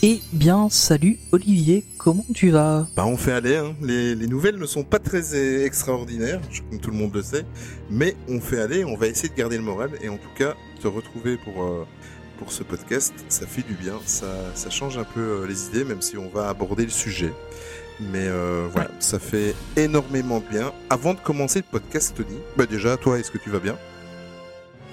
Eh bien, salut Olivier, comment tu vas? Bah on fait aller, hein. les, les nouvelles ne sont pas très euh, extraordinaires, comme tout le monde le sait, mais on fait aller, on va essayer de garder le moral, et en tout cas, te retrouver pour, euh, pour ce podcast, ça fait du bien, ça, ça change un peu euh, les idées, même si on va aborder le sujet. Mais euh, voilà, ça fait énormément bien. Avant de commencer le podcast, Tony, bah déjà, toi, est-ce que tu vas bien?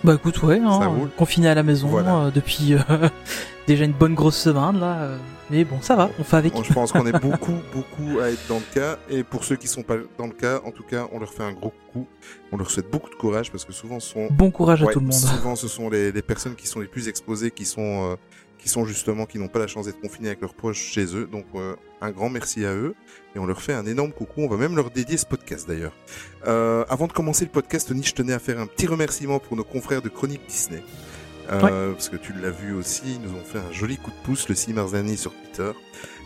Bah écoute, ouais, hein, Ça roule. confiné à la maison Voilà. euh, depuis euh, déjà une bonne grosse semaine là, euh, mais bon, ça va, on fait avec. Bon, Je pense qu'on est beaucoup, beaucoup à être dans le cas. Et pour ceux qui sont pas dans le cas, en tout cas, on leur fait un gros coup. On leur souhaite beaucoup de courage parce que souvent, ce sont Bon courage à tout le monde. Souvent, ce sont les, les personnes qui sont les plus exposées, qui sont, euh, qui sont justement, qui n'ont pas la chance d'être confinés avec leurs proches chez eux. Donc, euh, un grand merci à eux. Et on leur fait un énorme coucou. On va même leur dédier ce podcast d'ailleurs. Euh, avant de commencer le podcast, Tony, je tenais à faire un petit remerciement pour nos confrères de Chronique Disney. Euh, Parce que tu l'as vu aussi, ils nous ont fait un joli coup de pouce le 6 mars dernier sur Twitter.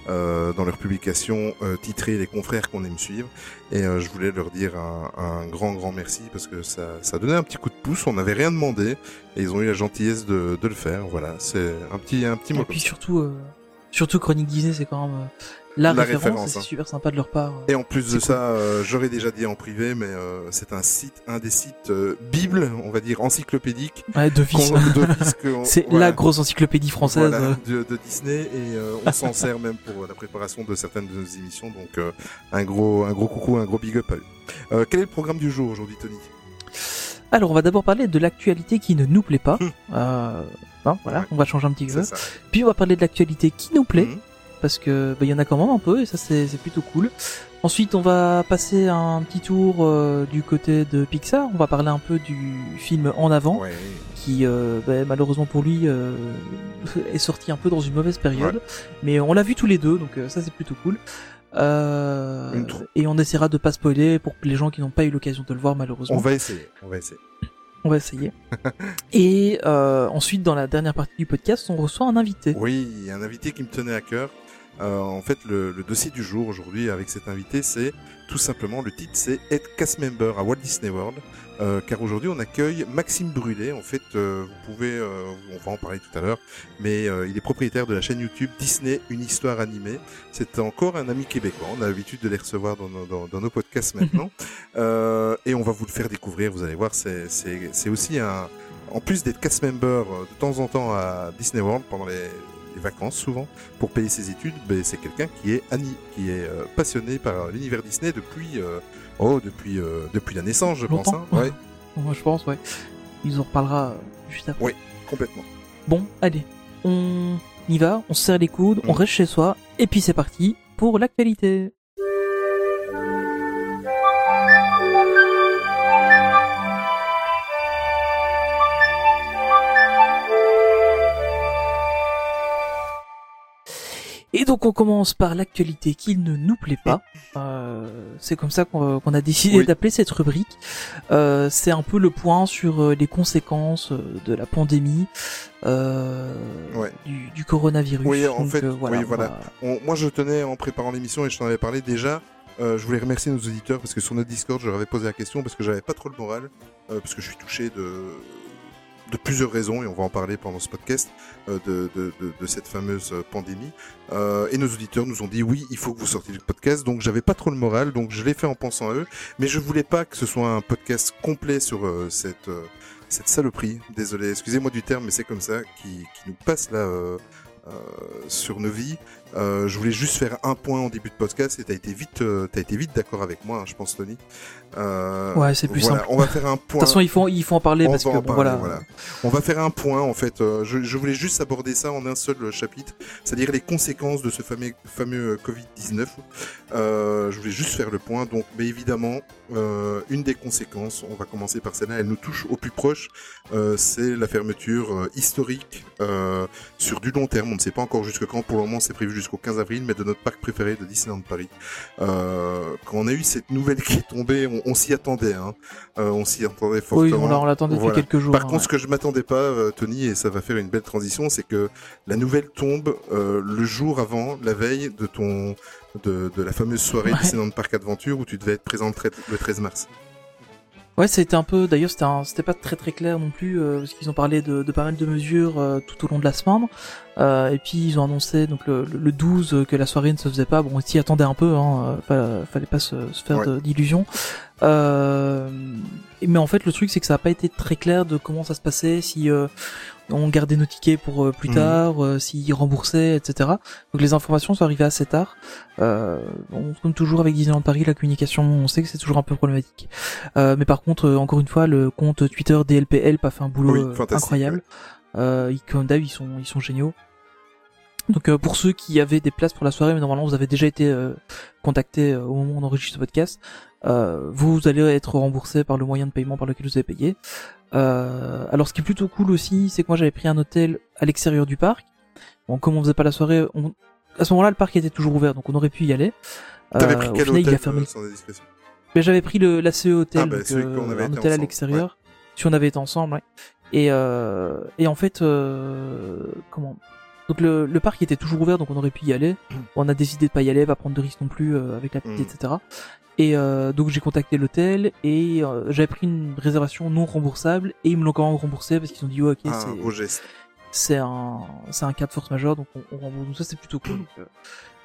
Euh, dans leur publication euh, titrée Les confrères qu'on aime suivre. Et euh, je voulais leur dire un, un grand, grand merci parce que ça, ça donnait un petit coup de pouce. On n'avait rien demandé et ils ont eu la gentillesse de, de le faire. Voilà, c'est un petit, un petit mot. Et puis surtout, euh, surtout Chronique Disney, c'est quand même euh, la, La référence, référence, et c'est hein. super sympa de leur part. Et en plus de ça, euh, j'aurais déjà dit en privé, mais euh, c'est un site, un des sites euh, bible, on va dire encyclopédique. Ouais, que- c'est voilà. la grosse encyclopédie française. Voilà, de, de Disney et euh, on s'en sert même pour la préparation de certaines de nos émissions. Donc euh, un gros, un gros coucou, un gros big up à eux. Euh, quel est le programme du jour aujourd'hui, Tony? Alors, on va d'abord parler de l'actualité qui ne nous plaît pas. euh, hein, voilà, Ouais. on va changer un petit peu. Ça. Puis on va parler de l'actualité qui nous plaît. Mhm. Parce que bah, il y en a quand même un peu et ça c'est plutôt cool. Ensuite, on va passer un petit tour euh, du côté de Pixar. On va parler un peu du film En Avant, Ouais. qui euh, bah, malheureusement pour lui euh, est sorti un peu dans une mauvaise période. Mais on l'a vu tous les deux, donc euh, ça c'est plutôt cool. Euh, et on essaiera de pas spoiler pour les gens qui n'ont pas eu l'occasion de le voir malheureusement. On va essayer. On va essayer. On va essayer. et euh, ensuite, dans la dernière partie du podcast, on reçoit un invité. Oui, un invité qui me tenait à cœur. Euh, en fait, le, le dossier du jour aujourd'hui avec cet invité, c'est tout simplement le titre, c'est être cast member à Walt Disney World. Euh, car aujourd'hui, on accueille Maxime Brûlé. En fait, euh, vous pouvez, euh, on va en parler tout à l'heure, mais euh, il est propriétaire de la chaîne YouTube Disney, une histoire animée. C'est encore un ami québécois. On a l'habitude de les recevoir dans nos, dans, dans nos podcasts maintenant, Euh, et on va vous le faire découvrir. Vous allez voir, c'est c'est- c'est aussi un, en plus d'être cast member de temps en temps à Disney World pendant les, les vacances souvent pour payer ses études, ben, c'est quelqu'un qui est Annie, qui est euh, passionné par l'univers Disney depuis euh, oh depuis euh, depuis la naissance, je pense. Hein ouais, Moi, je pense, ouais. Il en reparlera euh, juste après. complètement. Bon, allez, on y va, on se serre les coudes, on Mm. reste chez soi, et puis c'est parti pour l'actualité. Et donc on commence par l'actualité qui ne nous plaît pas. Euh, c'est comme ça qu'on a décidé Oui. d'appeler cette rubrique. Euh, c'est un peu le point sur euh, les conséquences euh, de la pandémie euh, Ouais. du, du coronavirus. Oui, en Donc, fait, euh, voilà, oui, voilà. On- moi, je tenais en préparant l'émission et je t'en avais parlé déjà. euh, je voulais remercier nos auditeurs parce que sur notre Discord, je leur avais posé la question parce que j'avais pas trop le moral, euh, parce que je suis touché de de plusieurs raisons et on va en parler pendant ce podcast euh, de, de, de, de cette fameuse euh, pandémie. Euh, et nos auditeurs nous ont dit oui, il faut que vous sortiez le podcast. Donc j'avais pas trop le moral, donc je l'ai fait en pensant à eux. Mais je voulais pas que ce soit un podcast complet sur euh, cette euh, cette saloperie. Désolé, excusez-moi du terme, mais c'est comme ça qui, qui nous passe là euh, sur nos vies. Euh, je voulais juste faire un point en début de podcast et t'as été vite, euh, t'as été vite d'accord avec moi, hein, je pense, Tony. Euh, Ouais, c'est plus voilà, simple. On va faire un De point. toute façon, il faut, il faut en parler On parce va que en bon, parler, voilà. On va faire un point en fait. Euh, je, je voulais juste aborder ça en un seul euh, chapitre, c'est-à-dire les conséquences de ce fameux, fameux euh, Covid-19. Euh, je voulais juste faire le point. Donc, mais évidemment, euh, une des conséquences, on va commencer par celle-là, elle nous touche au plus proche, euh, c'est la fermeture euh, historique euh, sur du long terme. On ne sait pas encore jusque quand. Pour le moment, c'est prévu jusqu'au 15 avril, mais de notre parc préféré de Disneyland Paris. Euh, quand on a eu cette nouvelle qui est tombée, on, on s'y attendait, hein. Euh, on s'y attendait Oui, fortement. on l'a- on l'attendait Voilà. depuis quelques jours. Par hein, contre, ce que je m'attendais pas, euh, Tony, et ça va faire une belle transition, c'est que la nouvelle tombe euh, le jour avant, la veille de ton de, de la fameuse soirée Ouais. Disneyland Park Adventure où tu devais être présent le 13 mars. Ouais, c'était un peu. D'ailleurs, c'était un- c'était pas très très clair non plus euh, parce qu'ils ont parlé de, de pas mal de mesures euh, tout au long de la semaine. Euh, et puis ils ont annoncé donc le, le- le 12 euh, que la soirée ne se faisait pas. Bon, ils s'y attendaient un peu. Hein, euh, fa- fallait pas se, se faire Ouais. de- d'illusions. Euh, mais en fait, le truc c'est que ça a pas été très clair de comment ça se passait, si euh, on gardait nos tickets pour euh, plus Mhm. tard, euh, s'ils remboursaient, etc. Donc les informations sont arrivées assez tard. Euh, comme toujours avec Disneyland Paris, la communication, on sait que c'est toujours un peu problématique. Euh, mais par contre, euh, encore une fois, le compte Twitter DLPL a fait un boulot Oui, euh, incroyable. Euh, ils, comme d'hab, ils sont, ils sont géniaux. Donc euh, pour ceux qui avaient des places pour la soirée, mais normalement vous avez déjà été euh, contactés euh, au moment où on enregistre ce podcast, euh, vous allez être remboursé par le moyen de paiement par lequel vous avez payé. Euh, alors ce qui est plutôt cool aussi, c'est que moi j'avais pris un hôtel à l'extérieur du parc. Bon, comme on faisait pas la soirée, on... à ce moment-là le parc était toujours ouvert, donc on aurait pu y aller. T'avais Euh, pris au quel il a fermé euh, le sans indiscrétion mais j'avais pris le la CE hôtel, Ah, bah, donc, euh, avait un hôtel à l'extérieur. Si on avait été ensemble, ouais. Et euh, et en fait, euh, comment? Donc le, le parc était toujours ouvert, donc on aurait pu y aller. On a décidé de pas y aller, pas prendre de risques non plus euh, avec la petite, Mm. etc. Et euh, donc j'ai contacté l'hôtel et euh, j'avais pris une réservation non remboursable et ils me l'ont quand même remboursé parce qu'ils ont dit ouais, ok Ah, c'est c'est un c'est un cas de force majeure donc on, on rembourse. Donc ça c'est plutôt cool. Donc, euh,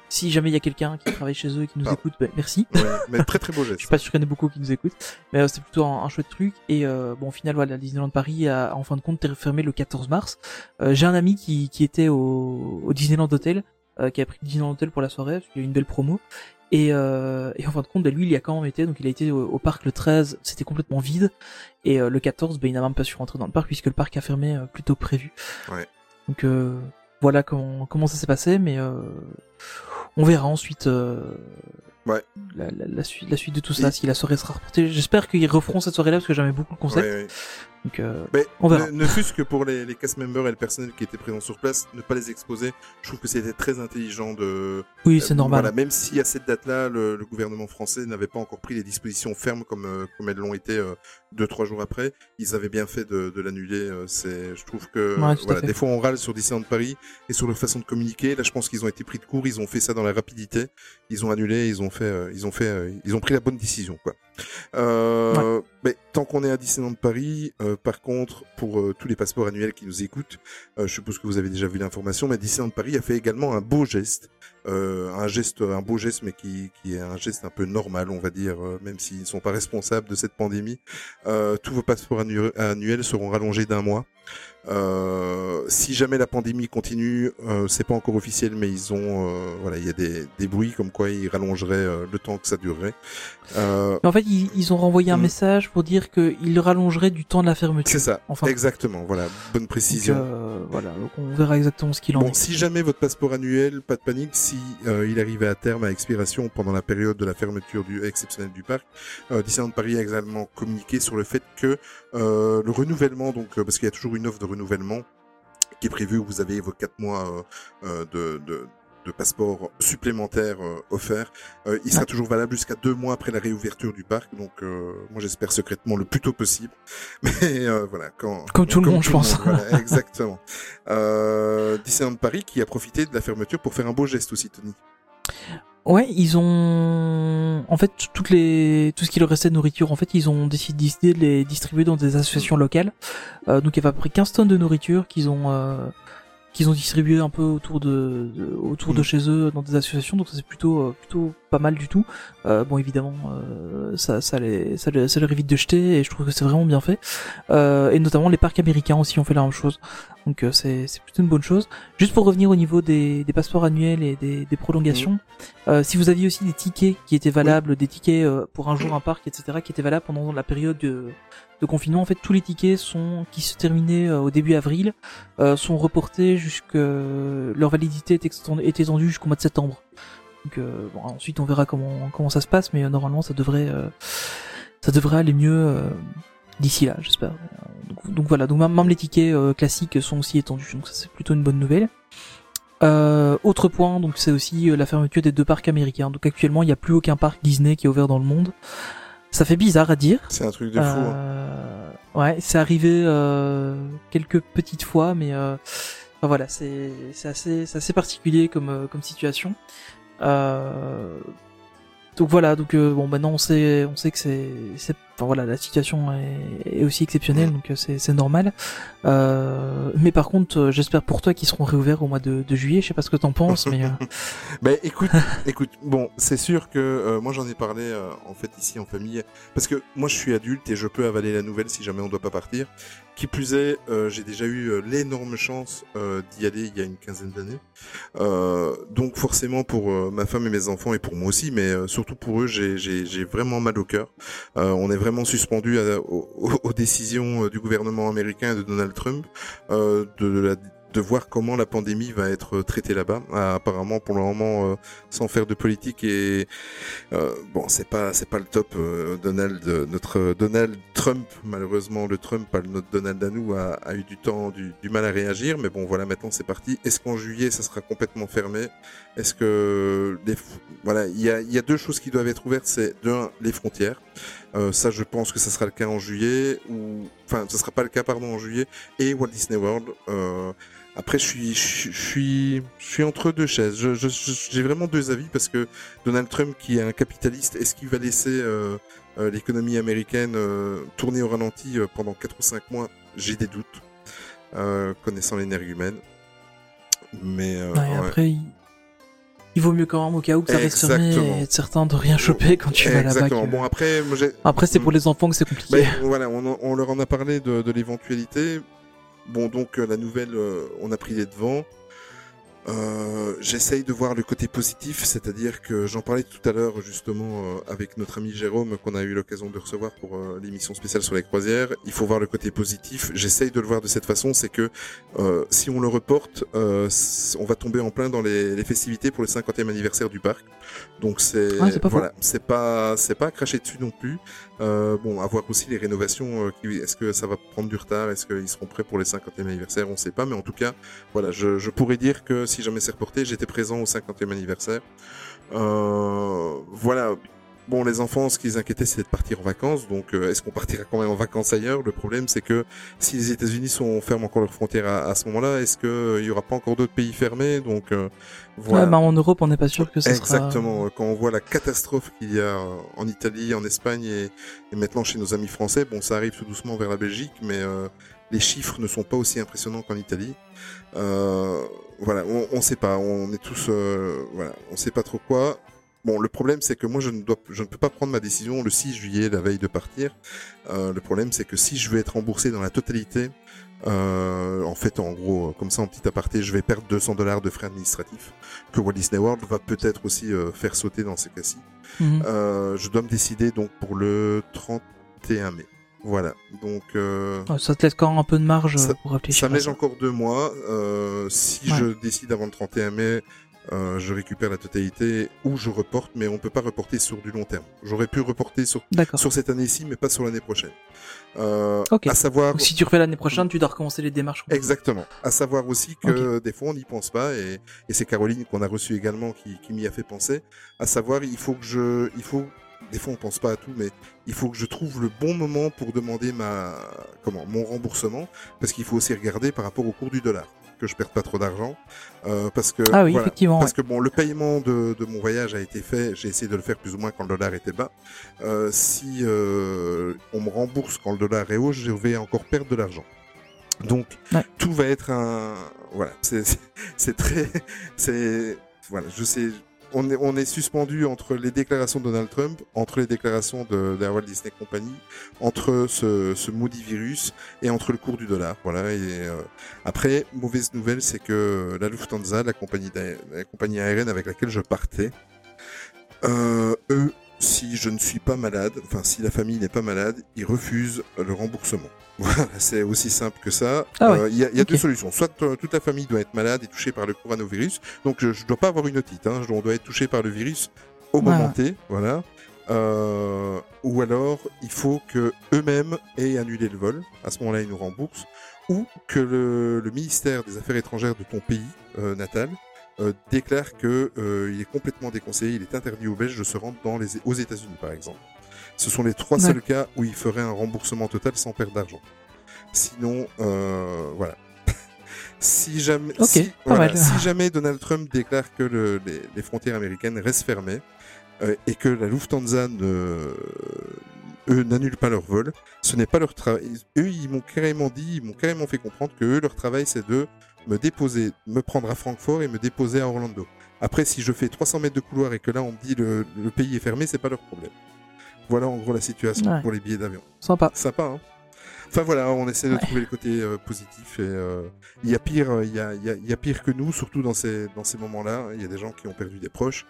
si jamais il y a quelqu'un qui travaille chez eux et qui nous Ah. écoute, ben, merci. Ouais, mais très très beau Je geste. suis pas sûr qu'il y en ait beaucoup qui nous écoutent, mais euh, c'est plutôt un, un chouette truc. Et euh, bon, au final, voilà, Disneyland Paris a en fin de compte fermé le 14 mars. Euh, J'ai un ami qui, qui était au, au Disneyland Hotel, euh, qui a pris Disneyland Hotel pour la soirée, parce qu'il y a eu une belle promo. Et, euh, et en fin de compte, bah, lui, il y a quand même été, donc il a été au, au parc le 13, c'était complètement vide. Et euh, le 14, bah, il n'a même pas su rentrer dans le parc puisque le parc a fermé euh, plus tôt que prévu. Ouais. Donc euh, voilà comment, comment ça s'est passé, mais euh, on verra ensuite. Euh, Ouais. la, la, la suite, la suite de tout ça, Et- si la soirée sera reportée. J'espère qu'ils referont cette soirée-là parce que j'aimais beaucoup le concept. Ouais, ouais. Donc, euh, Mais On verra. ne, ne fût-ce que pour les, les cast members et le personnel qui étaient présents sur place, ne pas les exposer, je trouve que c'était très intelligent de. oui, c'est euh, normal. Voilà, même si à cette date-là, le, le gouvernement français n'avait pas encore pris les dispositions fermes comme euh, comme elles l'ont été euh, deux trois jours après, ils avaient bien fait de, de l'annuler. c'est, je trouve que Ouais, voilà, des fois on râle sur Disneyland Paris et sur leur façon de communiquer. Là, je pense qu'ils ont été pris de court, ils ont fait ça dans la rapidité, ils ont annulé, ils ont fait, ils ont fait, ils ont pris la bonne décision, quoi. Euh, mais tant qu'on est à Disneyland Paris, euh, par contre, pour euh, tous les passeports annuels qui nous écoutent, euh, je suppose que vous avez déjà vu l'information, mais Disneyland Paris a fait également un beau geste, euh, un geste, un beau geste, mais qui, qui est un geste un peu normal, on va dire, euh, même s'ils ne sont pas responsables de cette pandémie. Euh, tous vos passeports annu- annuels seront rallongés d'un mois. Euh, si jamais la pandémie continue, euh, c'est pas encore officiel, mais ils ont, euh, voilà, il y a des, des bruits comme quoi ils rallongeraient euh, le temps que ça durerait. Euh, Mais en fait, ils, ils ont renvoyé un Mm. message pour dire qu'ils rallongeraient du temps de la fermeture. c'est ça, Enfin, exactement. Voilà, bonne donc, précision. euh, voilà, donc on verra exactement ce qu'il en Bon, est. si jamais votre passeport annuel, pas de panique, si euh, il arrivait à terme à expiration pendant la période de la fermeture du exceptionnelle du parc, euh, Disneyland Paris a également communiqué sur le fait que euh, le renouvellement, donc euh, parce qu'il y a toujours une offre de renouvellement qui est prévue, où vous avez vos quatre mois euh, de, de de passeport supplémentaire euh, offert, il sera toujours valable jusqu'à deux mois après la réouverture du parc. Donc, moi, j'espère secrètement le plus tôt possible. Mais voilà, quand Comme tout le monde, je pense. voilà, exactement. Euh, Disneyland Paris qui a profité de la fermeture pour faire un beau geste aussi, Tony. Ouais, ils ont, en fait, toutes les, tout ce qui leur restait de nourriture, en fait, ils ont décidé de les distribuer dans des associations locales. Euh, donc, il y avait à peu près 15 tonnes de nourriture qu'ils ont, euh, qu'ils ont distribué un peu autour de, de- autour de Mm. chez eux dans des associations. Donc, ça c'est plutôt, euh, plutôt pas mal du tout. Euh, bon, évidemment, ça, ça les, ça, les- ça leur évite de jeter et je trouve que c'est vraiment bien fait. Et notamment les parcs américains aussi ont fait la même chose. Donc, euh, c'est, c'est plutôt une bonne chose. Juste pour revenir au niveau des, des passeports annuels et des, des prolongations. Euh, si vous aviez aussi des tickets qui étaient valables, des tickets euh, pour un jour un parc, etc., qui étaient valables pendant la période de, de confinement, en fait, tous les tickets sont qui se terminaient euh, au début avril euh, sont reportés jusque leur validité est, étendue jusqu'au mois de septembre. Donc euh, bon, ensuite on verra comment comment ça se passe, mais euh, normalement ça devrait euh, ça devrait aller mieux euh, d'ici là, j'espère. Donc, donc voilà, donc même les tickets euh, classiques sont aussi étendus, donc ça c'est plutôt une bonne nouvelle. Euh, autre point, donc c'est aussi euh, la fermeture des deux parcs américains. Donc actuellement, il n'y a plus aucun parc Disney qui est ouvert dans le monde. Ça fait bizarre à dire. C'est un truc de fou. hein. Euh, Ouais, c'est arrivé euh, quelques petites fois, mais euh, enfin, voilà, c'est c'est assez c'est assez particulier comme euh, comme situation. Euh, donc voilà, donc euh, bon maintenant on sait on sait que c'est enfin voilà la situation est, est aussi exceptionnelle, donc euh, c'est normal. Euh, mais par contre, euh, j'espère pour toi qu'ils seront réouverts au mois de, de juillet. Je sais pas ce que t'en penses, mais euh, Ben écoute, écoute, bon, c'est sûr que euh, moi j'en ai parlé euh, en fait ici en famille, parce que moi je suis adulte et je peux avaler la nouvelle si jamais on doit pas partir. Qui plus est, j'ai déjà eu l'énorme chance d'y aller il y a une quinzaine d'années. Donc forcément pour ma femme et mes enfants et pour moi aussi, mais surtout pour eux, j'ai- vraiment mal au cœur. On est vraiment suspendu aux, décisions euh, du gouvernement américain et de Donald Trump euh, de, voir comment la pandémie va être traitée là-bas. Ah, apparemment, pour le moment, euh, sans faire de politique et euh, bon, c'est pas c'est pas le top. euh, Donald, euh, notre Donald Trump, malheureusement, le Trump, pas notre Donald à nous, a, eu du temps, du mal à réagir. Mais bon, voilà, maintenant c'est parti. Est-ce qu'en juillet, ça sera complètement fermé? Est-ce que les voilà, il y a y a deux choses qui doivent être ouvertes. C'est d'un les frontières. Euh, ça, je pense que ça sera le cas en juillet ou enfin, ce sera pas le cas pardon en juillet et Walt Disney World. Euh, après, je suis, je, je suis, je suis entre deux chaises. Je, je- je- j'ai vraiment deux avis parce que Donald Trump, qui est un capitaliste, est-ce qu'il va laisser euh, euh, l'économie américaine euh, tourner au ralenti euh, pendant 4 ou 5 mois? J'ai des doutes, euh, connaissant l'énergumène. Mais euh, ouais, ouais. après il... vaut mieux quand même au cas où que ça reste fermé et être certain de rien choper quand tu vas là-bas. Que- Bon, après, Après c'est pour les enfants que c'est compliqué. Ben, voilà, on, leur en a parlé de, de l'éventualité. Bon, donc euh, la nouvelle, euh, on a pris les devants. Euh, J'essaye de voir le côté positif, c'est-à-dire que j'en parlais tout à l'heure justement euh, avec notre ami Jérôme qu'on a eu l'occasion de recevoir pour euh, l'émission spéciale sur les croisières. Il faut voir le côté positif. J'essaye de le voir de cette façon, c'est que euh, si on le reporte, euh, on va tomber en plein dans les, les festivités pour le 50e anniversaire du parc. Donc c'est Ah, voilà, c'est pas c'est pas cracher dessus non plus. Euh, bon, à voir aussi les rénovations. euh, qui- Est-ce que ça va prendre du retard? Est-ce qu'ils seront prêts pour les 50e anniversaire On sait pas, mais en tout cas, voilà, je, je pourrais dire que si jamais c'est reporté, j'étais présent au 50e anniversaire. Euh, voilà. Bon, les enfants, ce qui les inquiétait, c'était de partir en vacances. Donc, euh, est-ce qu'on partira quand même en vacances ailleurs? Le problème, c'est que si les États-Unis sont ferment encore leurs frontières à, à ce moment-là, est-ce qu'il y aura pas encore d'autres pays fermés? Donc, euh, voilà. Ouais, bah, en Europe on n'est pas sûr que ça Exactement. sera. Quand on voit la catastrophe qu'il y a euh, en Italie, en Espagne et, et maintenant chez nos amis français, bon, ça arrive tout doucement vers la Belgique, mais euh, les chiffres ne sont pas aussi impressionnants qu'en Italie. Euh, voilà, on, on sait pas. On est tous, euh, voilà, on sait pas trop quoi. Bon, le problème, c'est que moi, je ne, dois, je ne peux pas prendre ma décision le 6 juillet, la veille de partir. Euh, le problème, c'est que si je veux être remboursé dans la totalité, euh, en fait, en gros, comme ça, en petit aparté, je vais perdre 200 dollars de frais administratifs que Walt Disney World va peut-être aussi euh, faire sauter dans ces cas-ci. Mhm. Euh, je dois me décider donc pour le 31 mai. Voilà. Donc euh, Ça te laisse quand même un peu de marge Ça- euh, pour réfléchir. ça me laisse encore deux mois. Euh, si Ouais. je décide avant le 31 mai, euh, je récupère la totalité ou je reporte, mais on peut pas reporter sur du long terme. J'aurais pu reporter sur sur cette année-ci, mais pas sur l'année prochaine. Euh. À savoir. Donc si tu refais l'année prochaine, tu dois recommencer les démarches. Exactement. À savoir aussi que des fois on n'y pense pas et, et c'est Caroline qu'on a reçue également qui, qui m'y a fait penser. À savoir, il faut que je, il faut, des fois on pense pas à tout, mais il faut que je trouve le bon moment pour demander ma, comment, mon remboursement, parce qu'il faut aussi regarder par rapport au cours du dollar que je perde pas trop d'argent, euh, parce que Ah oui, voilà. effectivement. Parce que bon, le paiement de, de mon voyage a été fait. J'ai essayé de le faire plus ou moins quand le dollar était bas. Euh, si euh, on me rembourse quand le dollar est haut, je vais encore perdre de l'argent. Donc Ouais. tout va être un voilà. C'est très c'est voilà. Je sais. On est, suspendu entre les déclarations de Donald Trump, entre les déclarations de, la Walt Disney Company, entre ce, ce maudit virus et entre le cours du dollar. Voilà. Et euh, après, mauvaise nouvelle, c'est que la Lufthansa, la compagnie, d'aé- la compagnie aérienne avec laquelle je partais, euh, eux, si je ne suis pas malade, enfin si la famille n'est pas malade, ils refusent le remboursement. Voilà, c'est aussi simple que ça. Ah ouais. Euh, Il y a, y deux solutions. Soit euh, toute la famille doit être malade et touchée par le coronavirus, donc je ne dois pas avoir une otite, hein, on doit être touché par le virus au moment. T, voilà. Euh, ou alors, il faut que eux-mêmes aient annulé le vol. À ce moment-là, ils nous remboursent. Ou que le, le ministère des Affaires étrangères de ton pays euh, natal euh, déclare que euh, il est complètement déconseillé, il est interdit aux Belges de se rendre dans les, aux États-Unis, par exemple. Ce sont les trois Ouais. seuls cas où il ferait un remboursement total sans perdre d'argent. Sinon, euh, voilà. si jamais, si, voilà, jamais Donald Trump déclare que le- les, les frontières américaines restent fermées euh, et que la Lufthansa ne, eux n'annulent pas leur vol, ce n'est pas leur travail. Eux, ils m'ont carrément dit, ils m'ont carrément fait comprendre que eux, leur travail, c'est de me déposer, me prendre à Francfort et me déposer à Orlando. Après, si je fais 300 mètres de couloir et que là on me dit le, le pays est fermé, c'est pas leur problème. Voilà en gros la situation Ouais. pour les billets d'avion. Sympa. Sympa, hein Enfin voilà, on essaie de Ouais. trouver le côté euh, positif et euh, il y a pire, euh, il y, a, il y, a, il y a pire que nous, surtout dans ces dans ces moments-là. Il y a des gens qui ont perdu des proches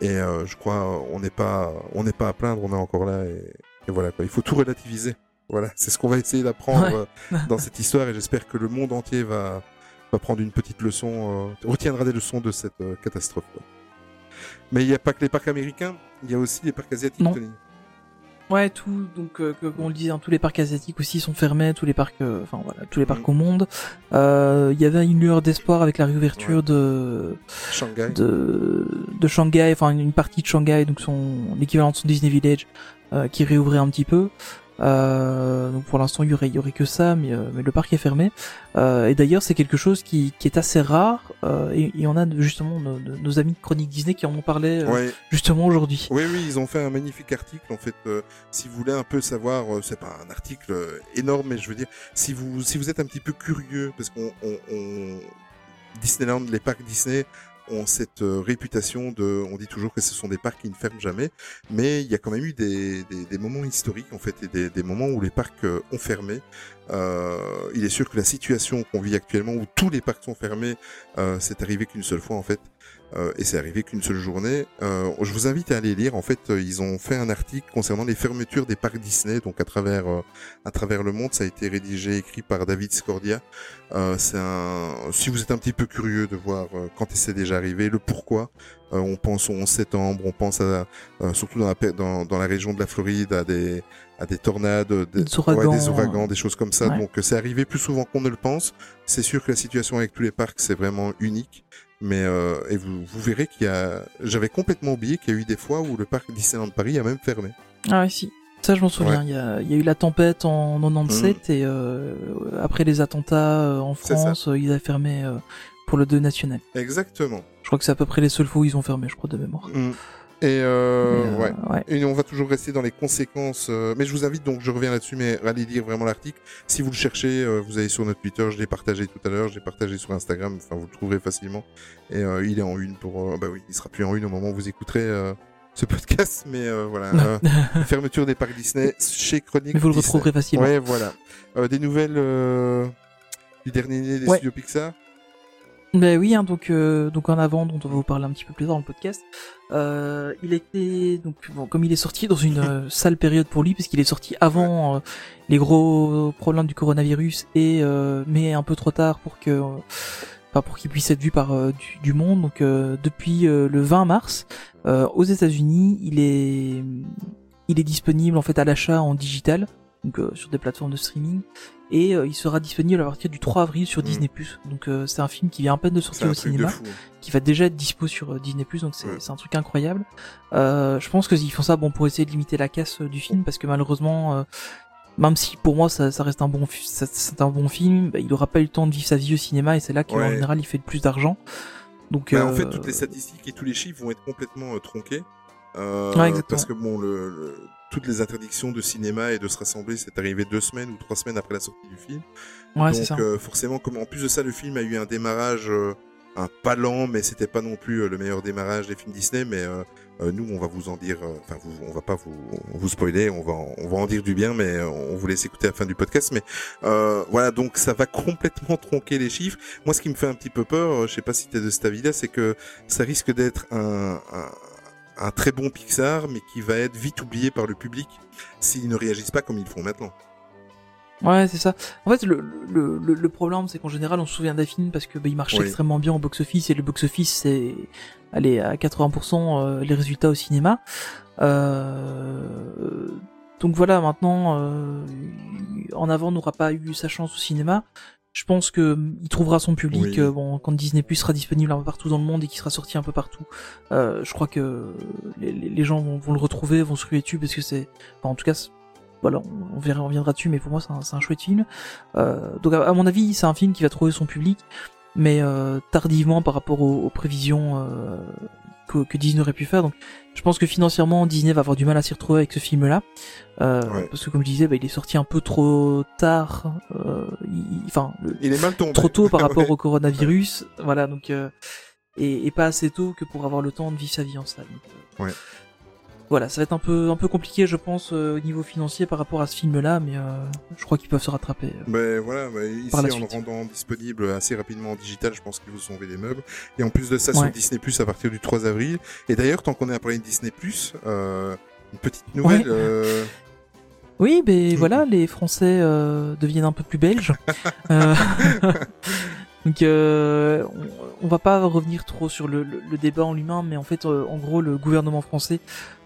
et euh, je crois on n'est pas on n'est pas à plaindre, on est encore là et, et voilà quoi. Il faut tout relativiser. Voilà, c'est ce qu'on va essayer d'apprendre dans cette histoire et j'espère que le monde entier va va prendre une petite leçon, euh, retiendra des leçons de cette euh, catastrophe. quoi. Mais il n'y a pas que les parcs américains, il y a aussi les parcs asiatiques. Non. Ouais, tout, donc, euh, que- comme on le disait, hein, tous les parcs asiatiques aussi sont fermés, tous les parcs, euh, enfin voilà, tous les parcs Mm. au monde. Euh, Il y avait une lueur d'espoir avec la réouverture de, Shanghai. de, de Shanghai, enfin une partie de Shanghai, donc son, l'équivalent de son Disney Village, euh, qui réouvrait un petit peu. Euh, donc pour l'instant il y aurait, y aurait que ça, mais, euh, mais le parc est fermé. Euh, et d'ailleurs c'est quelque chose qui, qui est assez rare. Euh, et il y en a justement nos, amis de Chronique Disney qui en ont parlé euh, Ouais. justement aujourd'hui. Oui, oui, ils ont fait un magnifique article. En fait, euh, si vous voulez un peu savoir, euh, c'est pas un article énorme, mais je veux dire, si vous si vous êtes un petit peu curieux, parce qu'on on, on- Disneyland, les parcs Disney ont cette euh, réputation de, on dit toujours que ce sont des parcs qui ne ferment jamais, mais il y a quand même eu des, des, des moments historiques en fait et des, des moments où les parcs euh, ont fermé. Euh, il est sûr que la situation qu'on vit actuellement, où tous les parcs sont fermés, euh, c'est arrivé qu'une seule fois en fait. Euh, et c'est arrivé qu'une seule journée. Euh, je vous invite à aller lire. En fait, euh, ils ont fait un article concernant les fermetures des parcs Disney, donc à travers euh, à travers le monde. Ça a été rédigé, écrit par David Scordia. Euh, c'est un. Si vous êtes un petit peu curieux de voir quand c'est déjà arrivé, le pourquoi. euh, on pense au 11 septembre, on pense à euh, surtout dans la dans, dans la région de la Floride à des à des tornades, des, Des ouragans. ouais, des ouragans, des choses comme ça. Ouais. Donc c'est arrivé plus souvent qu'on ne le pense. C'est sûr que la situation avec tous les parcs c'est vraiment unique. Mais euh, et vous, vous verrez qu'il y a, j'avais complètement oublié qu'il y a eu des fois où le parc Disneyland Paris a même fermé. Ah ouais, si. Ça, je m'en souviens. Il y, a, il y a eu la tempête en 97 et euh, après les attentats euh, en Mm. France, euh, ils avaient fermé euh, pour le 2 national. Exactement. Je crois que c'est à peu près les seuls fois où ils ont fermé, je crois, de mémoire. Mm. Et euh, euh, ouais. ouais. Et on va toujours rester dans les conséquences. euh, mais je vous invite donc, je reviens là-dessus, mais allez lire vraiment l'article. Si vous le cherchez, euh, vous allez sur notre Twitter. Je l'ai partagé tout à l'heure. Je l'ai partagé sur Instagram. Enfin, vous le trouverez facilement. Et euh, il est en une pour. euh, bah oui, il sera plus en une au moment où vous écouterez euh, ce podcast. Mais euh, voilà. fermeture des parcs Disney chez Chronique. Mais vous le Disney. retrouverez facilement. Ouais, voilà. Euh, des nouvelles euh, du dernier des Ouais. studios Pixar? Ben oui, hein, donc euh, donc en avant, dont on va vous parler un petit peu plus tard dans le podcast. Euh, il était donc bon, comme il est sorti dans une euh, sale période pour lui, puisqu'il est sorti avant euh, les gros problèmes du coronavirus et euh, mais un peu trop tard pour que, enfin pour qu'il puisse être vu par du, du monde. Donc euh, depuis le 20 mars, euh, aux États-Unis, il est il est disponible en fait à l'achat en digital, donc euh, sur des plateformes de streaming et euh, il sera disponible à partir du 3 avril sur Mm. Disney+. Donc euh, c'est un film qui vient à peine de sortir au cinéma, fou. qui va déjà être dispo sur euh, Disney+, donc c'est Ouais. un truc incroyable. Euh, je pense qu'ils font ça bon pour essayer de limiter la casse euh, du film, parce que malheureusement, euh, même si pour moi ça, ça reste un bon, c'est un bon film, bah, il aura pas eu le temps de vivre sa vie au cinéma, et c'est là qu'en Ouais. général il fait le plus d'argent. Donc Bah, En fait, toutes les statistiques et tous les chiffres vont être complètement tronqués. Euh, Ouais, parce que bon, le, le- toutes les interdictions de cinéma et de se rassembler, c'est arrivé deux semaines ou trois semaines après la sortie du film. ouais, Donc ça. euh, forcément, comme en plus de ça, le film a eu un démarrage, euh, un pas lent, mais c'était pas non plus euh, le meilleur démarrage des films Disney. Mais nous, on va vous en dire, enfin, on va pas vous, vous spoiler, on va, on va en dire du bien, mais on vous laisse écouter à la fin du podcast. Mais euh, voilà, donc ça va complètement tronquer les chiffres. Moi, ce qui me fait un petit peu peur, je sais pas si t'es de cet avis-là, c'est que ça risque d'être un, un, un très bon Pixar, mais qui va être vite oublié par le public s'ils ne réagissent pas comme ils font maintenant. Ouais, c'est ça. En fait, le, le, le, le problème, c'est qu'en général, on se souvient d'un film parce que bah, il marche Oui. extrêmement bien au box-office et le box-office, c'est allez à 80% euh, les résultats au cinéma. Euh, donc voilà, maintenant, euh, en avant n'aura pas eu sa chance au cinéma. Je pense que hum, il trouvera son public Oui. euh, bon quand Disney Plus sera disponible un peu partout dans le monde et qu'il sera sorti un peu partout. Euh, je crois que les, gens vont, vont le retrouver, vont se ruer dessus parce que c'est, enfin, en tout cas, voilà, on, verra, on viendra dessus, mais pour moi c'est un, chouette film. Euh, donc à, à mon avis, c'est un film qui va trouver son public, mais euh, tardivement par rapport aux, aux prévisions euh, que, que Disney aurait pu faire. Donc je pense que financièrement Disney va avoir du mal à s'y retrouver avec ce film-là, euh, Ouais. parce que comme je disais, bah, il est sorti un peu trop tard. euh, il- Enfin, Il est mal tombé. trop tôt par rapport Ouais. au coronavirus, voilà donc euh, et, et pas assez tôt que pour avoir le temps de vivre sa vie en salle. Donc, euh, Ouais. Voilà, ça va être un peu un peu compliqué, je pense, euh, au niveau financier par rapport à ce film-là, mais euh, je crois qu'ils peuvent se rattraper. euh. Ben voilà, ben, ici Par la en suite. le rendant disponible assez rapidement en digital, je pense qu'ils vous sauver les meubles. Et en plus de ça, Ouais. sur Disney Plus à partir du 3 avril. Et d'ailleurs, tant qu'on est à parler de Disney Plus, euh, une petite nouvelle. Ouais. euh, Oui, ben voilà, les Français euh, deviennent un peu plus belges. Euh, Donc, euh, on, on va pas revenir trop sur le, le- le débat en lui-même, mais en fait, euh, en gros, le gouvernement français,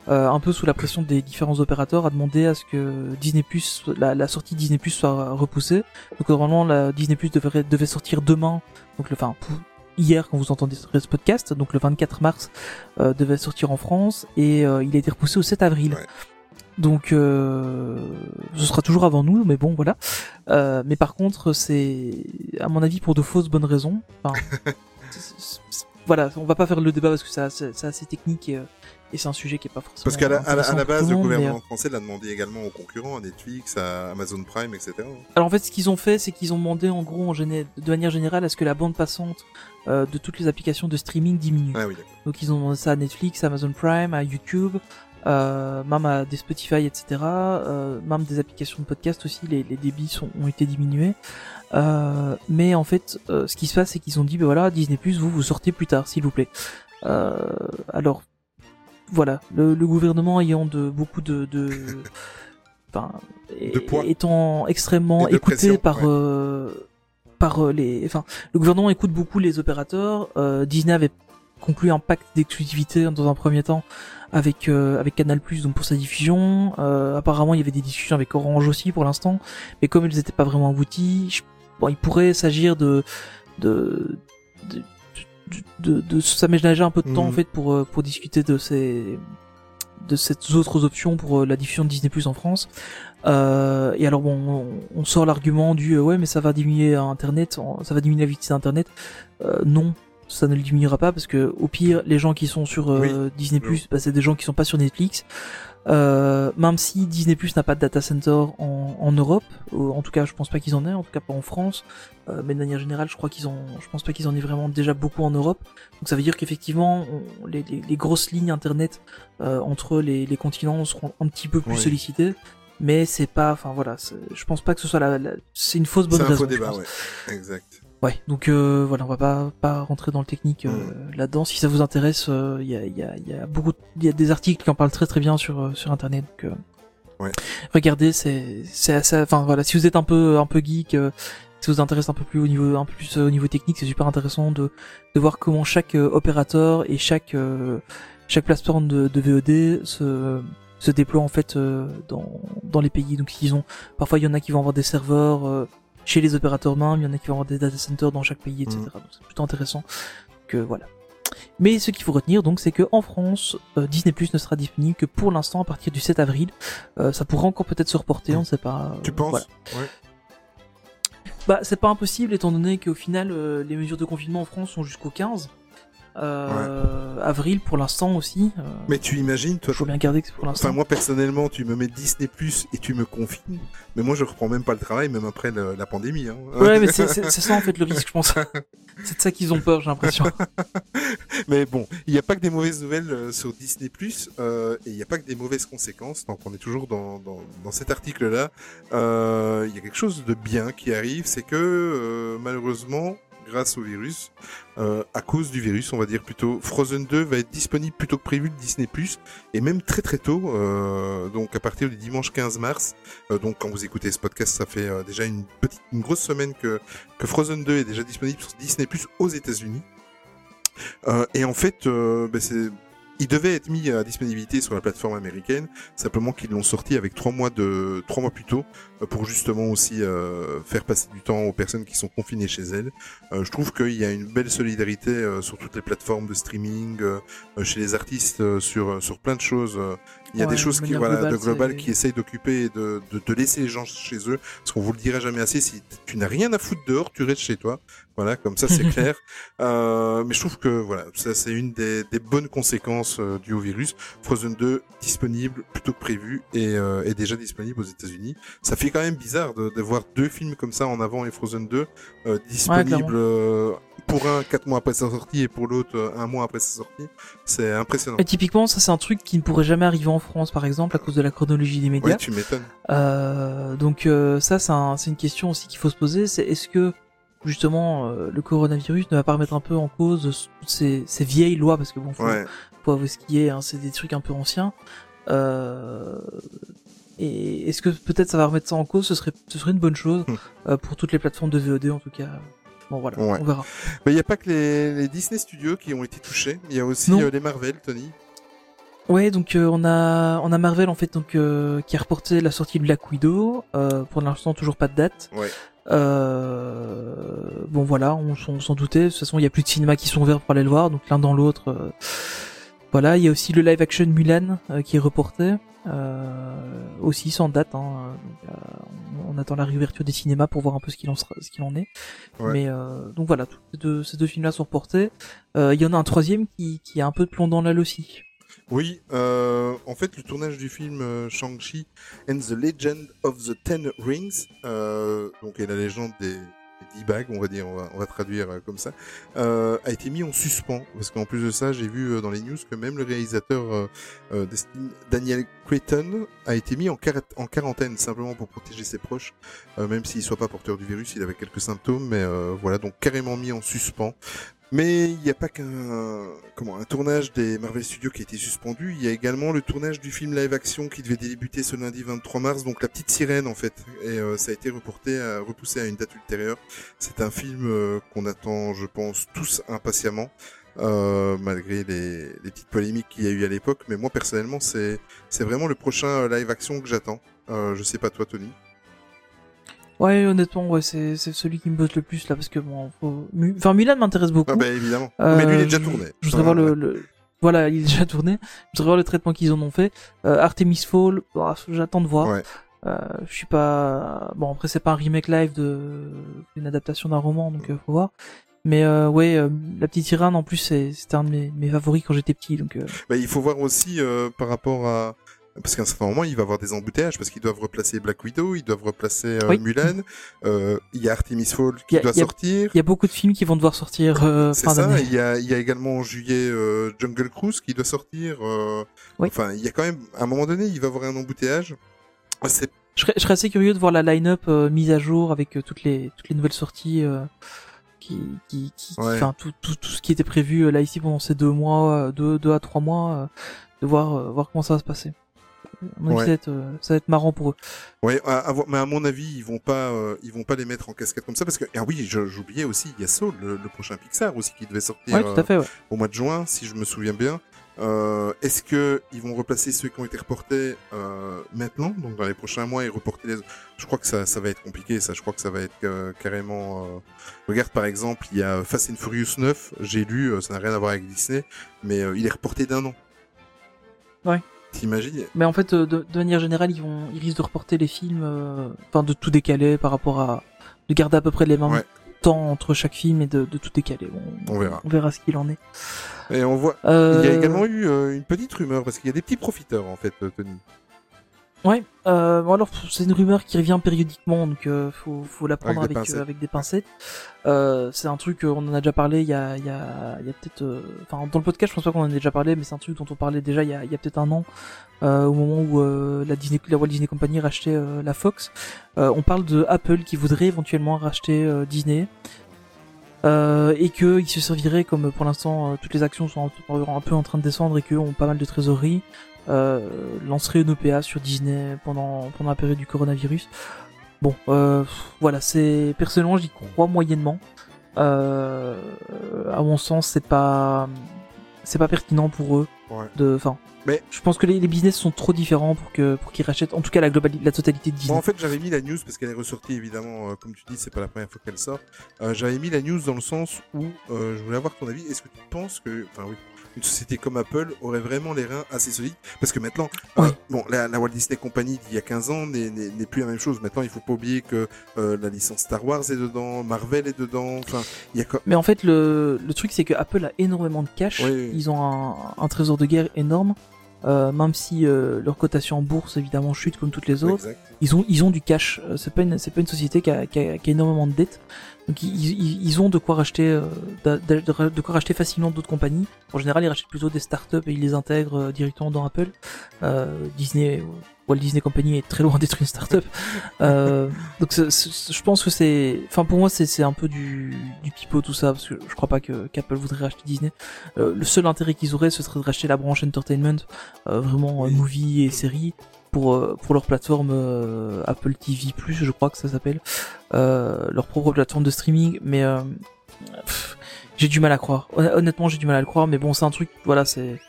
euh, un peu sous la pression des différents opérateurs, a demandé à ce que Disney Plus, la, la sortie Disney Plus soit repoussée. Donc normalement, la Disney Plus devrait, devait sortir demain, donc le, enfin, hier quand vous entendez ce podcast, donc le 24 mars, euh, devait sortir en France et euh, il a été repoussé au 7 avril. Ouais. Donc, euh, ce sera toujours avant nous, mais bon, voilà. Euh, mais par contre, c'est, à mon avis, pour de fausses bonnes raisons. Enfin, voilà, on va pas faire le débat parce que c'est assez, c'est assez technique et, euh, et c'est un sujet qui est pas forcément. Parce qu'à la, à la, à la base, le monde, gouvernement euh, français l'a demandé également aux concurrents, à Netflix, à Amazon Prime, etc. Alors en fait, ce qu'ils ont fait, c'est qu'ils ont demandé, en gros, en géné- de manière générale, à ce que la bande passante euh, de toutes les applications de streaming diminue. Ah oui. Donc ils ont demandé ça à Netflix, à Amazon Prime, à YouTube, euh, même à des Spotify, etc. Euh, même des applications de podcast aussi, les, les débits sont, ont été diminués. Euh, mais en fait, ce qui se passe, c'est qu'ils ont dit, ben voilà, Disney Plus, vous vous sortez plus tard, s'il vous plaît. Alors, voilà, le, le gouvernement ayant de beaucoup de, de poids. étant extrêmement de écouté pression, par ouais. euh, par euh, les, enfin, le gouvernement écoute beaucoup les opérateurs. Euh, Disney avait conclu un pacte d'exclusivité dans un premier temps avec euh, avec Canal+ donc pour sa diffusion. Euh, apparemment, il y avait des discussions avec Orange aussi pour l'instant, mais comme elles n'étaient pas vraiment abouties, je- bon, il pourrait s'agir de de de, de, de, de s'aménager un peu de temps en fait pour euh, pour discuter de ces de ces autres options pour euh, la diffusion de Disney Plus en France. Euh, et alors bon, on, on sort l'argument du euh, ouais mais ça va diminuer Internet, ça va diminuer la vitesse d'Internet. Euh, non, ça ne le diminuera pas parce que au pire les gens qui sont sur Disney Plus, bah, c'est des gens qui sont pas sur Netflix. Euh, même si Disney Plus n'a pas de data center en, en Europe, euh, en tout cas je pense pas qu'ils en aient, en tout cas pas en France, euh, mais de manière générale je crois qu'ils ont, je pense pas qu'ils en aient vraiment déjà beaucoup en Europe. Donc ça veut dire qu'effectivement les, les- les grosses lignes internet euh, entre les, les continents seront un petit peu plus Oui. sollicitées, mais c'est pas, enfin voilà, je pense pas que ce soit la, la- c'est une fausse bonne C'est un raison. faux débat, ouais. Exact. Ouais, donc euh, voilà, on va pas pas rentrer dans le technique euh, Mm. là-dedans. Si ça vous intéresse, euh, il y, a, il y, a, y a beaucoup, il y a des articles qui en parlent très très bien sur euh, sur internet. Donc, euh, Ouais. regardez, c'est c'est assez, enfin voilà, si vous êtes un peu un peu geek, euh, si vous intéresse un peu plus au niveau un peu plus euh, au niveau technique, c'est super intéressant de de voir comment chaque euh, opérateur et chaque euh, chaque plateforme de, de VOD se se déploie en fait euh, dans dans les pays. Donc ils ont parfois il y en a qui vont avoir des serveurs euh, chez les opérateurs même, il y en a qui vont avoir des data centers dans chaque pays, etc. Mhm. Donc c'est plutôt intéressant. Que voilà. Mais ce qu'il faut retenir donc, c'est que en France, euh, Disney Plus ne sera disponible que pour l'instant à partir du 7 avril. Euh, ça pourrait encore peut-être se reporter, on ne sait pas. Tu euh, penses voilà. Ouais. Bah, c'est pas impossible étant donné qu'au final, euh, les mesures de confinement en France sont jusqu'au 15 euh, avril pour l'instant aussi. Euh, Mais tu imagines, toi, faut bien garder que c'est pour l'instant. Enfin, moi, personnellement, tu me mets Disney Plus et tu me confines. Mais moi, je reprends même pas le travail, même après le- la pandémie. Hein. Ouais, mais c'est ça en fait le risque, je pense. c'est de ça qu'ils ont peur, j'ai l'impression. Mais bon, il n'y a pas que des mauvaises nouvelles euh, sur Disney Plus euh, et il n'y a pas que des mauvaises conséquences. Donc, on est toujours dans, dans, dans cet article-là. Il y a quelque chose de bien qui arrive, c'est que malheureusement, grâce au virus, euh, à cause du virus, on va dire plutôt, Frozen 2 va être disponible plus tôt que prévu de Disney et même très très tôt. euh, donc, à partir du dimanche 15 mars. Euh, donc, quand vous écoutez ce podcast, ça fait déjà une petite, une grosse semaine que que Frozen 2 est déjà disponible sur Disney aux États-Unis. Et en fait, ben, c'est il devait être mis à disponibilité sur la plateforme américaine, simplement qu'ils l'ont sorti avec trois mois de trois mois plus tôt euh, pour justement aussi euh, faire passer du temps aux personnes qui sont confinées chez elles. Euh, je trouve qu'il y a une belle solidarité sur toutes les plateformes de streaming, chez les artistes, sur sur plein de choses. Il y a Ouais, des choses de qui voilà globale, de global qui essayent d'occuper et de, de de laisser les gens chez eux, parce qu'on vous le dira jamais assez. Si tu n'as rien à foutre dehors, tu restes chez toi. Voilà, comme ça c'est clair. Euh, mais je trouve que voilà, ça c'est une des, des bonnes conséquences euh, du haut virus. Frozen 2 disponible plutôt que prévu et euh, est déjà disponible aux États-Unis. Ça fait quand même bizarre de, de voir deux films comme ça en avant et Frozen 2 euh, disponible clairement. euh, pour un quatre mois après sa sortie et pour l'autre un mois après sa sortie. C'est impressionnant. Et typiquement, ça c'est un truc qui ne pourrait jamais arriver en France, par exemple, à cause de la chronologie des médias. Ouais, tu m'étonnes. Euh, donc euh, ça, c'est un- c'est une question aussi qu'il faut se poser. C'est est-ce que justement euh, le coronavirus ne va pas remettre un peu en cause toutes ces, ces vieilles lois? Parce que bon, faut, Ouais. faut avouer ce qui est, hein, c'est des trucs un peu anciens. Euh, et est-ce que peut-être ça va remettre ça en cause? Ce serait, ce serait une bonne chose Hmm. euh, pour toutes les plateformes de VOD en tout cas. Bon voilà, Ouais. on verra. Mais il n'y a pas que les, les Disney Studios qui ont été touchés. Il y a aussi euh, les Marvel, Tony. Ouais, donc euh, on a on a Marvel en fait donc euh, qui a reporté la sortie de Black Widow. Pour l'instant toujours pas de date. Ouais. Bon voilà, on, s'en- on s'en doutait. De toute façon, il y a plus de cinéma qui sont ouverts pour aller le voir, donc l'un dans l'autre. Voilà, il y a aussi le live action Mulan euh, qui est reporté, euh, aussi sans date. Hein, donc, euh, on, on attend la réouverture des cinémas pour voir un peu ce qu'il en sera, ce qu'il en est. Ouais. Mais euh, donc voilà, tous ces deux, ces deux films-là sont reportés. Euh, Il y en a un troisième qui, qui a un peu de plomb dans l'aile aussi. Oui, euh, en fait, le tournage du film euh, Shang-Chi and the Legend of the Ten Rings, euh, donc et la légende des, on va dire, on va, traduire euh, comme ça, euh, a été mis en suspens. Parce qu'en plus de ça, j'ai vu euh, dans les news que même le réalisateur Daniel Creighton a été mis en, quar- en quarantaine simplement pour protéger ses proches, même s'il soit pas porteur du virus, il avait quelques symptômes, mais voilà, donc carrément mis en suspens. Mais il n'y a pas qu'un comment un tournage des Marvel Studios qui a été suspendu. Il y a également le tournage du film live action qui devait débuter ce lundi 23 mars, donc la petite sirène en fait, et euh, ça a été reporté, repoussé à une date ultérieure. C'est un film euh, qu'on attend, je pense, tous impatiemment. Euh, malgré les, les petites polémiques qu'il y a eu à l'époque, mais moi personnellement c'est c'est vraiment le prochain live action que j'attends. Je sais pas toi Tony? Ouais, honnêtement, ouais, c'est celui qui me botte le plus là parce que bon, faut... Enfin Mulan m'intéresse beaucoup. Ah bah évidemment. Euh, mais lui il est déjà tourné. Je voudrais voir le, voilà, il est déjà tourné. Je voudrais voir le traitement qu'ils en ont fait. Euh, Artemis Fall, bah, j'attends de voir. Ouais. Euh, je suis pas bon après c'est pas un remake live de une adaptation d'un roman donc euh, faut voir. Mais euh, ouais, euh, la petite sirène en plus c'était un de mes, mes favoris quand j'étais petit donc. euh, Bah, il faut voir aussi euh, par rapport à parce qu'à un certain moment il va avoir des embouteillages parce qu'ils doivent replacer Black Widow, ils doivent replacer euh, Oui. Mulan, euh, il y a Artemis Fall qui a- doit a- sortir. Il y a beaucoup de films qui vont devoir sortir euh, C'est fin ça, d'année. il y a, il y a également en juillet euh, Jungle Cruise qui doit sortir. euh, Oui. Enfin, il y a quand même, à un moment donné, il va y avoir un embouteillage. Ah, C'est Je serais, je serais assez curieux de voir la line-up mise à jour avec toutes les toutes les nouvelles sorties euh, qui qui qui Ouais. enfin tout, tout tout ce qui était prévu là ici pendant ces deux mois deux deux à trois mois de voir voir comment ça va se passer. À mon avis, Ouais. ça va être euh, ça va être marrant pour eux. Ouais, à, mais à mon avis, ils vont pas, euh, ils vont pas les mettre en casquette comme ça parce que ah oui, j'oubliais aussi, il y a Soul, le, le prochain Pixar aussi qui devait sortir Ouais, tout euh, à fait. Ouais. au mois de juin, si je me souviens bien. Euh, Est-ce que ils vont replacer ceux qui ont été reportés euh, maintenant, donc dans les prochains mois, et reporter les Je crois que ça, ça va être compliqué. Ça, je crois que ça va être euh, carrément. Regarde par exemple, il y a Fast and Furious 9. J'ai lu, ça n'a rien à voir avec Disney, mais il est reporté d'un an. Ouais. T'imagines Mais en fait, euh, de, de manière générale, ils vont ils risquent de reporter les films, euh, enfin de tout décaler par rapport à de garder à peu près les mêmes Ouais. temps entre chaque film et de, de tout décaler. On verra. On verra ce qu'il en est. Et on voit. Euh... Il y a également eu euh, une petite rumeur parce qu'il y a des petits profiteurs en fait, euh, Tony. Ouais, euh, bon alors c'est une rumeur qui revient périodiquement, donc euh, faut, faut la prendre Avec avec, des euh, pincettes. avec des pincettes. Euh, c'est un truc, euh, on en a déjà parlé il y a, il y a, il y a peut-être, euh, enfin dans le podcast je pense pas qu'on en ait déjà parlé, mais c'est un truc dont on parlait déjà il y a, il y a peut-être un an, euh, au moment où euh, la Disney, la Walt Disney Company rachetait euh, la Fox. Euh, on parle de Apple qui voudrait éventuellement racheter euh, Disney. Euh, et que il se servirait comme euh, pour l'instant euh, toutes les actions sont un peu, un peu en train de descendre et qu'ils ont pas mal de trésorerie euh, lancerait une OPA sur Disney pendant pendant la période du coronavirus. Bon, euh, voilà, c'est personnellement j'y crois moyennement. Euh, à mon sens, c'est pas c'est pas pertinent pour eux Ouais. De, enfin, Mais- je pense que les, les business sont trop différents pour que pour qu'ils rachètent, en tout cas la globalité, la totalité de Bon, Disney. en fait, j'avais mis la news parce qu'elle est ressortie évidemment, euh, comme tu dis, c'est pas la première fois qu'elle sort. Euh, j'avais mis la news dans le sens où euh, je voulais avoir ton avis. Est-ce que tu penses que, enfin oui, une société comme Apple aurait vraiment les reins assez solides Parce que maintenant, euh, bon, la, la Walt Disney Company d'il y a 15 ans n'est- plus la même chose. Maintenant, il faut pas oublier que euh, la licence Star Wars est dedans, Marvel est dedans. Enfin, il y a quoi Mais en fait, le, le truc, c'est que Apple a énormément de cash. Ils ont un, un trésor de guerre énorme. Euh, même si leur cotation en bourse évidemment chute comme toutes les autres, Exact. ils ont ils ont du cash. C'est pas une c'est pas une société qui a, qui a, qui a énormément de dettes. Donc ils, ils, ils ont de quoi racheter euh, de, quoi racheter facilement d'autres compagnies. En général, ils rachètent plutôt des startups et ils les intègrent euh, directement dans Apple. Euh, Disney Walt Disney Company est très loin d'être une startup. Euh, donc je pense que c'est, enfin pour moi c'est un peu du du pipeau tout ça parce que je crois pas que qu'Apple voudrait racheter Disney. Euh, le seul intérêt qu'ils auraient ce serait de racheter la branche entertainment, euh, vraiment euh, Oui. movie et série pour euh, pour leur plateforme euh, Apple TV je crois que ça s'appelle, euh, leur propre plateforme de streaming. Mais euh, j'ai du mal à croire. Hon- Honnêtement j'ai du mal à le croire. Mais bon c'est un truc, voilà c'est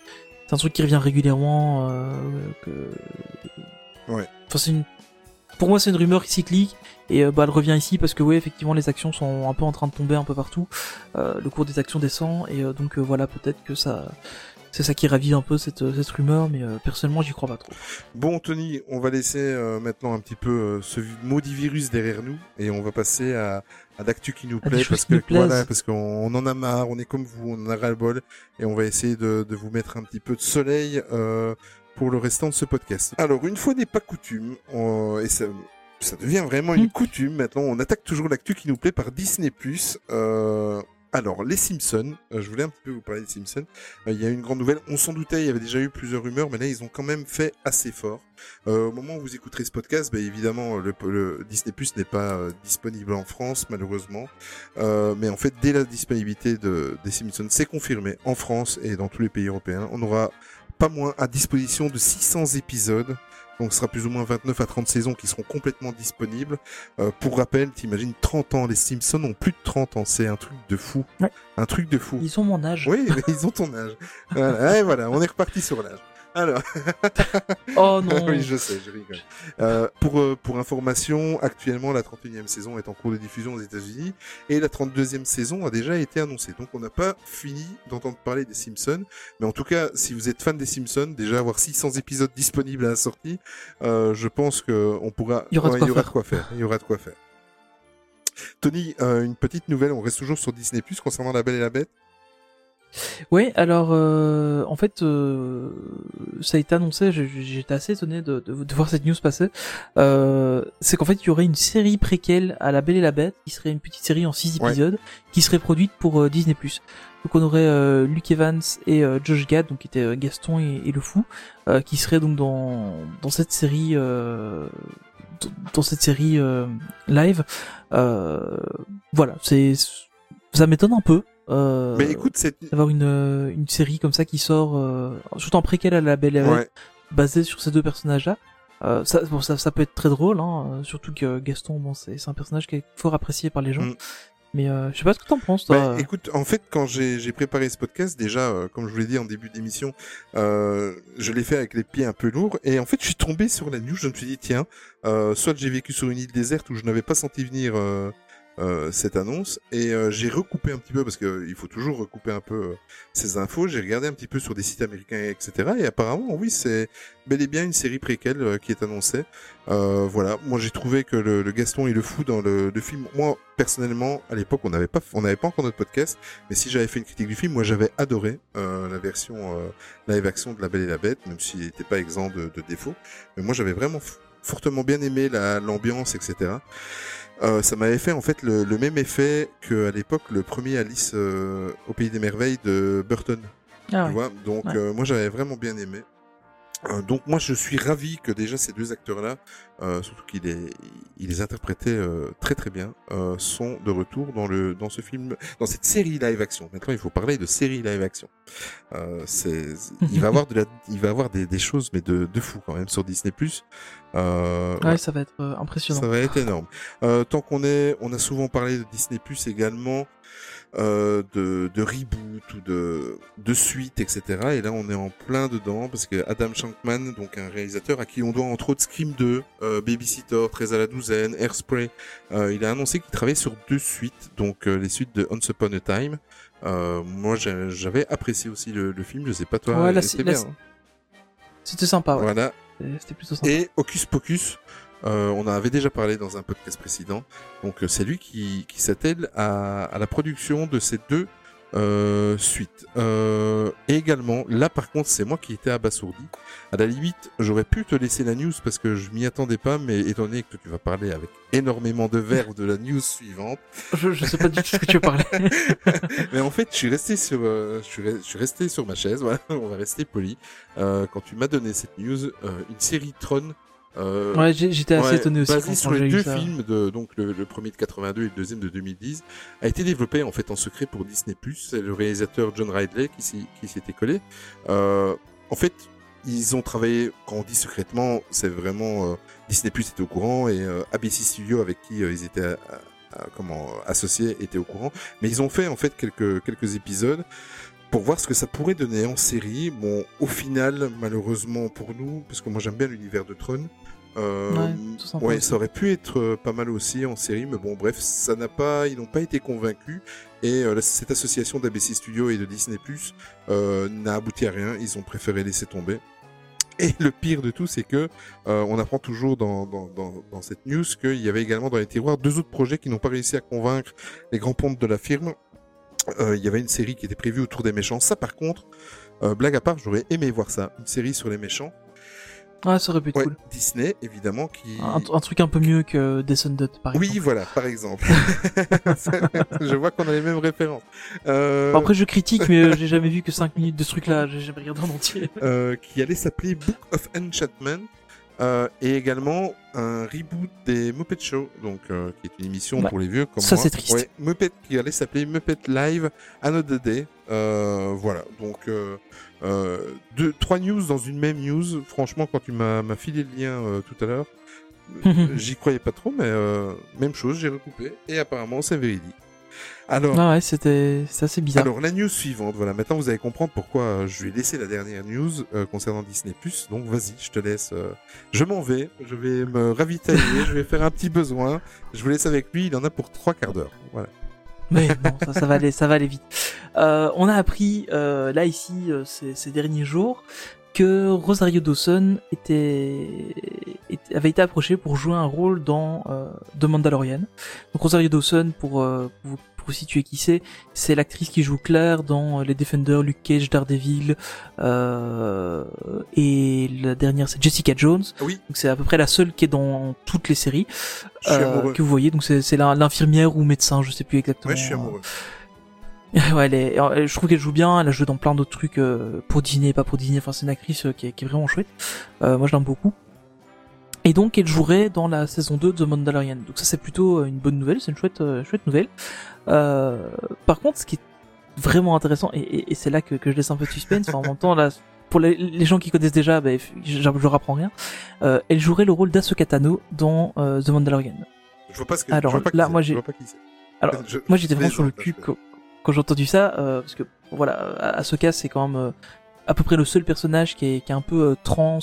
c'est un truc qui revient régulièrement. Euh, que... Ouais. Enfin c'est une pour moi, c'est une rumeur cyclique et euh, bah, elle revient ici parce que oui, effectivement, les actions sont un peu en train de tomber un peu partout. Euh, le cours des actions descend et euh, donc voilà, peut-être que ça, c'est ça qui ravive un peu cette, cette rumeur, mais euh, personnellement, j'y crois pas trop. Bon, Tony, on va laisser euh, maintenant un petit peu euh, ce maudit virus derrière nous et on va passer à, à l'actu qui nous À plaît parce que voilà, parce qu'on on en a marre, on est comme vous, on en a ras le bol et on va essayer de, de vous mettre un petit peu de soleil euh, pour le restant de ce podcast. Alors, une fois n'est pas coutume, on- et ça, ça devient vraiment une Hmm. coutume maintenant, on attaque toujours l'actu qui nous plaît par Disney+. Euh, alors, les Simpsons, euh, je voulais un petit peu vous parler des Simpsons. Euh, Il y a une grande nouvelle, on s'en doutait, il y avait déjà eu plusieurs rumeurs, mais là ils ont quand même fait assez fort. Euh, au moment où vous écouterez ce podcast, bah, évidemment, le, Disney Plus n'est pas disponible en France, malheureusement. Mais en fait, dès la disponibilité de, des Simpsons, c'est confirmé en France et dans tous les pays européens. On aura pas moins à disposition de 600 épisodes. Donc ce sera plus ou moins 29 à 30 saisons qui seront complètement disponibles. Euh, pour rappel, t'imagines 30 ans, les Simpsons ont plus de 30 ans, c'est un truc de fou. Ouais. Un truc de fou. Ils ont mon âge. Oui, ils ont ton âge. Voilà, et voilà on est reparti sur l'âge. Alors, Oh non. oui, je sais, je rigole. Euh, pour, euh, pour information, actuellement, la 31e saison est en cours de diffusion aux États-Unis et la 32e saison a déjà été annoncée. Donc, on n'a pas fini d'entendre parler des Simpsons. Mais en tout cas, si vous êtes fan des Simpsons, déjà avoir 600 épisodes disponibles à la sortie, euh, je pense que on pourra. Il y aura de ouais, quoi il y aura faire. de quoi faire. Il y aura de quoi faire. Tony, euh, une petite nouvelle. On reste toujours sur Disney Plus concernant La Belle et la Bête. Ouais, alors euh, en fait, euh, ça a été annoncé. j'ai- J'étais assez étonné de, de, de voir cette news passer. Euh, c'est qu'en fait, il y aurait une série préquelle à La Belle et la Bête, qui serait une petite série en six Ouais. épisodes, qui serait produite pour euh, Disney+. Donc on aurait euh, Luke Evans et euh, Josh Gad, donc qui étaient Gaston et, et le Fou, euh, qui seraient donc dans dans cette série. Euh, dans- dans cette série euh, live, euh, voilà, c'est ça m'étonne un peu. Euh, Mais écoute, c'est d'avoir une, euh, une série comme ça qui sort, euh, surtout en préquel à la Belle et la ouais. basée sur ces deux personnages-là. Euh, ça, bon, ça, ça peut être très drôle, hein, euh, surtout que Gaston, bon, c'est un personnage qui est fort apprécié par les gens. Mm. Mais euh, je sais pas ce que t'en penses, toi. Bah, écoute, en fait, quand j'ai j'ai préparé ce podcast, déjà, euh, comme je vous l'ai dit en début d'émission, euh, je l'ai fait avec les pieds un peu lourds. Et en fait, je suis tombé sur la news. Je me suis dit, tiens, euh, soit j'ai vécu sur une île déserte où je n'avais pas senti venir euh, cette annonce, et euh, j'ai recoupé un petit peu parce que euh, il faut toujours recouper un peu euh, ces infos. J'ai regardé un petit peu sur des sites américains, etc. Et apparemment, oui, c'est bel et bien une série préquelle qui est annoncée. Voilà, moi j'ai trouvé que le, le Gaston et le fou dans le, le film, moi personnellement à l'époque on n'avait pas on n'avait pas encore notre podcast, mais si j'avais fait une critique du film, moi j'avais adoré la version live action de La Belle et la Bête, même s'il n'était pas exempt de, de défauts, mais moi j'avais vraiment fortement bien aimé la l'ambiance etc. Euh, ça m'avait fait en fait le, le même effet que à l'époque le premier Alice euh, au pays des merveilles de Burton. Ah Tu ouais. vois? Donc Ouais. euh, moi j'avais vraiment bien aimé. Euh, donc moi je suis ravi que déjà ces deux acteurs-là euh, surtout qu'il est, il les interprétait euh, très très bien, euh, sont de retour dans le dans ce film, dans cette série live action. Maintenant, il faut parler de série live action. Euh, c'est, il va avoir de la, il va avoir des, des choses mais de, de fou quand même sur Disney Euh, Ouais, ça va être impressionnant. ça va être énorme. Euh, tant qu'on est, on a souvent parlé de Disney Plus également, euh, de, de reboot ou de, de suite, etc. Et là, on est en plein dedans parce que Adam Shankman, donc un réalisateur à qui on doit entre autres Scream 2, euh, Babysitter, 13 à la douzaine, Airspray, euh, il a annoncé qu'il travaillait sur deux suites, donc euh, les suites de Once Upon a Time. Euh, moi, j'avais apprécié aussi le, le film. Je sais pas toi, Ouais, c'était bien. hein. C'était sympa, ouais. Voilà. C'était- C'était plutôt sympa. Et Hocus Pocus, euh, on en avait déjà parlé dans un podcast précédent. Donc euh, c'est lui qui, qui s'attelle à, à la production de ces deux euh, suites. Euh, et également, là par contre, c'est moi qui étais abasourdi. À la limite, j'aurais pu te laisser la news parce que je m'y attendais pas, mais étant donné que tu vas parler avec énormément de verve de la news suivante, Je, je sais pas du tout ce que tu veux parler. mais en fait, je suis resté sur, je, suis re- je suis resté sur ma chaise. Voilà, on va rester poli. Quand tu m'as donné cette news, une série Tron. Euh, ouais, j'étais assez Ouais, étonné aussi. Basé sur les deux ça. films, de, donc le, le premier de 82 et le deuxième de 2010, a été développé en fait en secret pour Disney+. C'est le réalisateur John Ridley qui s'y qui s'y était collé. Euh, en fait, ils ont travaillé, quand on dit secrètement, c'est vraiment euh, Disney+, était au courant et euh, ABC Studio avec qui euh, ils étaient euh, euh, comment associés était au courant. Mais ils ont fait en fait quelques quelques épisodes pour voir ce que ça pourrait donner en série. Bon, au final, malheureusement pour nous, parce que moi j'aime bien l'univers de Tron. Euh, Ouais, ouais, ça aurait pu être euh, pas mal aussi en série, mais bon, bref, ça n'a pas, ils n'ont pas été convaincus. Et euh, cette association d'ABC Studio et de Disney Plus euh, n'a abouti à rien. Ils ont préféré laisser tomber. Et le pire de tout, c'est que euh, on apprend toujours dans, dans, dans, dans cette news qu'il y avait également dans les tiroirs deux autres projets qui n'ont pas réussi à convaincre les grands pontes de la firme. Euh, il y avait une série qui était prévue autour des méchants. Ça, par contre, euh, blague à part, j'aurais aimé voir ça, une série sur les méchants. Ouais, ça aurait pu être Ouais, cool. Disney, évidemment, qui Un, un truc un peu mieux que Descendant, par oui, exemple. voilà, par exemple. je vois qu'on a les mêmes références. Euh, Bon, après, je critique, mais j'ai jamais vu que 5 minutes de ce truc-là. J'ai jamais regardé en entier. euh, qui allait s'appeler Book of Enchantment. Euh, et également un reboot des Muppet Show, donc euh, qui est une émission Ouais. pour les vieux comme Ça, moi. c'est triste. Ouais, Muppet qui allait s'appeler Muppet Live Another Day. Euh, voilà, donc euh, euh, deux, trois news dans une même news. Franchement, quand tu m'as m'as filé le lien euh, tout à l'heure, j'y croyais pas trop, mais euh, même chose, j'ai recoupé et apparemment c'est véridique. Alors, Ah ouais, c'était assez bizarre. alors la news suivante, voilà, maintenant vous allez comprendre pourquoi euh, je lui ai laissé la dernière news euh, concernant Disney+. Donc vas-y, je te laisse. euh, je m'en vais, je vais me ravitailler, je vais faire un petit besoin. Je vous laisse avec lui, il en a pour trois quarts d'heure. Voilà. Mais non, ça, ça va aller, ça va aller vite. Euh, on a appris là ici ces, ces derniers jours que Rosario Dawson était, était- avait été approché pour jouer un rôle dans euh, The Mandalorian. Donc Rosario Dawson, pour, euh, pour, vous- pour situer qui c'est, c'est l'actrice qui joue Claire dans euh, les Defenders, Luke Cage, Daredevil, euh, et la dernière c'est Jessica Jones. Oui. Donc c'est à peu près la seule qui est dans toutes les séries euh, que vous voyez. Donc c'est c'est l'in- l'infirmière ou médecin, je sais plus exactement. Ouais, je suis amoureux. ouais, elle est, je trouve qu'elle joue bien. Elle a joué dans plein d'autres trucs euh, pour et pas pour Disney. Enfin, c'est une actrice euh, qui, est, qui est vraiment chouette. Euh, moi, je l'aime beaucoup. Et donc, elle jouerait dans la saison 2 de The Mandalorian. Donc ça, c'est plutôt euh, une bonne nouvelle. C'est une chouette, euh, chouette nouvelle. Euh, par contre, ce qui est vraiment intéressant, et, et- et c'est là que, que je laisse un peu de suspense. Enfin, en même temps, là, pour les, les gens qui connaissent déjà, bah, je, je leur apprends rien. Euh, elle jouerait le rôle d'Ahsoka Tano dans euh, The Mandalorian. Je vois pas ce que. Alors, je vois pas là, moi, j'ai-. Alors, Je- moi j'étais vraiment sur le cul quand, quand j'ai entendu ça, euh, parce que voilà, Ahsoka c'est quand même à peu près le seul personnage qui est, qui est un peu euh, trans,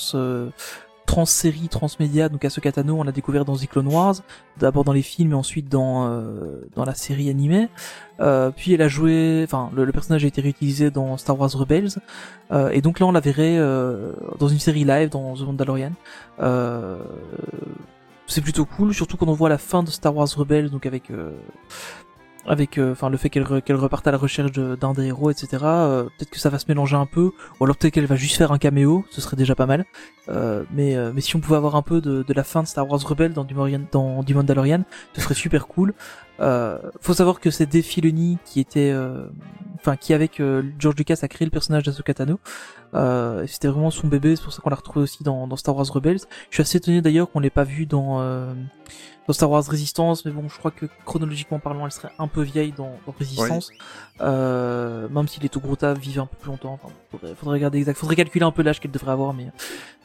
euh, trans série, transmédia. Donc Ahsoka Tano, on l'a découvert dans The Clone Wars, d'abord dans les films et ensuite dans euh, dans la série animée. Euh, puis elle a joué, enfin le, personnage a été réutilisé dans Star Wars Rebels, euh, et donc là on la verrait euh, dans une série live dans The Mandalorian. Euh, c'est plutôt cool, surtout quand on voit la fin de Star Wars Rebels, donc avec euh, avec euh, enfin le fait qu'elle re- qu'elle reparte à la recherche d'un des héros, etc. euh, peut-être que ça va se mélanger un peu, ou alors peut-être qu'elle va juste faire un caméo, ce serait déjà pas mal. Euh, mais euh, mais si on pouvait avoir un peu de, de la fin de Star Wars Rebels dans du, Morian- Mandalorian, ce serait super cool. Euh, faut savoir que c'est Dave Filoni qui était euh, enfin qui avec euh, George Lucas a créé le personnage d'Ahsoka Tano. Euh, c'était vraiment son bébé, c'est pour ça qu'on l'a retrouvé aussi dans, dans Star Wars Rebels. Je suis assez étonné d'ailleurs qu'on l'ait pas vu dans euh, dans Star Wars Résistance, mais bon, je crois que chronologiquement parlant, elle serait un peu vieille dans, dans Résistance. Euh, même si les Togruta vivent un peu plus longtemps. Enfin, faudrait, faudrait regarder exact, faudrait calculer un peu l'âge qu'elle devrait avoir, mais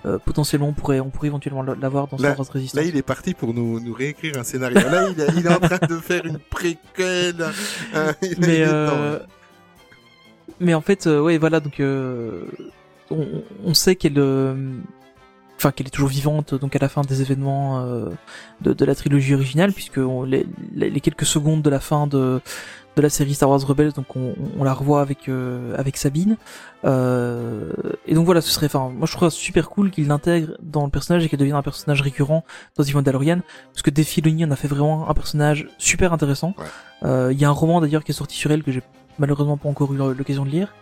euh, potentiellement on pourrait on pourrait éventuellement l'avoir dans Star Wars Résistance. Là, il est parti pour nous, nous réécrire un scénario. Là, il, est- il est en train de faire une préquelle. Euh, il est mais euh, mais en fait euh, ouais voilà donc euh, on, on sait qu'elle euh, enfin qu'elle est toujours vivante donc à la fin des événements euh, de, de la trilogie originale puisque on- les, les, quelques secondes de la fin de de la série Star Wars Rebels donc on, on la revoit avec euh, avec Sabine euh, et donc voilà ce serait enfin moi je trouve ça super cool qu'il l'intègre dans le personnage et qu'elle devienne un personnage récurrent dans The Mandalorian parce que Dave Filoni en a fait vraiment un personnage super intéressant Ouais. euh, il y a un roman d'ailleurs qui est sorti sur elle que j'ai malheureusement pas encore eu l'occasion de lire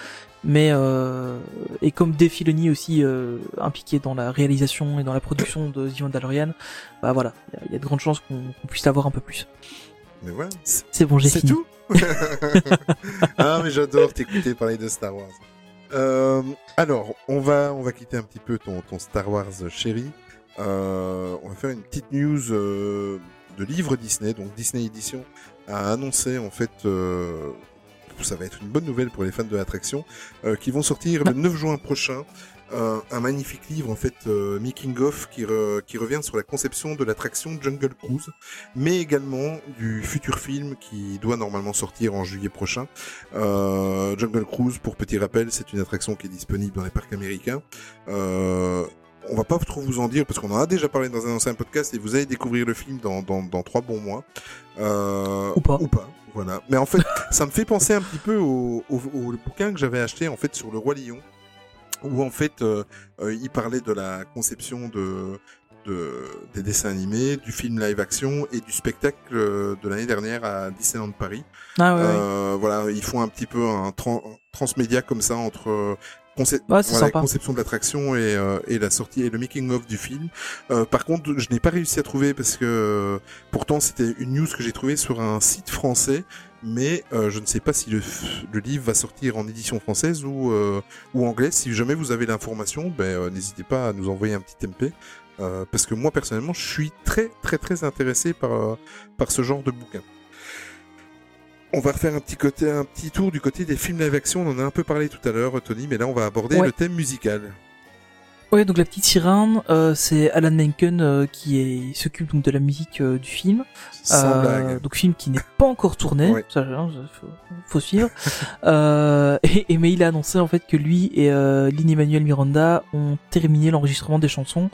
mais euh, et comme Dave Filoni aussi euh, impliqué dans la réalisation et dans la production de The Mandalorian bah voilà il y a- il y, a de grandes chances qu'on puisse l'avoir un peu plus Mais voilà, c'est c'est bon j'ai c'est fini tout. ah, mais j'adore t'écouter parler de Star Wars. Euh, alors, on va, on va quitter un petit peu ton, ton Star Wars chéri. Euh, on va faire une petite news euh, de livre Disney. Donc, Disney Edition a annoncé, en fait, ça va être une bonne nouvelle pour les fans de l'attraction, euh, qui vont sortir le 9 juin prochain. un magnifique livre en fait euh, making of qui revient sur la conception de l'attraction Jungle Cruise mais également du futur film qui doit normalement sortir en juillet prochain. Euh, Jungle Cruise, pour petit rappel, c'est une attraction qui est disponible dans les parcs américains. Euh, on va pas trop vous en dire parce qu'on en a déjà parlé dans un ancien podcast et vous allez découvrir le film dans, dans, dans trois bons mois. Euh, Ou pas. Ou pas. Voilà. Mais en fait, ça me fait penser un petit peu au, au, au bouquin que j'avais acheté en fait sur le roi lion, où en fait euh, euh, il parlait de la conception de, de des dessins animés, du film live action et du spectacle euh, de l'année dernière à Disneyland Paris. ah ouais, ouais. Euh, voilà, ils font un petit peu un tran- transmédia comme ça entre conce- Ouais, c'est voilà, sympa. conception de l'attraction et, euh, et la sortie et le making of du film. Euh, par contre, je n'ai pas réussi à trouver parce que euh, pourtant c'était une news que j'ai trouvée sur un site français, mais euh, je ne sais pas si le, livre va sortir en édition française ou ou anglaise. Si jamais vous avez l'information, ben n'hésitez pas à nous envoyer un petit MP. parce que moi personnellement, je suis très très très intéressé par par ce genre de bouquin. On va refaire un petit côté, un petit tour du côté des films live action. On en a un peu parlé tout à l'heure, Tony, mais là on va aborder Ouais. le thème musical. Ouais, donc la petite sirène, euh, c'est Alan Menken euh, qui s'occupe donc de la musique euh, du film. Sans Euh, blague. donc film qui n'est pas encore tourné, ça, hein, faut, faut suivre. euh, et, et mais il a annoncé en fait que lui et euh, Lin Emmanuel Miranda ont terminé l'enregistrement des chansons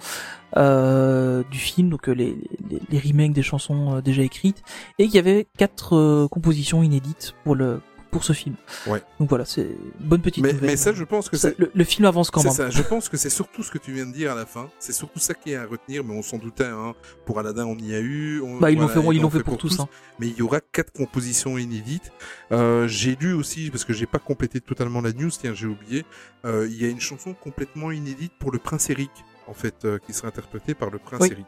euh, du film, donc les, les, les remakes des chansons déjà écrites, et qu'il y avait quatre compositions inédites pour le pour ce film. Ouais. Donc voilà, c'est bonne petite Mais, nouvelle. mais ça, je pense que Ça, le, le film avance quand même. ça, je pense que c'est surtout ce que tu viens de dire à la fin. C'est surtout ça qui est à retenir, mais on s'en doutait. Hein. Pour Aladdin, on y a eu. on- Bah ils l'ont voilà, fait, ils l'ont fait pour tous. Hein. Mais il y aura quatre compositions inédites. Euh, j'ai lu aussi, parce que j'ai pas complété totalement la news, tiens, j'ai oublié. euh, il y a une chanson complètement inédite pour le Prince Eric, en fait, euh, qui sera interprétée par le Prince Oui. Eric.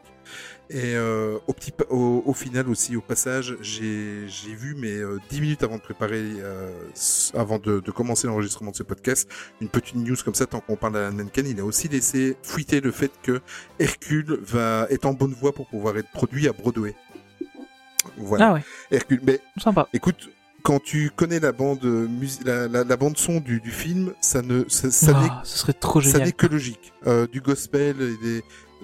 Et euh, au, petit, pa- au, au final aussi, au passage, j'ai vu, mais euh, dix minutes avant de préparer, avant de, de commencer l'enregistrement de ce podcast, une petite news comme ça, tant qu'on parle d'Alan Menken, il a aussi laissé fuiter le fait que Hercule va être en bonne voie pour pouvoir être produit à Broadway. Voilà. Ah ouais, Hercule. Mais sympa. écoute, quand tu connais la bande musique, la, la, la bande son du, du film, ça ne, ça, ça n'est Ah, ce serait trop ça n'est que logique. Euh, du gospel et des,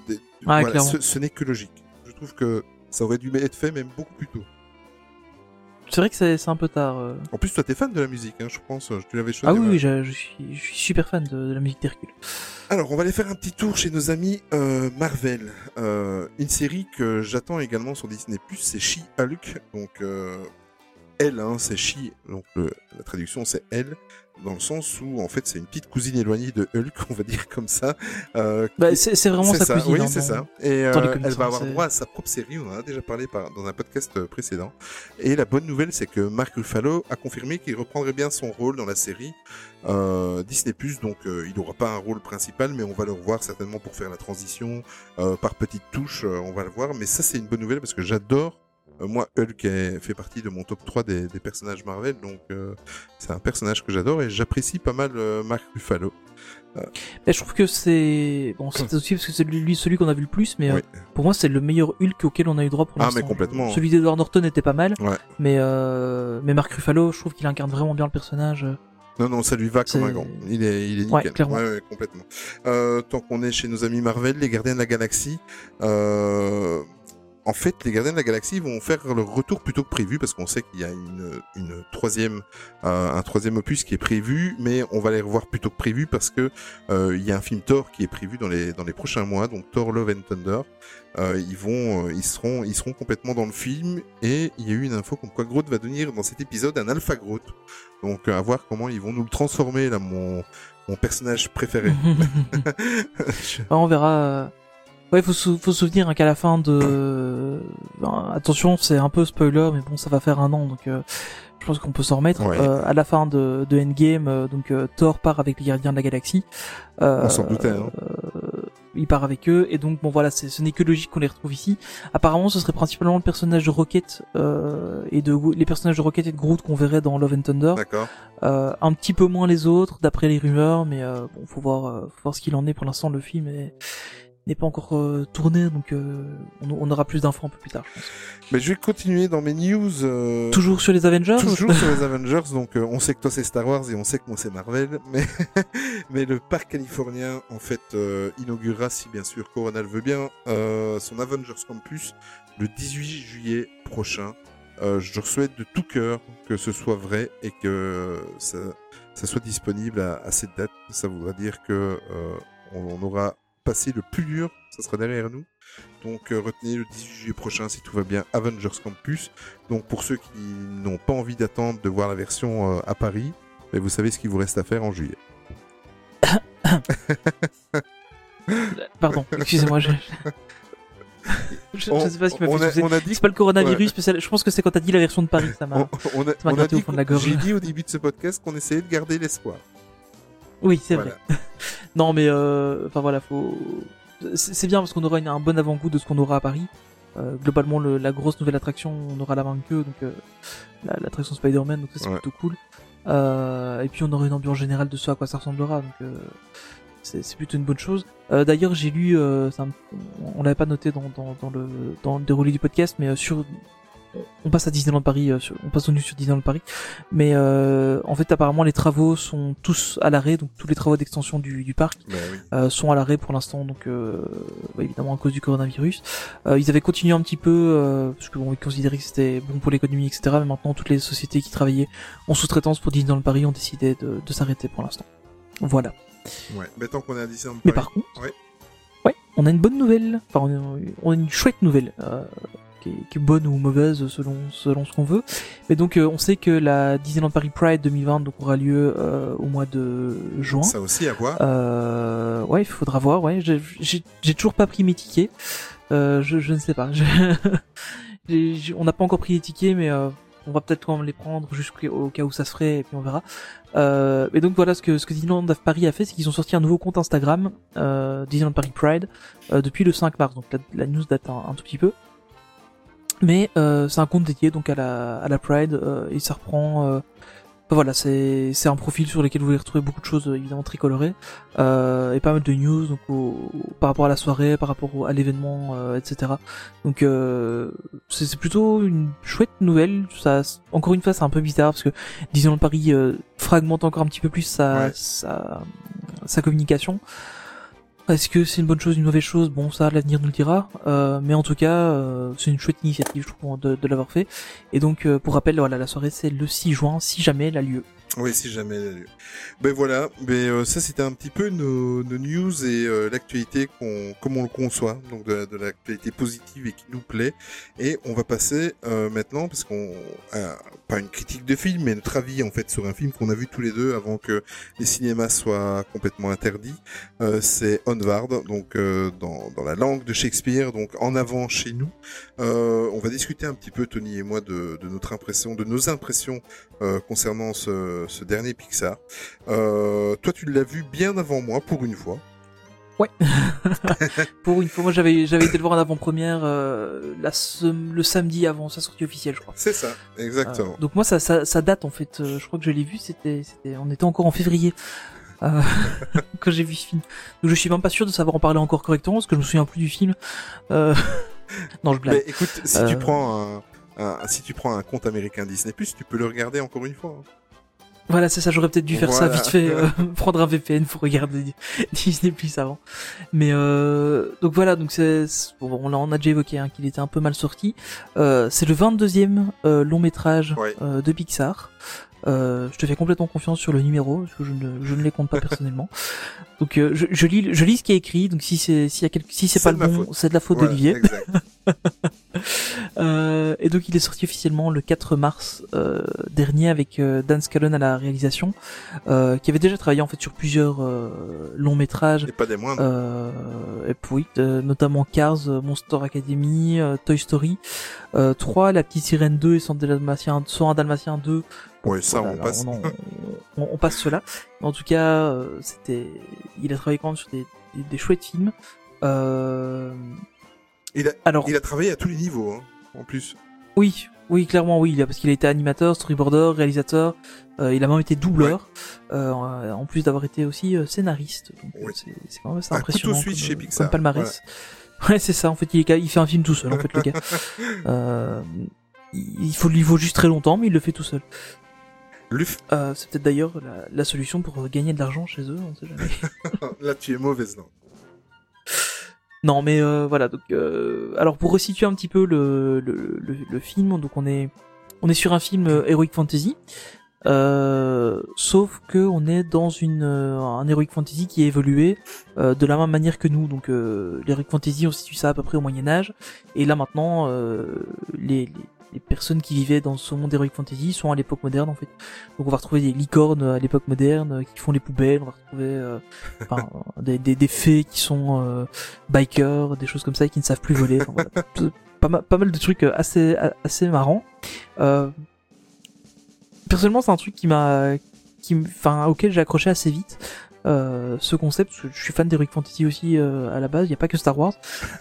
des- Ouais, voilà, ce, ce n'est que logique. Je trouve que ça aurait dû être fait même beaucoup plus tôt. C'est vrai que c'est un peu tard. euh. En plus, toi, t'es fan de la musique, hein, je pense. Tu l'avais choisi. Ah oui, je, je suis, je suis super fan de, de la musique d'Hercule. Alors, on va aller faire un petit tour chez nos amis euh, Marvel. Euh, une série que j'attends également sur Disney+, c'est She-Hulk. Donc, euh, elle, hein, c'est She. Donc, le- la traduction, c'est elle. Dans le sens où, en fait, c'est une petite cousine éloignée de Hulk, on va dire comme ça. Euh, Bah, c'est c'est vraiment sa ça, cousine. Oui, hein, c'est ça. Et euh, elle va avoir droit à sa propre série. On en a déjà parlé par, dans un podcast euh, précédent. Et la bonne nouvelle, c'est que Mark Ruffalo a confirmé qu'il reprendrait bien son rôle dans la série euh, Disney+. Donc, euh, il n'aura pas un rôle principal, mais on va le revoir certainement pour faire la transition euh, par petites touches. euh, on va le voir. Mais ça, c'est une bonne nouvelle parce que j'adore moi, Hulk est- fait partie de mon top 3 des, des personnages Marvel, donc euh, c'est un personnage que j'adore et j'apprécie pas mal euh, Mark Ruffalo. Mais je trouve que c'est bon, c'est aussi parce que c'est lui celui qu'on a vu le plus, mais euh, pour moi c'est le meilleur Hulk auquel on a eu droit pour Ah, l'instant. mais complètement. Celui d'Edward Norton était pas mal, Ouais. mais euh, mais Mark Ruffalo, je trouve qu'il incarne vraiment bien le personnage. Non, non, ça lui va comme un gant. Il est, il est Ouais, nickel. clairement. ouais, complètement. Euh, tant qu'on est chez nos amis Marvel, les Gardiens de la Galaxie, euh, en fait, les Gardiens de la Galaxie vont faire leur retour plutôt que prévu parce qu'on sait qu'il y a une, une troisième, euh, un troisième opus qui est prévu, mais on va les revoir plutôt que prévu parce que euh, il y a un film Thor qui est prévu dans les dans les prochains mois, donc Thor Love and Thunder. Euh, ils vont, euh, ils seront, ils seront complètement dans le film et il y a eu une info comme quoi Groot va devenir dans cet épisode un Alpha Groot. Donc à voir comment ils vont nous le transformer là, mon mon personnage préféré. Je- Ouais, on verra. Ouais, faut se, faut se souvenir hein, qu'à la fin de. Ben, attention, c'est un peu spoiler, mais bon, ça va faire un an, donc euh, je pense qu'on peut s'en remettre. Ouais. Euh, à la fin de, de Endgame, euh, donc euh, Thor part avec les Gardiens de la Galaxie. Euh, On s'en doutait, hein. euh, il part avec eux, et donc bon voilà, c'est, ce n'est que logique qu'on les retrouve ici. Apparemment, ce serait principalement le personnage de Rocket euh, et de les personnages de Rocket et de Groot qu'on verrait dans Love and Thunder. D'accord. Euh, un petit peu moins les autres, d'après les rumeurs, mais euh, bon, faut voir, faut voir ce qu'il en est. Pour l'instant, le film est- n'est pas encore euh, tourné, donc euh, on, on aura plus d'infos un peu plus tard. Je pense. Mais je vais continuer dans mes news. euh, Toujours sur les Avengers Toujours sur les Avengers, donc on sait que toi c'est Star Wars et on sait que moi c'est Marvel, mais mais le parc californien en fait inaugurera, si bien sûr Corona le veut bien, son Avengers Campus le 18 juillet prochain. Je leur souhaite de tout cœur que ce soit vrai et que ça, ça soit disponible à, à cette date. Ça voudra dire que on, on aura passé le plus dur, ça sera derrière nous. Donc euh, retenez le 18 juillet prochain si tout va bien Avengers Campus. Donc pour ceux qui n'ont pas envie d'attendre de voir la version euh, à Paris, mais vous savez ce qu'il vous reste à faire en juillet. Pardon, excusez-moi. Je... je, je sais pas ce qui m'a on, fait a, on dit C'est pas le coronavirus, mais je pense que c'est quand t'as dit la version de Paris, ça m'a. on, on a, m'a on a gratté au fond de la gorge. j'ai dit au début de ce podcast qu'on essayait de garder l'espoir. Oui, c'est Voilà. vrai. Non, mais euh, enfin voilà, faut. C'est bien parce qu'on aura une- un bon avant-goût de ce qu'on aura à Paris. Euh, globalement, le- la grosse nouvelle attraction, on aura la main que donc euh, la- l'attraction Spider-Man, donc ça c'est Ouais. plutôt cool. Euh, et puis on aura une ambiance générale de ce à quoi ça ressemblera, donc euh, c'est plutôt une bonne chose. Euh, D'ailleurs, j'ai lu, euh, un- on l'avait pas noté dans, dans, dans le dans le déroulé du podcast, mais euh, sur on passe à Disneyland Paris, euh, sur- on passe au nu sur Disneyland Paris, mais euh, en fait apparemment les travaux sont tous à l'arrêt, donc tous les travaux d'extension du, du parc oui. euh, sont à l'arrêt pour l'instant, donc euh, bah, évidemment à cause du coronavirus. Euh, ils avaient continué un petit peu euh, parce que bon, ils considéraient que c'était bon pour l'économie, etc. Mais maintenant toutes les sociétés qui travaillaient en sous-traitance pour Disneyland Paris ont décidé de, de s'arrêter pour l'instant. Voilà. Ouais. Mais tant qu'on est à Disneyland Mais Paris- par contre, Ouais. ouais, on a une bonne nouvelle. Enfin, on a, on a une chouette nouvelle. Qui, est, qui est bonne ou mauvaise selon selon ce qu'on veut. Mais donc euh, on sait que la Disneyland Paris Pride 2020 donc aura lieu euh, au mois de juin. Ça aussi à voir. Euh, ouais, il faudra voir. Ouais, j'ai- toujours pas pris mes tickets. Euh, je, je ne sais pas. Je- on n'a pas encore pris les tickets, mais euh, on va peut-être quand même les prendre jusqu'au au cas où ça se ferait, et puis on verra. Euh, et donc voilà ce que ce que Disneyland Paris a fait, c'est qu'ils ont sorti un nouveau compte Instagram, euh, Disneyland Paris Pride, euh, depuis le 5 mars. Donc la, la news date un, un tout petit peu. Mais euh, c'est un compte dédié donc à la à la Pride euh, et ça reprend. euh, voilà, c'est c'est un profil sur lequel vous allez retrouver beaucoup de choses euh, évidemment très colorées euh, et pas mal de news donc au- au- par rapport à la soirée, par rapport au- à l'événement, euh, etc. Donc euh, c'est c'est plutôt une chouette nouvelle. Ça, encore une fois, c'est un peu bizarre parce que Disneyland Paris euh, fragmente encore un petit peu plus sa Ouais. sa, sa communication. Est-ce que c'est une bonne chose, une mauvaise chose? Bon, ça, l'avenir nous le dira. Euh, mais en tout cas, euh, c'est une chouette initiative, je trouve, de, l'avoir fait. Et donc, euh, pour rappel, voilà, la soirée, c'est le 6 juin, si jamais elle a lieu. Oui, si jamais elle a lieu. Ben voilà, ben euh, ça c'était un petit peu nos, news et euh, l'actualité qu'on, comme on le conçoit, donc de, l'actualité positive et qui nous plaît. Et on va passer euh, maintenant, parce qu'on euh, pas une critique de film, mais notre avis en fait sur un film qu'on a vu tous les deux avant que les cinémas soient complètement interdits. C'est Onward, donc dans, la langue de Shakespeare, donc en avant chez nous. On va discuter un petit peu Tony et moi de, de notre impression, de nos impressions concernant ce, ce dernier Pixar. Euh, toi, tu l'as vu bien avant moi pour une fois. Ouais. Pour une fois, moi j'avais j'avais été le voir en avant-première euh, la le samedi avant sa sortie officielle, je crois. C'est ça, exactement. Euh, donc moi ça, ça ça date en fait. Euh, je crois que je l'ai vu, c'était c'était on était encore en février. Quand j'ai vu ce film. Donc je suis même pas sûr de savoir en parler encore correctement parce que je me souviens plus du film. Non, je blague. Mais écoute, si tu prends un, un- si tu prends un compte américain Disney+, tu peux le regarder encore une fois. hein. Voilà, c'est ça, j'aurais peut-être dû faire ça vite fait, euh, prendre un VPN pour regarder Disney Plus avant. Mais euh, donc voilà, donc c'est bon, on l'a on a déjà évoqué hein, qu'il était un peu mal sorti. Euh, c'est le 22e euh, long métrage Ouais. euh, de Pixar. Euh, je te fais complètement confiance sur le numéro parce que je ne, je ne les compte pas personnellement. Donc euh, je, je lis je lis ce qui est écrit. Donc si c'est s'il y a quelque, si c'est pas le bon, c'est de la faute Voilà, d'Olivier. Euh, et donc il est sorti officiellement le 4 mars euh, dernier avec euh, Dan Scallon à la réalisation, euh, qui avait déjà travaillé en fait sur plusieurs euh, longs métrages. Et pas des moindres. Euh, et puis, euh, notamment Cars, Monster Academy, Toy Story euh, 3, La Petite Sirène 2 et Son Dalmatien, Son un Dalmatien 2. Ouais, ça, Voilà, on passe. on, on- on passe cela. En tout cas, euh, c'était, il a travaillé quand même sur des, des, des chouettes films. Euh, Il a, alors, il a travaillé à tous les niveaux, hein, en plus. Oui, oui, clairement, oui, il a- parce qu'il a été animateur, storyboarder, réalisateur, euh, il a même été doubleur, euh, en plus d'avoir été aussi euh, scénariste. Donc, Oui. c'est quand même assez Un impressionnant. couteau suisse comme, chez Pixar, Comme palmarès. Ouais, c'est ça. En fait, il, est, il fait un film tout seul. En fait, le gars. Euh, il faut lui vaut juste très longtemps, mais il le fait tout seul. Le f- Euh, c'est peut-être d'ailleurs la, la solution pour gagner de l'argent chez eux. On sait jamais. Là, tu es mauvaise langue. Non, mais euh, voilà. Donc, euh, alors pour resituer un petit peu le, le, le, le film, donc on est on est sur un film euh, heroic fantasy, euh, sauf que on est dans une euh, un heroic fantasy qui est évolué euh, de la même manière que nous. Donc euh, l'heroic fantasy, on situe ça à peu près au Moyen Âge, et là maintenant euh, les, les les personnes qui vivaient dans ce monde heroic fantasy sont à l'époque moderne en fait. Donc on va retrouver des licornes à l'époque moderne euh, qui font les poubelles, on va retrouver euh, enfin, des, des, des fées qui sont euh, bikers, des choses comme ça et qui ne savent plus voler. Enfin, voilà. Tout- pas, mal, pas mal de trucs euh, assez assez marrants. Euh, personnellement, c'est un truc qui m'a qui enfin auquel j'ai accroché assez vite. Euh, ce concept, parce que je suis fan d'Heroic Fantasy aussi euh, à la base, il n'y a pas que Star Wars,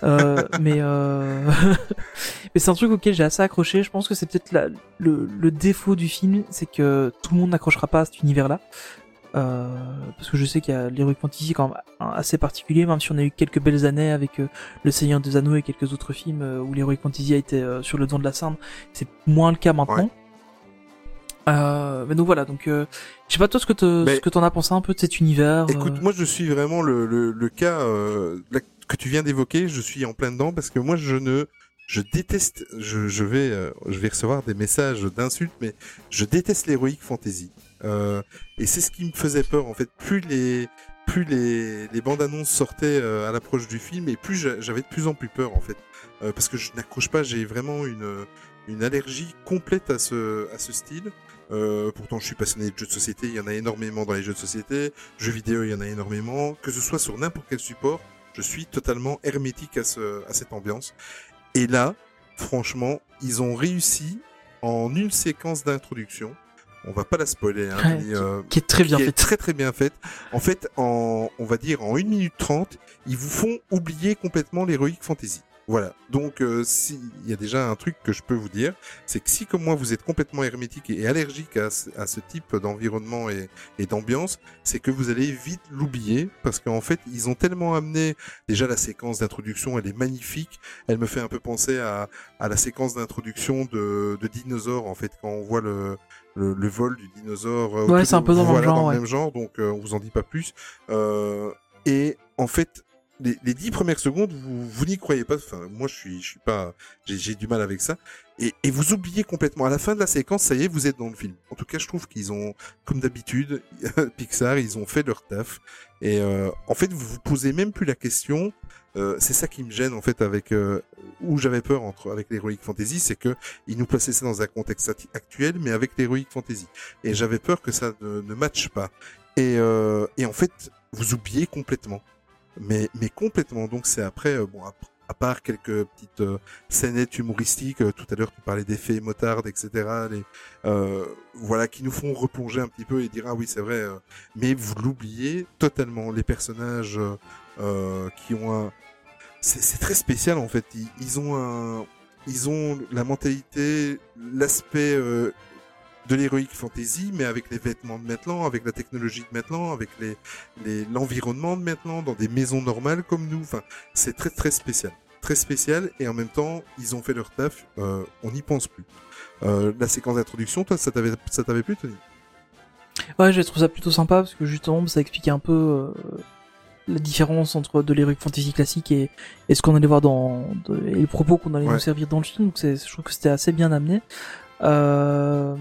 euh, mais euh... mais c'est un truc auquel j'ai assez accroché. Je pense que c'est peut-être la- le, le défaut du film, c'est que tout le monde n'accrochera pas à cet univers-là. Euh, parce que je sais qu'il y a l'Heroic Fantasy quand même assez particulier, même si on a eu quelques belles années avec Le Seigneur des Anneaux et quelques autres films où l'Heroic Fantasy a été sur le devant de la scène, c'est moins le cas maintenant. Euh, mais donc voilà, donc euh, je sais pas toi ce que te, Mais- ce que t'en as pensé un peu de cet univers. Écoute, euh, moi, je suis vraiment le, le, le cas euh, que tu viens d'évoquer. Je suis en plein dedans parce que moi, je ne, je déteste. Je, je vais, euh, je vais recevoir des messages d'insultes, mais je déteste l'héroïque fantasy. Euh, et c'est ce qui me faisait peur en fait. Plus les, plus les, les bandes annonces sortaient euh, à l'approche du film, et plus j'a- j'avais de plus en plus peur en fait, Euh, parce que je n'accroche pas. J'ai vraiment une, une allergie complète à ce, à ce style. Euh, pourtant, je suis passionné de jeux de société. Il y en a énormément dans les jeux de société. Jeux vidéo, il y en a énormément. Que ce soit sur n'importe quel support, je suis totalement hermétique à, ce, à cette ambiance. Et là, franchement, ils ont réussi en une séquence d'introduction. On va pas la spoiler, hein, Ouais, mais, euh, qui est très bien qui est fait. très très bien faite. En fait, en, on va dire en 1 minute 30, ils vous font oublier complètement l'héroïque fantasy. Voilà. Donc, euh, si il y a déjà un truc que je peux vous dire, c'est que si comme moi vous êtes complètement hermétique et allergique à ce, à ce type d'environnement et, et d'ambiance, c'est que vous allez vite l'oublier parce qu'en fait ils ont tellement amené déjà la séquence d'introduction, elle est magnifique. Elle me fait un peu penser à, à la séquence d'introduction de, de dinosaures en fait quand on voit le le, le vol du dinosaure. euh, Ouais, c'est un peu dans le même voilà, genre, dans ouais. le même genre, donc euh, on vous en dit pas plus. Euh, et en fait, les, les dix premières secondes, vous, vous n'y croyez pas. Enfin, moi, je suis, je suis pas, j'ai, du mal avec ça. Et, et vous oubliez complètement. À la fin de la séquence, ça y est, vous êtes dans le film. En tout cas, je trouve qu'ils ont, comme d'habitude, Pixar, ils ont fait leur taf. Et euh, en fait, vous vous posez même plus la question. Euh, c'est ça qui me gêne en fait avec euh, où j'avais peur entre avec l'heroic fantasy, c'est que ils nous plaçaient ça dans un contexte actuel, mais avec l'heroic fantasy. Et j'avais peur que ça ne, ne matche pas. Et, euh, et en fait, vous oubliez complètement. Mais, complètement. Donc c'est après, euh, bon, à, part quelques petites euh, scénettes humoristiques, euh, tout à l'heure tu parlais d'effets motards, etc. Les, euh, voilà, qui nous font replonger un petit peu et dire ah oui c'est vrai. mais vous l'oubliez totalement. Les personnages qui ont un. C'est très spécial en fait. Ils, ont un, ils ont la mentalité, l'aspect de l'héroïque fantasy, mais avec les vêtements de maintenant, avec la technologie de maintenant, avec les les- l'environnement de maintenant, dans des maisons normales comme nous. Enfin, c'est très très spécial, très spécial, et en même temps, ils ont fait leur taf. euh, on n'y pense plus. Euh, la séquence d'introduction, toi, ça t'avait ça t'avait plu, Tony? Ouais, j'ai trouvé ça plutôt sympa parce que justement, ça expliquait un peu euh, la différence entre de l'heroic fantasy classique et, et ce qu'on allait voir dans de- et les propos qu'on allait Ouais. nous servir dans le film. Donc, c'est, je trouve que c'était assez bien amené. Euh,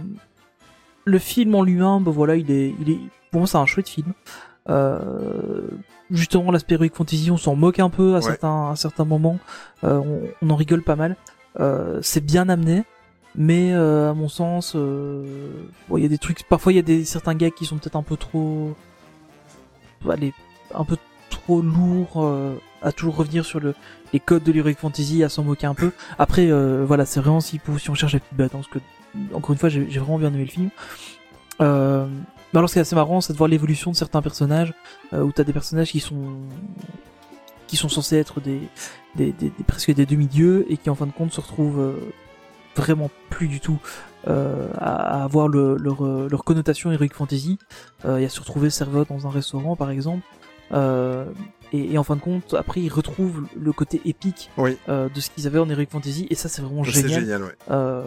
le film en lui-même, bah voilà, il est, il est, pour moi, c'est un chouette film. Euh, justement, l'aspect heroic fantasy, on s'en moque un peu à Ouais. certains, à certains moments. Euh, on, on en rigole pas mal. Euh, c'est bien amené. Mais euh, à mon sens, euh, bon, il y a des trucs. Parfois, il y a des certains gars qui sont peut-être un peu trop, allez, un peu trop lourds euh, à toujours revenir sur le, les codes de l'heroic fantasy, à s'en moquer un peu. Après, euh, voilà, c'est vraiment si, si on cherche la petite bête, hein, parce que encore une fois, j'ai vraiment bien aimé le film. Euh, mais alors, ce qui est assez marrant, c'est de voir l'évolution de certains personnages, euh, où t'as des personnages qui sont qui sont censés être des, des, des, presque des demi-dieux et qui en fin de compte se retrouvent euh, vraiment plus du tout euh, à, avoir le- leur, euh, leur connotation heroic fantasy. Il y a se retrouver serveur dans un restaurant par exemple. Euh, et, et en fin de compte, après ils retrouvent le côté épique Oui. euh, de ce qu'ils avaient en heroic fantasy et ça c'est vraiment génial génial, ouais. euh,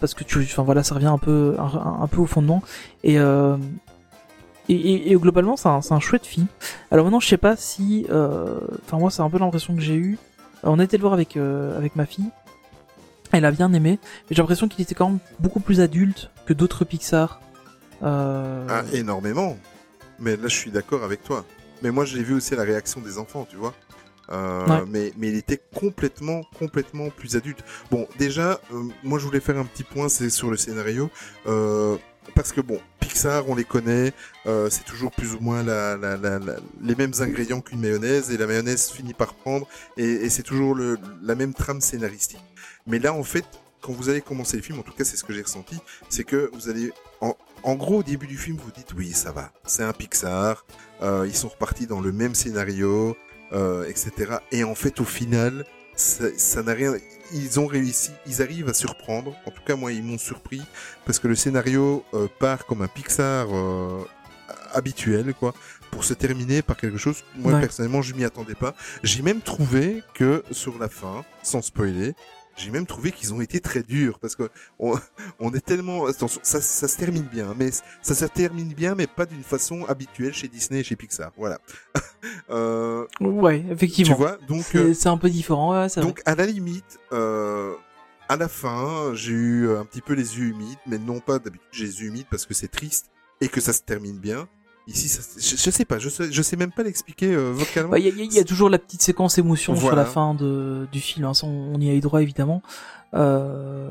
parce que tu enfin voilà ça revient un peu un, un peu au fondement et euh, et, et, et globalement c'est un, un chouette film alors maintenant je sais pas si enfin moi c'est un peu l'impression que j'ai eu on a été le voir avec avec ma fille elle a bien aimé mais j'ai l'impression qu'il était quand même beaucoup plus adulte que d'autres Pixar Ah, énormément. Mais là, je suis d'accord avec toi. Mais moi, j'ai vu aussi la réaction des enfants, tu vois. Euh, Ouais. mais, mais il était complètement, complètement plus adulte. Bon, déjà, euh, moi, je voulais faire un petit point, c'est sur le scénario. Euh, parce que bon, Pixar, on les connaît, c'est toujours plus ou moins la, la, la, la- les mêmes ingrédients qu'une mayonnaise, et la mayonnaise finit par prendre, et, et c'est toujours le, la même trame scénaristique. Mais là, en fait, quand vous allez commencer le film, en tout cas, c'est ce que j'ai ressenti, c'est que vous allez, en, en gros, au début du film, vous dites oui, ça va, c'est un Pixar, euh, ils sont repartis dans le même scénario, euh, etc. Et en fait, au final, ça n'a rien. Ils ont réussi, ils arrivent à surprendre. En tout cas, moi, ils m'ont surpris parce que le scénario euh, part comme un Pixar euh, habituel, quoi, pour se terminer par quelque chose. Moi, Ouais. personnellement, je m'y attendais pas. J'ai même trouvé que sur la fin, sans spoiler. J'ai même trouvé qu'ils ont été très durs parce que on, on est tellement attention, ça, ça se termine bien, mais ça se termine bien, mais pas d'une façon habituelle chez Disney et chez Pixar. Voilà. euh, ouais tu effectivement vois, donc c'est euh, un peu différent ouais, donc à la limite, euh, à la fin, j'ai eu un petit peu les yeux humides, mais non pas d'habitude j'ai les yeux humides parce que c'est triste et que ça se termine bien. Ici, ça, je, je sais pas, je sais, je sais même pas l'expliquer euh, vocalement. Bah, Il y, a- il y a toujours la petite séquence émotion sur la fin de, du film, hein, ça, on, on y a eu droit évidemment. Euh,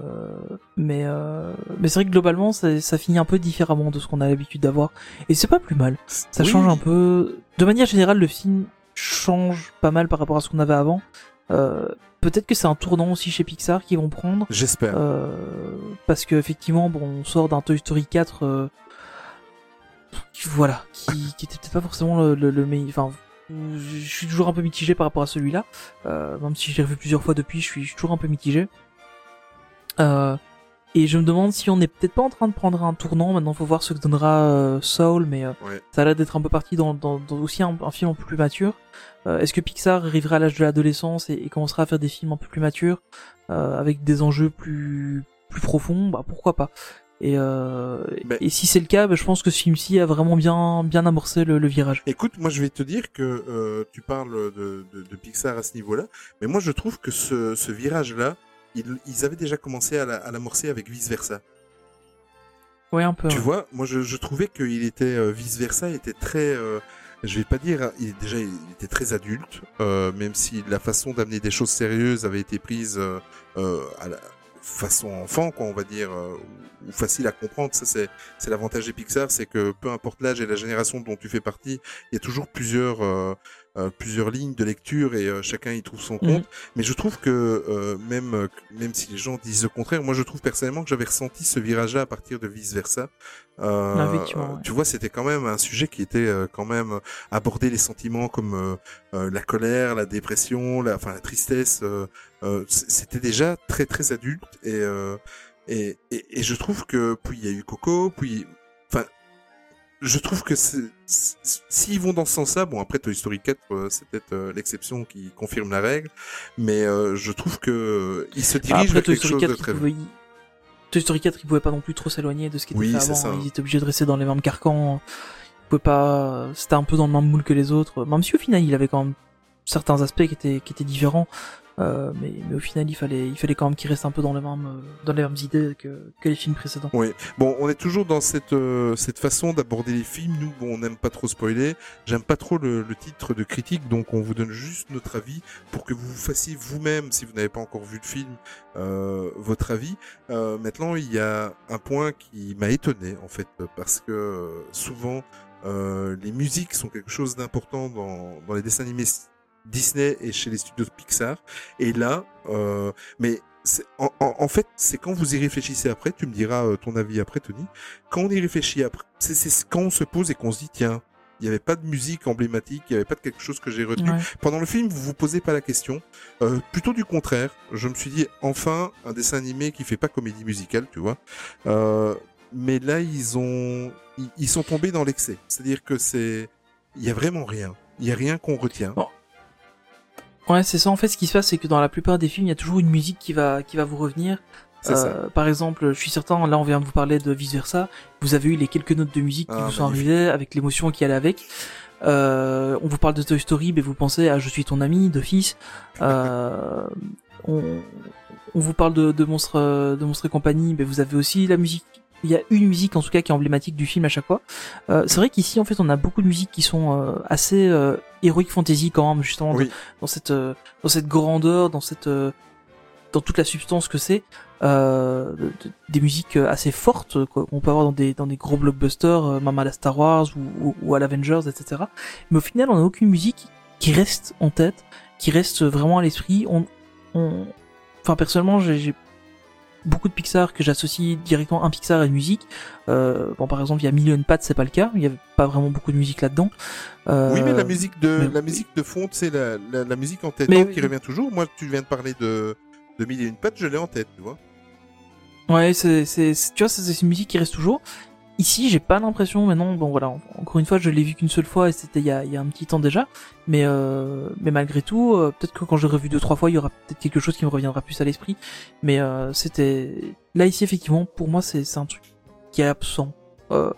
mais euh, mais c'est vrai que globalement ça, ça finit un peu différemment de ce qu'on a l'habitude d'avoir et c'est pas plus mal. Ça Oui, change un peu. De manière générale, le film change pas mal par rapport à ce qu'on avait avant. Euh, Peut-être que c'est un tournant aussi chez Pixar qu'ils vont prendre. J'espère. Euh, parce que effectivement, bon, on sort d'un Toy Story 4, euh, qui- voilà, qui, qui était peut-être pas forcément le, le, le meilleur. Enfin, je suis toujours un peu mitigé par rapport à celui-là, euh, même si je l'ai revu plusieurs fois depuis, je suis, je suis toujours un peu mitigé. Euh, et je me demande si on n'est peut-être pas en train de prendre un tournant. Maintenant, faut voir ce que donnera euh, Soul, mais euh, Ouais. ça a l'air d'être un peu parti dans, dans, dans aussi un, un film un peu plus mature. Euh, Est-ce que Pixar arrivera à l'âge de l'adolescence et, et commencera à faire des films un peu plus matures, euh, avec des enjeux plus plus profonds? Bah pourquoi pas. Et, euh, Ben- et si c'est le cas, bah, je pense que ce film-ci a vraiment bien bien amorcé le, le virage. Écoute, moi je vais te dire que euh, tu parles de, de, de Pixar à ce niveau-là, mais moi je trouve que ce, ce virage-là, ils, ils avaient déjà commencé à la- à l'amorcer avec vice versa. Ouais, un peu. Tu vois, moi je, je trouvais qu'il était vice versa, il était très, euh, je vais pas dire, il, déjà il était très adulte, euh, même si la façon d'amener des choses sérieuses avait été prise euh, euh, à la- façon enfant, quoi, on va dire, euh, ou facile à comprendre. Ça, c'est, c'est l'avantage des Pixar, c'est que peu importe l'âge et la génération dont tu fais partie, il y a toujours plusieurs, euh, euh, plusieurs lignes de lecture et euh, chacun y trouve son Mhm. compte. Mais je trouve que euh, même, même si les gens disent le contraire, moi je trouve personnellement que j'avais ressenti ce virage-là à partir de vice versa. Euh, Ah, ouais. Tu vois, c'était quand même un sujet qui était quand même aborder les sentiments comme la colère, la dépression, la, enfin la tristesse. Euh, c'était déjà très très adulte et, euh, et, et et je trouve que puis il y a eu Coco, puis enfin je trouve que s'ils vont dans ce sens-là, bon après Toy Story 4 euh, c'est peut-être euh, l'exception qui confirme la règle, mais euh, je trouve que euh, ils se dirigent Après, vers Toy quelque Story chose 4, de il très pouvait... Toy Story 4, il pouvait pas non plus trop s'éloigner de ce qui était Oui, fait avant. ça. Ils étaient obligés de rester dans les mêmes carcans. Il pouvait pas, c'était un peu dans le même moule que les autres. Même si au final, il avait quand même certains aspects qui étaient, qui étaient différents. Euh, mais, mais au final, il fallait, il fallait quand même qu'il reste un peu dans les mêmes, dans les mêmes idées que, que les films précédents. Oui. Bon, on est toujours dans cette euh, cette façon d'aborder les films. Nous, bon, on n'aime pas trop spoiler. J'aime pas trop le, le titre de critique, donc on vous donne juste notre avis pour que vous vous fassiez vous-même, si vous n'avez pas encore vu le film, euh, votre avis. Euh, maintenant, il y a un point qui m'a étonné en fait, parce que euh, souvent euh, les musiques sont quelque chose d'important dans dans les dessins animés Disney et chez les studios Pixar. Et là, euh, mais c'est- en, en, en fait, c'est quand vous y réfléchissez après, tu me diras euh, ton avis après, Tony. Quand on y réfléchit après, c'est c'est quand on se pose et qu'on se dit, tiens, il n'y avait pas de musique emblématique, il n'y avait pas de quelque chose que j'ai retenu. Ouais. Pendant le film, vous vous posez pas la question. Euh, plutôt du contraire, je me suis dit, enfin, un dessin animé qui fait pas comédie musicale, tu vois. Euh, mais là, ils ont, ils, ils sont tombés dans l'excès. C'est-à-dire que c'est, il y a vraiment rien. Il y a rien qu'on retient. Bon. Ouais, c'est ça. En fait, ce qui se passe, c'est que dans la plupart des films, il y a toujours une musique qui va, qui va vous revenir. Ça. Euh, par exemple, je suis certain, là, on vient de vous parler de vice versa. Vous avez eu les quelques notes de musique qui Ah, vous sont arrivées avec l'émotion qui allait avec. Euh, on vous parle de Toy Story, mais vous pensez à Je suis ton ami d'office. Euh, on, on vous parle de, de monstres, de monstres et compagnie, mais vous avez aussi la musique. Il y a une musique en tout cas qui est emblématique du film à chaque fois. Euh, c'est vrai qu'ici en fait on a beaucoup de musiques qui sont euh, assez euh, heroic fantasy quand même justement Oui. dans cette euh, dans cette grandeur, dans cette euh, dans toute la substance que c'est, euh, de- de- des musiques assez fortes quoi, qu'on peut avoir dans des dans des gros blockbusters, même à la Star Wars ou, ou, ou à l'Avengers, etc. Mais au final, on n'a aucune musique qui reste en tête, qui reste vraiment à l'esprit. On, on, enfin personnellement, j'ai beaucoup de Pixar que j'associe directement un Pixar à une musique. Euh, bon, par exemple, il y a Million Pat, c'est pas le cas. Il y avait pas vraiment beaucoup de musique là-dedans. Euh, Oui, mais la musique de mais- la musique de fond, c'est la, la, la musique en tête Mais qui revient toujours. Moi, tu viens de parler de de une pattes, je l'ai en tête, tu vois. Ouais, c'est, c'est, c'est- tu vois, c'est une musique qui reste toujours. Ici, j'ai pas l'impression, maintenant, bon voilà, en- encore une fois, je l'ai vu qu'une seule fois et c'était il y a, y a un petit temps déjà, mais euh, mais malgré tout, euh, peut-être que quand je revu deux trois fois, il y aura peut-être quelque chose qui me reviendra plus à l'esprit, mais euh, c'était là ici effectivement, pour moi, c'est c'est un truc qui est absent. Euh,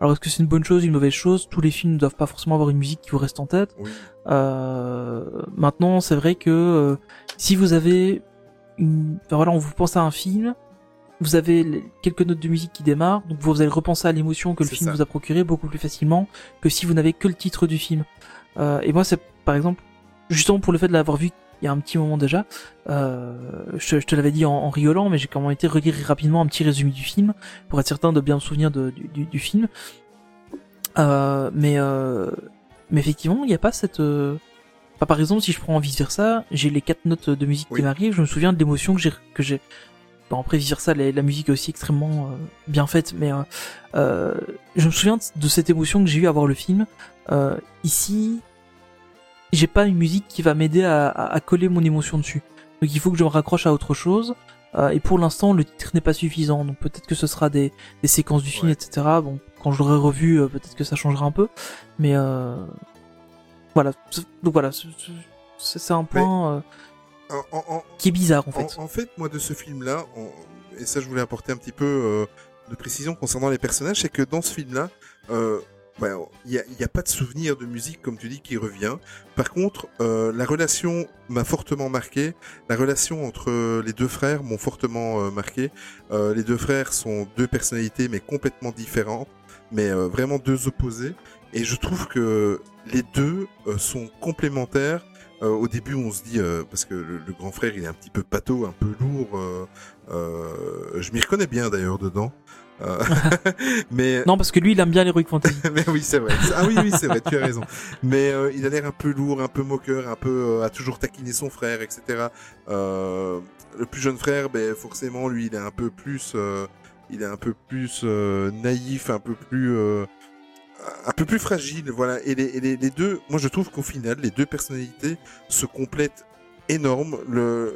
alors est-ce que c'est une bonne chose, une mauvaise chose? Tous les films ne doivent pas forcément avoir une musique qui vous reste en tête. Oui. Euh, maintenant, c'est vrai que euh, si vous avez une... enfin, voilà, on vous pense à un film, vous avez quelques notes de musique qui démarrent, donc vous allez repenser à l'émotion que le film ça. vous a procuré beaucoup plus facilement que si vous n'avez que le titre du film. Euh, et moi, c'est par exemple, justement pour le fait de l'avoir vu il y a un petit moment déjà, euh, je, je te l'avais dit en, en rigolant, mais j'ai quand même été regarder rapidement un petit résumé du film pour être certain de bien me souvenir de, du, du, du film. Euh, mais euh, mais effectivement, il n'y a pas cette. euh, enfin, par exemple, si je prends vice versa, j'ai les quatre notes de musique Oui. qui m'arrivent. Je me souviens de l'émotion que j'ai que j'ai. Bon, après vice versa, la, la musique est aussi extrêmement euh, bien faite, mais euh, euh, je me souviens de cette émotion que j'ai eu à voir le film. Euh, ici, j'ai pas une musique qui va m'aider à, à, à coller mon émotion dessus. Donc il faut que je me raccroche à autre chose. Euh, et pour l'instant, le titre n'est pas suffisant. Donc peut-être que ce sera des, des séquences du film, Ouais. etc. Bon, quand je l'aurai revu, euh, peut-être que ça changera un peu. Mais euh, voilà. Donc voilà, c'est- un point euh, En, en, qui est bizarre en fait. En, en fait, moi, de ce film-là, on- et ça, je voulais apporter un petit peu euh, de précision concernant les personnages, c'est que dans ce film-là, euh, il n'y a, y a pas de souvenir de musique, comme tu dis, qui revient. Par contre, euh, la relation m'a fortement marqué. La relation entre les deux frères m'ont fortement euh, marqué. Euh, les deux frères sont deux personnalités, mais complètement différentes, mais euh, vraiment deux opposés. Et je trouve que les deux euh, sont complémentaires Euh, au début, on se dit euh, parce que le, le grand frère, il est un petit peu pâteau, un peu lourd. euh, euh, je m'y reconnais bien d'ailleurs dedans. Euh, mais Non, parce que lui, il aime bien l'Heroic Fantasy. mais oui, c'est vrai. Ah oui, oui, c'est vrai, tu as raison. Mais euh, il a l'air un peu lourd, un peu moqueur, un peu euh, à toujours taquiner son frère, etc. Euh, le plus jeune frère, ben forcément, lui, il est un peu plus, euh, il est un peu plus euh, naïf, un peu plus, euh, un peu plus fragile, voilà. Et les, et les, deux, moi, je trouve qu'au final, les deux personnalités se complètent énorme. Le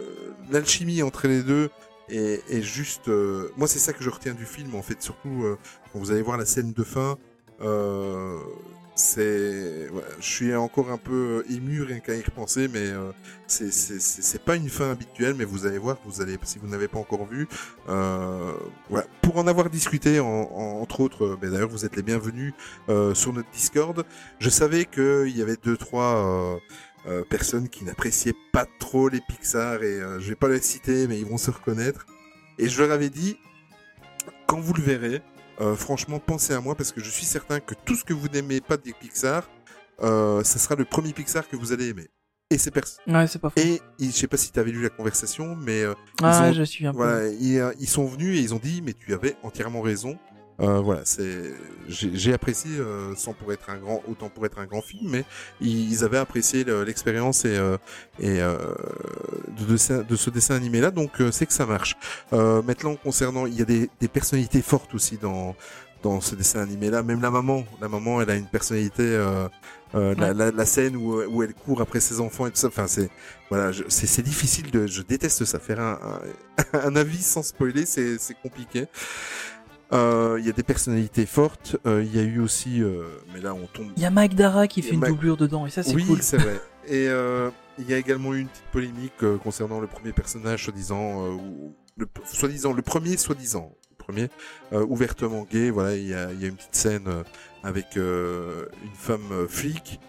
l'alchimie entre les deux est, est juste. euh, moi, c'est ça que je retiens du film, en fait, surtout euh, quand vous allez voir la scène de fin. Euh, je suis encore un peu ému rien qu'à y repenser, mais euh, c'est pas une fin habituelle, mais vous allez voir, vous allez si vous n'avez pas encore vu, euh. Pour en avoir discuté, en, en- entre autres, euh, ben d'ailleurs vous êtes les bienvenus euh, sur notre Discord. Je savais qu'il y avait deux trois euh, euh, personnes qui n'appréciaient pas trop les Pixar et euh, je vais pas les citer, mais ils vont se reconnaître. Et je leur avais dit, quand vous le verrez, euh, franchement, pensez à moi parce que je suis certain que tout ce que vous n'aimez pas des Pixar, euh, ça sera le premier Pixar que vous allez aimer. Et c'est Ouais, c'est pas faux. et je sais pas si tu avais lu la conversation, mais euh, ah, ont- je suis un peu. voilà, ils, ils sont venus et ils ont dit mais tu avais entièrement raison. Euh, voilà, c'est j'ai apprécié euh, sans pour être un grand autant pour être un grand film, mais ils, ils avaient apprécié le- l'expérience et euh, et euh, de, de, ce- de ce dessin animé là, donc euh, c'est que ça marche. Euh, maintenant concernant, il y a des, des personnalités fortes aussi dans dans ce dessin animé là. Même la maman, la maman, elle a une personnalité. Euh, euh, la, la, la scène où, où elle court après ses enfants et tout ça. Enfin, c'est voilà, c'est difficile de, je déteste ça. Faire un, un, un avis sans spoiler, c'est c'est Euh, Il y a des personnalités fortes. Euh, Il y a eu aussi, euh, mais là on tombe. Il y a Mike Dara qui fait une doublure dedans, et ça, c'est oui, cool. c'est vrai. Et euh, il y a également eu une petite polémique euh, concernant le premier personnage, soi-disant, euh, ou le, soi-disant le premier, soi-disant, premier, euh, ouvertement gay. Voilà, il y y a une petite scène euh, avec euh, une femme euh, flic,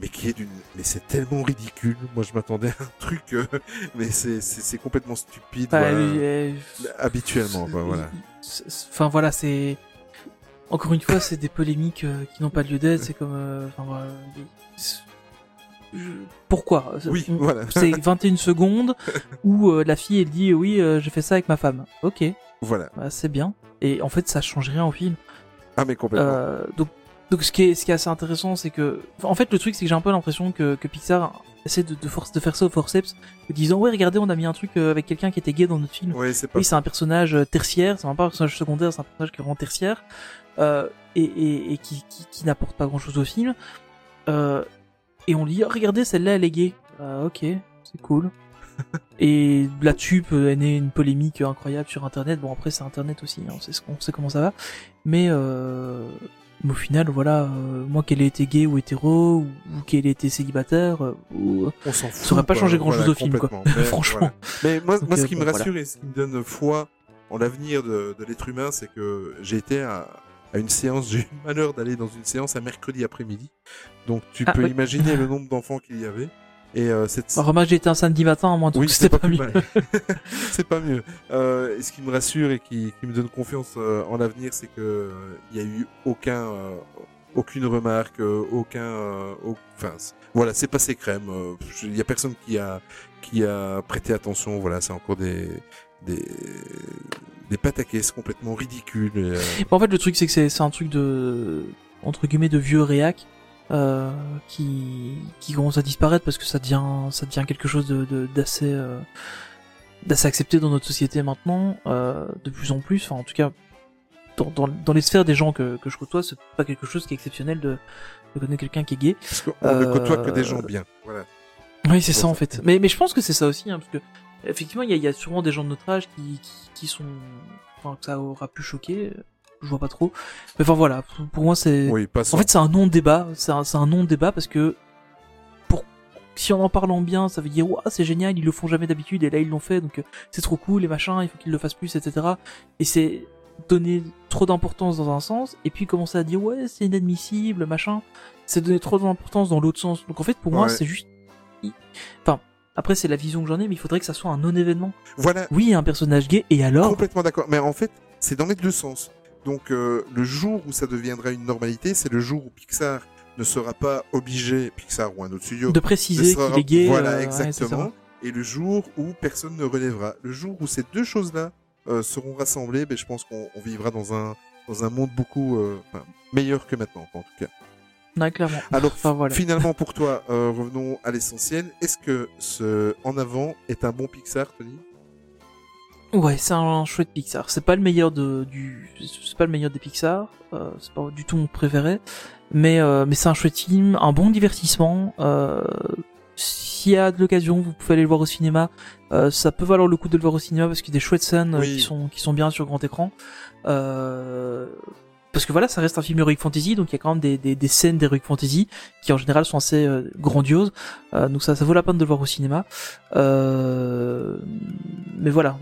mais qui est d'une, mais c'est tellement ridicule. Moi, je m'attendais à un truc, mais c'est, c'est, c'est complètement stupide. Bah, voilà. euh, Habituellement, quoi, voilà. Enfin voilà, c'est encore une fois, c'est des polémiques euh, qui n'ont pas lieu d'être. C'est comme, euh, enfin je- pourquoi? Oui, On- voilà. C'est 21 secondes où euh, la fille elle dit oui, euh, j'ai fait ça avec ma femme. Ok, Voilà. bah, c'est bien. Et en fait, ça change rien au film. Ah, mais complètement. Euh, donc, donc ce qui est, ce qui est assez intéressant, c'est que, en fait, le truc, c'est que j'ai un peu l'impression que, que Pixar essaie de, de, force, de faire ça au forceps, en disant ouais, regardez, on a mis un truc euh, avec quelqu'un qui était gay dans notre film. ouais, c'est pas. Oui, c'est un personnage euh, tertiaire, c'est pas un personnage secondaire, c'est un personnage qui est vraiment tertiaire, euh, et, et, et qui, qui, qui n'apporte pas grand chose au film. Euh, et on dit, Ah, regardez, celle-là, elle est gay. Ah, ok, c'est cool. et là-dessus peut naître une polémique incroyable sur Internet. Bon, après, c'est Internet aussi, hein, on, sait, ce on sait comment ça va. Mais, euh, mais au final, voilà, euh, moi, qu'elle ait été gay ou hétéro, ou, ou qu'elle ait été célibataire, euh, ou... on s'en fout. Ça aurait pas quoi. changé grand-chose Voilà, au film, quoi. Mais, Franchement. voilà. Mais moi, Donc, moi, ce euh, qui me voilà. rassure et ce qui me donne foi en l'avenir de, de l'être humain, c'est que j'ai été à, à une séance, j'ai eu le malheur d'aller dans une séance un mercredi après-midi. Donc tu Ah, peux oui. imaginer le nombre d'enfants qu'il y avait. Et euh, cette remarque, j'ai été un samedi matin, moi, donc oui, c'était pas, plus mieux. c'est pas mieux. Euh, et ce qui me rassure et qui, qui me donne confiance euh, en l'avenir, c'est que euh, il y a eu aucun, euh, aucune remarque, euh, aucun, euh, au- enfin, voilà, c'est passé crème. euh, Il y a personne qui a, qui a prêté attention. Voilà, c'est encore des, des, des pataquès complètement ridicules. et, euh, Bon, en fait, le truc, c'est que c'est c'est un truc de entre guillemets de vieux réac euh, qui qui commence à disparaître parce que ça devient ça devient quelque chose de de- d'assez euh, d'assez accepté dans notre société maintenant euh, de plus en plus. Enfin, en tout cas, dans, dans, dans les sphères des gens que, que je côtoie, c'est pas quelque chose qui est exceptionnel de, de connaître quelqu'un qui est gay. parce qu'on ne Euh, côtoie que des gens bien. Voilà. Oui, c'est ça en fait. Mais, mais je pense que c'est ça aussi, hein, parce que effectivement, il y y a sûrement des gens de notre âge qui, qui, qui sont, enfin, que ça aura pu choquer. Je vois pas trop. Mais enfin voilà, pour, pour moi c'est. Oui. En fait, c'est un non-débat. C'est un, un non-débat parce que pour si en en parlant bien, ça veut dire waouh, c'est génial, ils le font jamais d'habitude et là ils l'ont fait, donc euh, c'est trop cool, les machins, il faut qu'ils le fassent plus, etc. Et c'est donner trop d'importance dans un sens et puis commencer à dire ouais, c'est inadmissible, machin. C'est donner trop d'importance dans l'autre sens. Donc en fait, pour moi, c'est juste. Enfin, après c'est la vision que j'en ai, mais il faudrait que ça soit un non-événement. voilà, Oui, un personnage gay et alors? Complètement d'accord. Mais en fait, c'est dans les deux sens. Donc, euh, le jour où ça deviendra une normalité, c'est le jour où Pixar ne sera pas obligé, Pixar ou un autre studio, De préciser qu'il est gay. Voilà, euh, ouais, exactement. et le jour où personne ne relèvera, le jour où ces deux choses-là euh, seront rassemblées, ben, je pense qu'on on vivra dans un dans un monde beaucoup euh, enfin, meilleur que maintenant, en tout cas. Ouais, clairement. Alors Enfin, voilà. finalement pour toi, euh, revenons à l'essentiel. Est-ce que ce En avant est un bon Pixar, Tony? Ouais, c'est un chouette Pixar. C'est pas le meilleur de du, c'est pas le meilleur des Pixar. Euh, c'est pas du tout mon préféré, mais euh, mais c'est un chouette film, un bon divertissement. Euh, S'il y a de l'occasion, vous pouvez aller le voir au cinéma. Euh, ça peut valoir le coup de le voir au cinéma parce qu'il y a des chouettes scènes euh, Oui. qui sont qui sont bien sur grand écran. Euh, parce que voilà, ça reste un film heroic fantasy, donc il y a quand même des, des, des scènes d'heroic fantasy qui en général sont assez euh, grandioses. Euh, donc ça, ça vaut la peine de le voir au cinéma. Euh, mais voilà,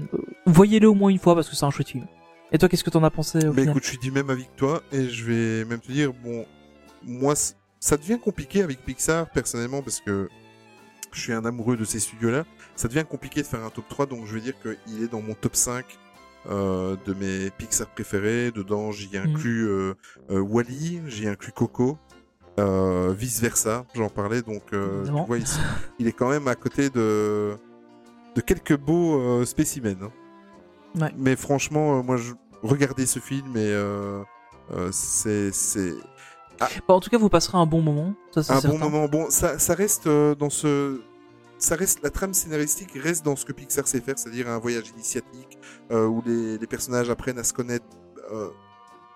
voyez-le au moins une fois parce que c'est un chouette film. Et toi, qu'est-ce que t'en as pensé au Mais final écoute, je suis du même que toi, et je vais même te dire, bon, moi, ça devient compliqué avec Pixar, personnellement, parce que je suis un amoureux de ces studios-là. Ça devient compliqué de faire un top 3, donc je vais dire qu'il est dans mon top 5 euh, de mes Pixar préférés. Dedans, j'y inclus euh, euh, Wally, j'y inclus Coco, vice versa, j'en parlais, donc Évidemment. tu vois, il, il est quand même à côté de, de quelques beaux spécimens. hein. Ouais. Mais franchement, moi, je regardez ce film et c'est c'est Bon, en tout cas, vous passerez un bon moment. Ça, un certain. bon moment. Bon, ça, ça reste euh, dans ce, ça reste la trame scénaristique reste dans ce que Pixar sait faire, c'est-à-dire un voyage initiatique euh, où les, les personnages apprennent à se connaître euh,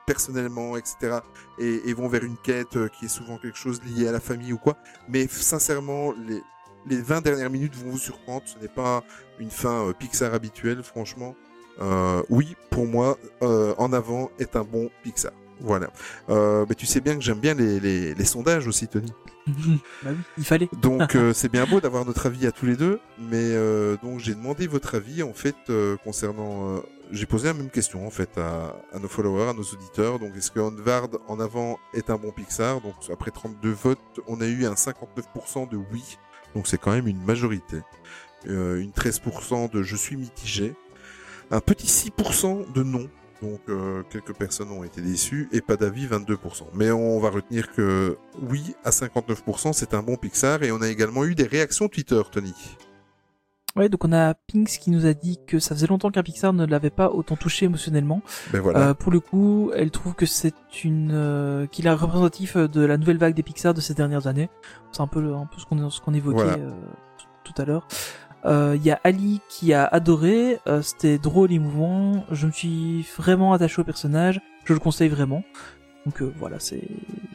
personnellement, etc. Et, et vont vers une quête euh, qui est souvent quelque chose lié à la famille ou quoi. Mais sincèrement, les les 20 dernières minutes vont vous surprendre. Ce n'est pas une fin euh, Pixar habituelle, franchement. Euh, oui, pour moi, En avant est un bon Pixar. Voilà. Euh, mais tu sais bien que j'aime bien les, les, les sondages aussi, Tony. bah oui, il fallait. Donc euh, c'est bien beau d'avoir notre avis à tous les deux, mais euh, donc j'ai demandé votre avis en fait euh, concernant. euh, j'ai posé la même question en fait à, à nos followers, à nos auditeurs. Donc est-ce que Onward en avant est un bon Pixar? Donc après 32 votes, on a eu un 59% de oui, donc c'est quand même une majorité. Euh, une 13% de je suis mitigé, un petit 6% de non. Donc euh, quelques personnes ont été déçues et pas d'avis 22%. Mais on va retenir que oui à 59% c'est un bon Pixar et on a également eu des réactions Twitter Tony. Ouais, donc on a Pinks qui nous a dit que ça faisait longtemps qu'un Pixar ne l'avait pas autant touché émotionnellement. Ben voilà. Euh, pour le coup, elle trouve que c'est une euh, qu'il est représentatif de la nouvelle vague des Pixar de ces dernières années. C'est un peu un peu ce qu'on ce qu'on évoquait Voilà. euh, tout à l'heure. Euh, Il y a Ali qui a adoré, euh, c'était drôle, émouvant. Je me suis vraiment attaché au personnage. Je le conseille vraiment. Donc euh, voilà, c'est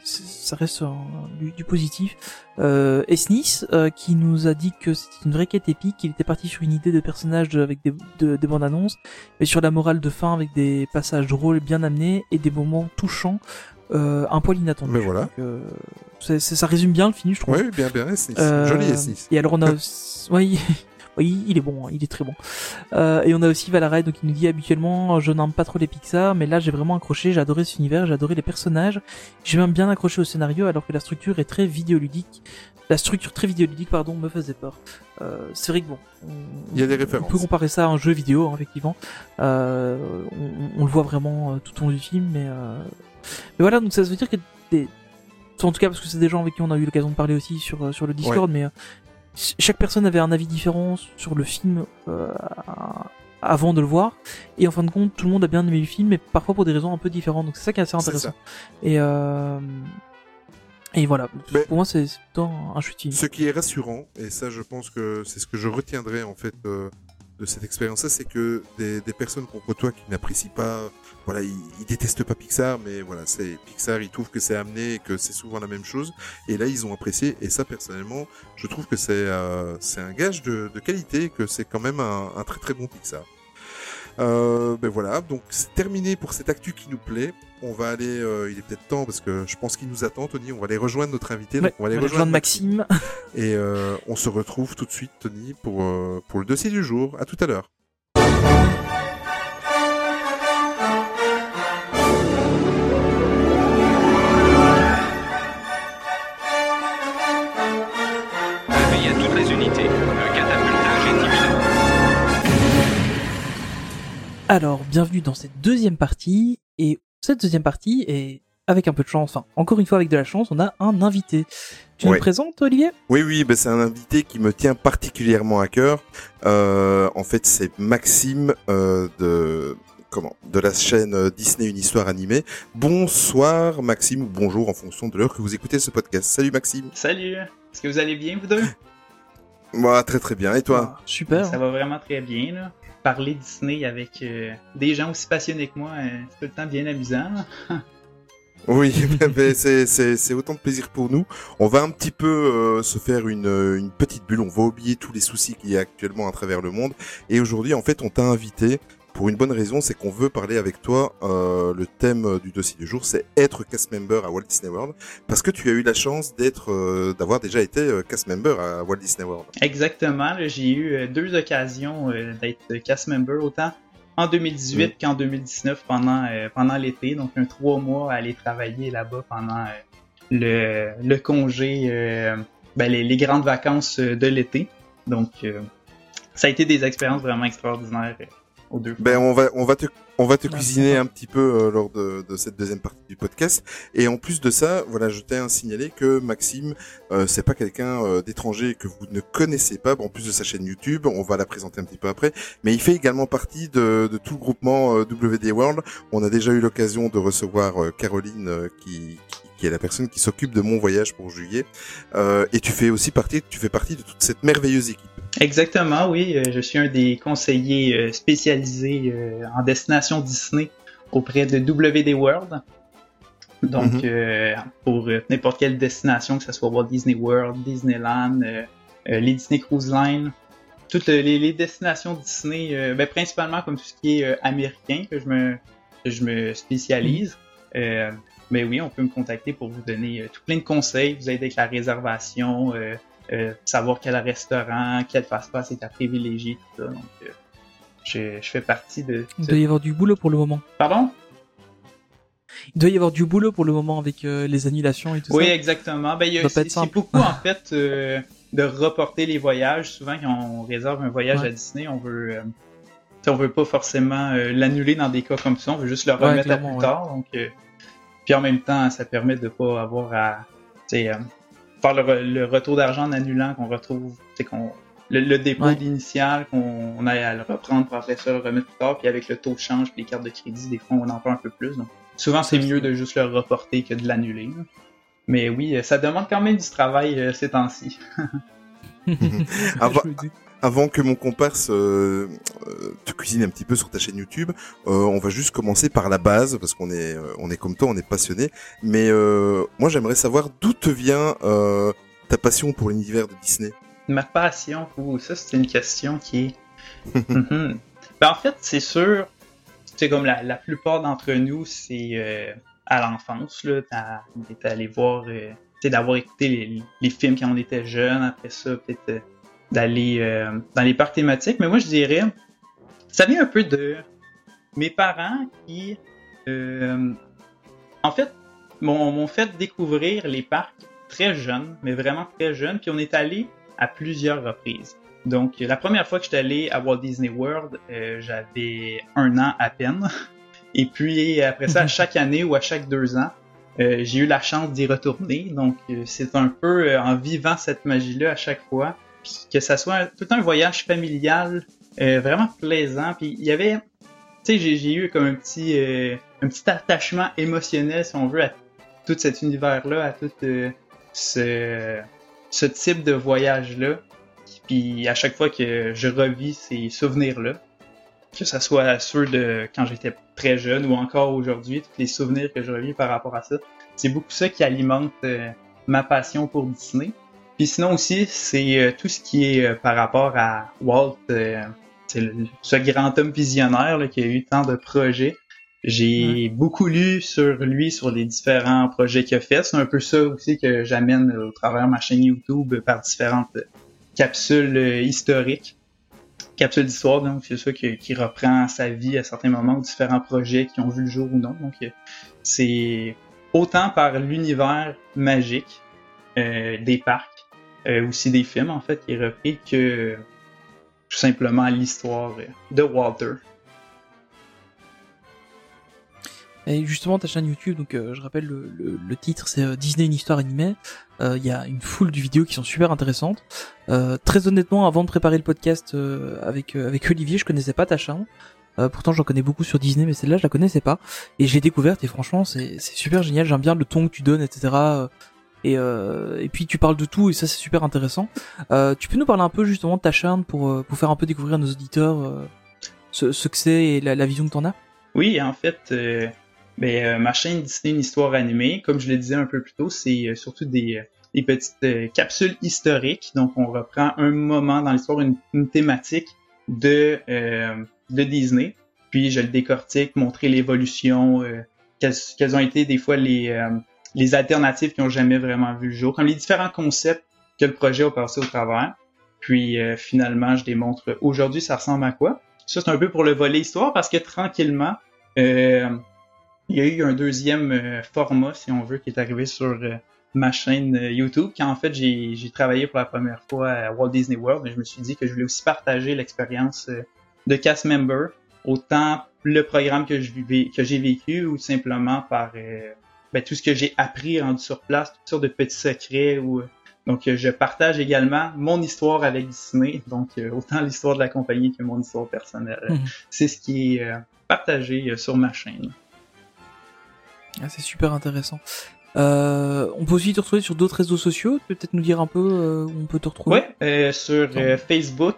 ça reste un- du, du positif. Euh, Esnis euh, qui nous a dit que c'était une vraie quête épique. Il était parti sur une idée de personnage de- avec des, de- des bandes annonces, mais sur la morale de fin avec des passages drôles bien amenés et des moments touchants, euh, un poil inattendus. Mais voilà. Donc, euh, c'est- c'est- ça résume bien le film, je trouve. Oui, bien bien Esnis. Euh, Joli Esnis. Et alors on a aussi... oui, oui, il est bon, hein, il est très bon. Euh, et on a aussi Valaray, donc il nous dit habituellement je n'aime pas trop les Pixar, mais là j'ai vraiment accroché, j'ai adoré cet univers, j'ai adoré les personnages, j'ai même bien accroché au scénario alors que la structure est très vidéoludique. La structure très vidéoludique, pardon, me faisait peur. Euh, c'est vrai que bon, on, Il y a des on références. peut comparer ça à un jeu vidéo, hein, effectivement. Euh, on, on le voit vraiment euh, tout au long du film, mais, euh... mais voilà, donc ça veut dire que des... en tout cas parce que c'est des gens avec qui on a eu l'occasion de parler aussi sur euh, sur le Discord, mais euh, ch- chaque personne avait un avis différent sur le film euh, avant de le voir, et en fin de compte, tout le monde a bien aimé le film, mais parfois pour des raisons un peu différentes. Donc c'est ça qui est assez intéressant. Et euh... et voilà, Mais- pour moi c'est c'est plutôt un un chouette film. Ce qui est rassurant, et ça je pense que c'est ce que je retiendrai en fait euh, de cette expérience-là, c'est que des, des personnes qu'on côtoie qui n'apprécient pas, voilà, ils, ils détestent pas Pixar, mais voilà, c'est Pixar, ils trouvent que c'est amené et que c'est souvent la même chose, et là ils ont apprécié, et ça personnellement, je trouve que c'est euh, c'est un gage de, de qualité, que c'est quand même un, un très très bon Pixar. Euh, ben voilà, donc c'est terminé pour cette actu qui nous plaît. On va aller, euh, il est peut-être temps parce que je pense qu'il nous attend, Tony. On va aller rejoindre notre invité. Ouais, donc on va aller on va rejoindre rejoindre Maxime. et euh, on se retrouve tout de suite, Tony, pour, euh, pour le dossier du jour. À tout à l'heure. Alors, bienvenue dans cette deuxième partie. Et cette deuxième partie est avec un peu de chance, enfin, encore une fois avec de la chance, on a un invité. Tu nous Ouais. le présentes, Olivier? Oui, oui, ben c'est un invité qui me tient particulièrement à cœur. Euh, en fait, c'est Maxime euh, de comment de la chaîne euh, Disney Une Histoire Animée. Bonsoir Maxime ou bonjour en fonction de l'heure que vous écoutez ce podcast. Salut Maxime. Salut, est-ce que vous allez bien vous deux? Moi, très très bien. Et toi? Ah, Super. Ça va vraiment très bien là. Parler Disney avec euh, des gens aussi passionnés que moi, euh, c'est tout le temps bien amusant. Oui, ben, c'est c'est autant de plaisir pour nous. On va un petit peu euh, se faire une une petite bulle. On va oublier tous les soucis qu'il y a actuellement à travers le monde. Et aujourd'hui, en fait, on t'a invité pour une bonne raison, c'est qu'on veut parler avec toi. euh, le thème du dossier du jour, c'est être cast member à Walt Disney World, parce que tu as eu la chance d'être, euh, d'avoir déjà été euh, cast member à Walt Disney World. Exactement, j'ai eu euh, deux occasions euh, d'être cast member, autant en 2018 qu'en 2019 pendant, euh, pendant l'été, donc un trois mois à aller travailler là-bas pendant euh, le, le congé, euh, ben, les, les grandes vacances euh, de l'été. Donc, euh, ça a été des expériences vraiment extraordinaires euh. Ben on va on va te on va te Ah, cuisiner un petit peu euh, lors de, de cette deuxième partie du podcast. Et en plus de ça, voilà, je tiens à signaler que Maxime, euh, c'est pas quelqu'un euh, d'étranger que vous ne connaissez pas. Bon, en plus de sa chaîne YouTube, on va la présenter un petit peu après. Mais il fait également partie de, de tout le groupement euh, WD World. On a déjà eu l'occasion de recevoir euh, Caroline, euh, qui, qui qui est la personne qui s'occupe de mon voyage pour juillet. Euh, et tu fais aussi partie, tu fais partie de toute cette merveilleuse équipe. Exactement, oui. Euh, Je suis un des conseillers euh, spécialisés euh, en destination Disney auprès de WD World. Donc, Mhm. euh, pour n'importe quelle destination, que ce soit Walt Disney World, Disneyland, euh, euh, les Disney Cruise Line, toutes les, les destinations Disney, euh, ben, principalement comme tout ce qui est américain que je me, que je me spécialise. Euh, mais oui, on peut me contacter pour vous donner tout plein de conseils, vous aider avec la réservation, euh, savoir quel restaurant, quel passe-passe est à privilégier, tout ça. Donc, euh, je, je fais partie de... Il doit y avoir du boulot pour le moment. Pardon? Il doit y avoir du boulot pour le moment avec euh, les annulations et tout Oui, ça. exactement. Ben, c'est beaucoup, en fait, euh, de reporter les voyages. Souvent, quand on réserve un voyage Ouais. à Disney, on veut... euh, on veut pas forcément euh, l'annuler dans des cas comme ça, on veut juste le Ouais, remettre à clairement, plus ouais. tard. Donc, puis en même temps, ça permet de pas avoir à faire le, re- le retour d'argent en annulant qu'on retrouve, sais, qu'on le, le dépôt Ouais. initial, qu'on on aille à le reprendre pour après ça le remettre plus tard, puis avec le taux de change puis les cartes de crédit, des fois on en perd un peu plus. Donc, souvent c'est mieux de juste le reporter que de l'annuler. Mais oui, ça demande quand même du travail euh, ces temps-ci. Avant que mon comparse euh, te cuisine un petit peu sur ta chaîne YouTube, euh, on va juste commencer par la base parce qu'on est euh, on est comme toi, on est passionné. Mais moi, j'aimerais savoir d'où te vient ta passion pour l'univers de Disney? Ma passion, ouh, ça c'est une question qui est. Mhm. ben, en fait, c'est sûr, c'est comme la, la plupart d'entre nous, c'est à l'enfance, là, allé voir, euh, d'avoir écouté les, les films quand on était jeune, après ça, peut-être d'aller euh, dans les parcs thématiques. Mais moi, je dirais, ça vient un peu de mes parents qui, euh, en fait, m'ont m'ont fait découvrir les parcs très jeunes, mais vraiment très jeunes, puis on est allé à plusieurs reprises. Donc, la première fois que j'étais allé à Walt Disney World, euh, j'avais un an à peine. Et puis, après ça, à chaque année ou à chaque deux ans, euh, j'ai eu la chance d'y retourner. Donc, euh, c'est un peu euh, en vivant cette magie-là à chaque fois. Que ça soit tout un voyage familial, euh, vraiment plaisant. Puis il y avait, tu sais, j'ai eu comme un petit, euh, un petit attachement émotionnel, si on veut, à tout cet univers-là, à tout euh, ce, ce type de voyage-là. Puis à chaque fois que je revis ces souvenirs-là, que ça soit ceux de quand j'étais très jeune ou encore aujourd'hui, tous les souvenirs que je revis par rapport à ça, c'est beaucoup ça qui alimente ma passion pour Disney. Puis sinon aussi, c'est euh, tout ce qui est euh, par rapport à Walt, euh, c'est ce grand homme visionnaire là, qui a eu tant de projets. J'ai beaucoup lu sur lui, sur les différents projets qu'il a fait. C'est un peu ça aussi que j'amène au travers de ma chaîne YouTube par différentes capsules historiques. Capsules d'histoire, donc c'est ça qui, qui reprend sa vie à certains moments différents projets qui ont vu le jour ou non. Donc c'est autant par l'univers magique euh, des parcs, euh, aussi des films en fait, qui est repris que tout simplement l'histoire de Walter. Et justement, ta chaîne YouTube, donc euh, je rappelle le, le, titre, c'est euh, Disney une histoire animée. Euh, Il y a une foule de vidéos qui sont super intéressantes. Très honnêtement, avant de préparer le podcast avec avec Olivier, je connaissais pas ta chaîne. pourtant, j'en connais beaucoup sur Disney, mais celle-là, je la connaissais pas. Et j'ai découverte et franchement, c'est super génial. J'aime bien le ton que tu donnes, etc. Et, et puis tu parles de tout et ça c'est super intéressant. tu peux nous parler un peu justement de ta chaîne pour pour faire un peu découvrir à nos auditeurs ce, que c'est et la, vision que t'en as? Oui, en fait, euh, ben, euh, ma chaîne Disney une histoire animée, comme je le disais un peu plus tôt, c'est euh, surtout des, des petites capsules historiques. Donc, on reprend un moment dans l'histoire, une, thématique de, de Disney. Puis, je le décortique, montrer l'évolution, quelles, ont été des fois les, les alternatives qui ont jamais vraiment vu le jour, comme les différents concepts que le projet a passé au travers. Puis, finalement, je démontre aujourd'hui, ça ressemble à quoi? Ça, c'est un peu pour le volet histoire parce que tranquillement, euh, il y a eu un deuxième euh, format, si on veut, qui est arrivé sur euh, ma chaîne euh, YouTube, quand en fait j'ai travaillé pour la première fois à Walt Disney World, et je me suis dit que je voulais aussi partager l'expérience de cast member, autant le programme que j'ai vécu ou simplement par ben, tout ce que j'ai appris rendu sur place, toutes sortes de petits secrets ou donc, je partage également mon histoire avec Disney, donc autant l'histoire de la compagnie que mon histoire personnelle. Mhm. C'est ce qui est partagé sur ma chaîne. Ah, c'est super intéressant. Euh, on peut aussi te retrouver sur d'autres réseaux sociaux. Tu peux peut-être nous dire un peu euh, où on peut te retrouver Ouais, euh, sur Facebook,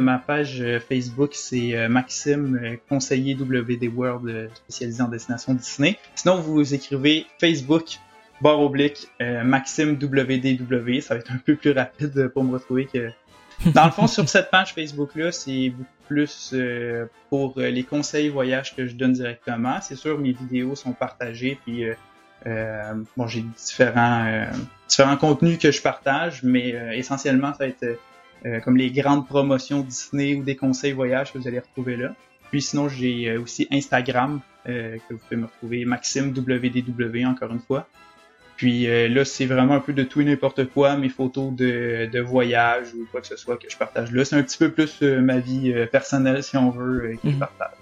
ma page Facebook c'est Maxime conseiller WD World spécialisé en destination Disney. Sinon vous écrivez Facebook barre oblique Maxime WDW, ça va être un peu plus rapide pour me retrouver que dans le fond, sur cette page Facebook-là, c'est beaucoup plus pour les conseils voyage que je donne directement. C'est sûr, mes vidéos sont partagées, puis euh, euh bon, j'ai différents euh, différents contenus que je partage, mais essentiellement, ça va être comme les grandes promotions Disney ou des conseils voyage que vous allez retrouver là. Puis sinon, j'ai aussi Instagram que vous pouvez me retrouver, Maxime WDW encore une fois. Puis euh, là, c'est vraiment un peu de tout et n'importe quoi, mes photos de, de voyage ou quoi que ce soit que je partage là. C'est un petit peu plus euh, ma vie euh, personnelle, si on veut, que je Mhm. partage.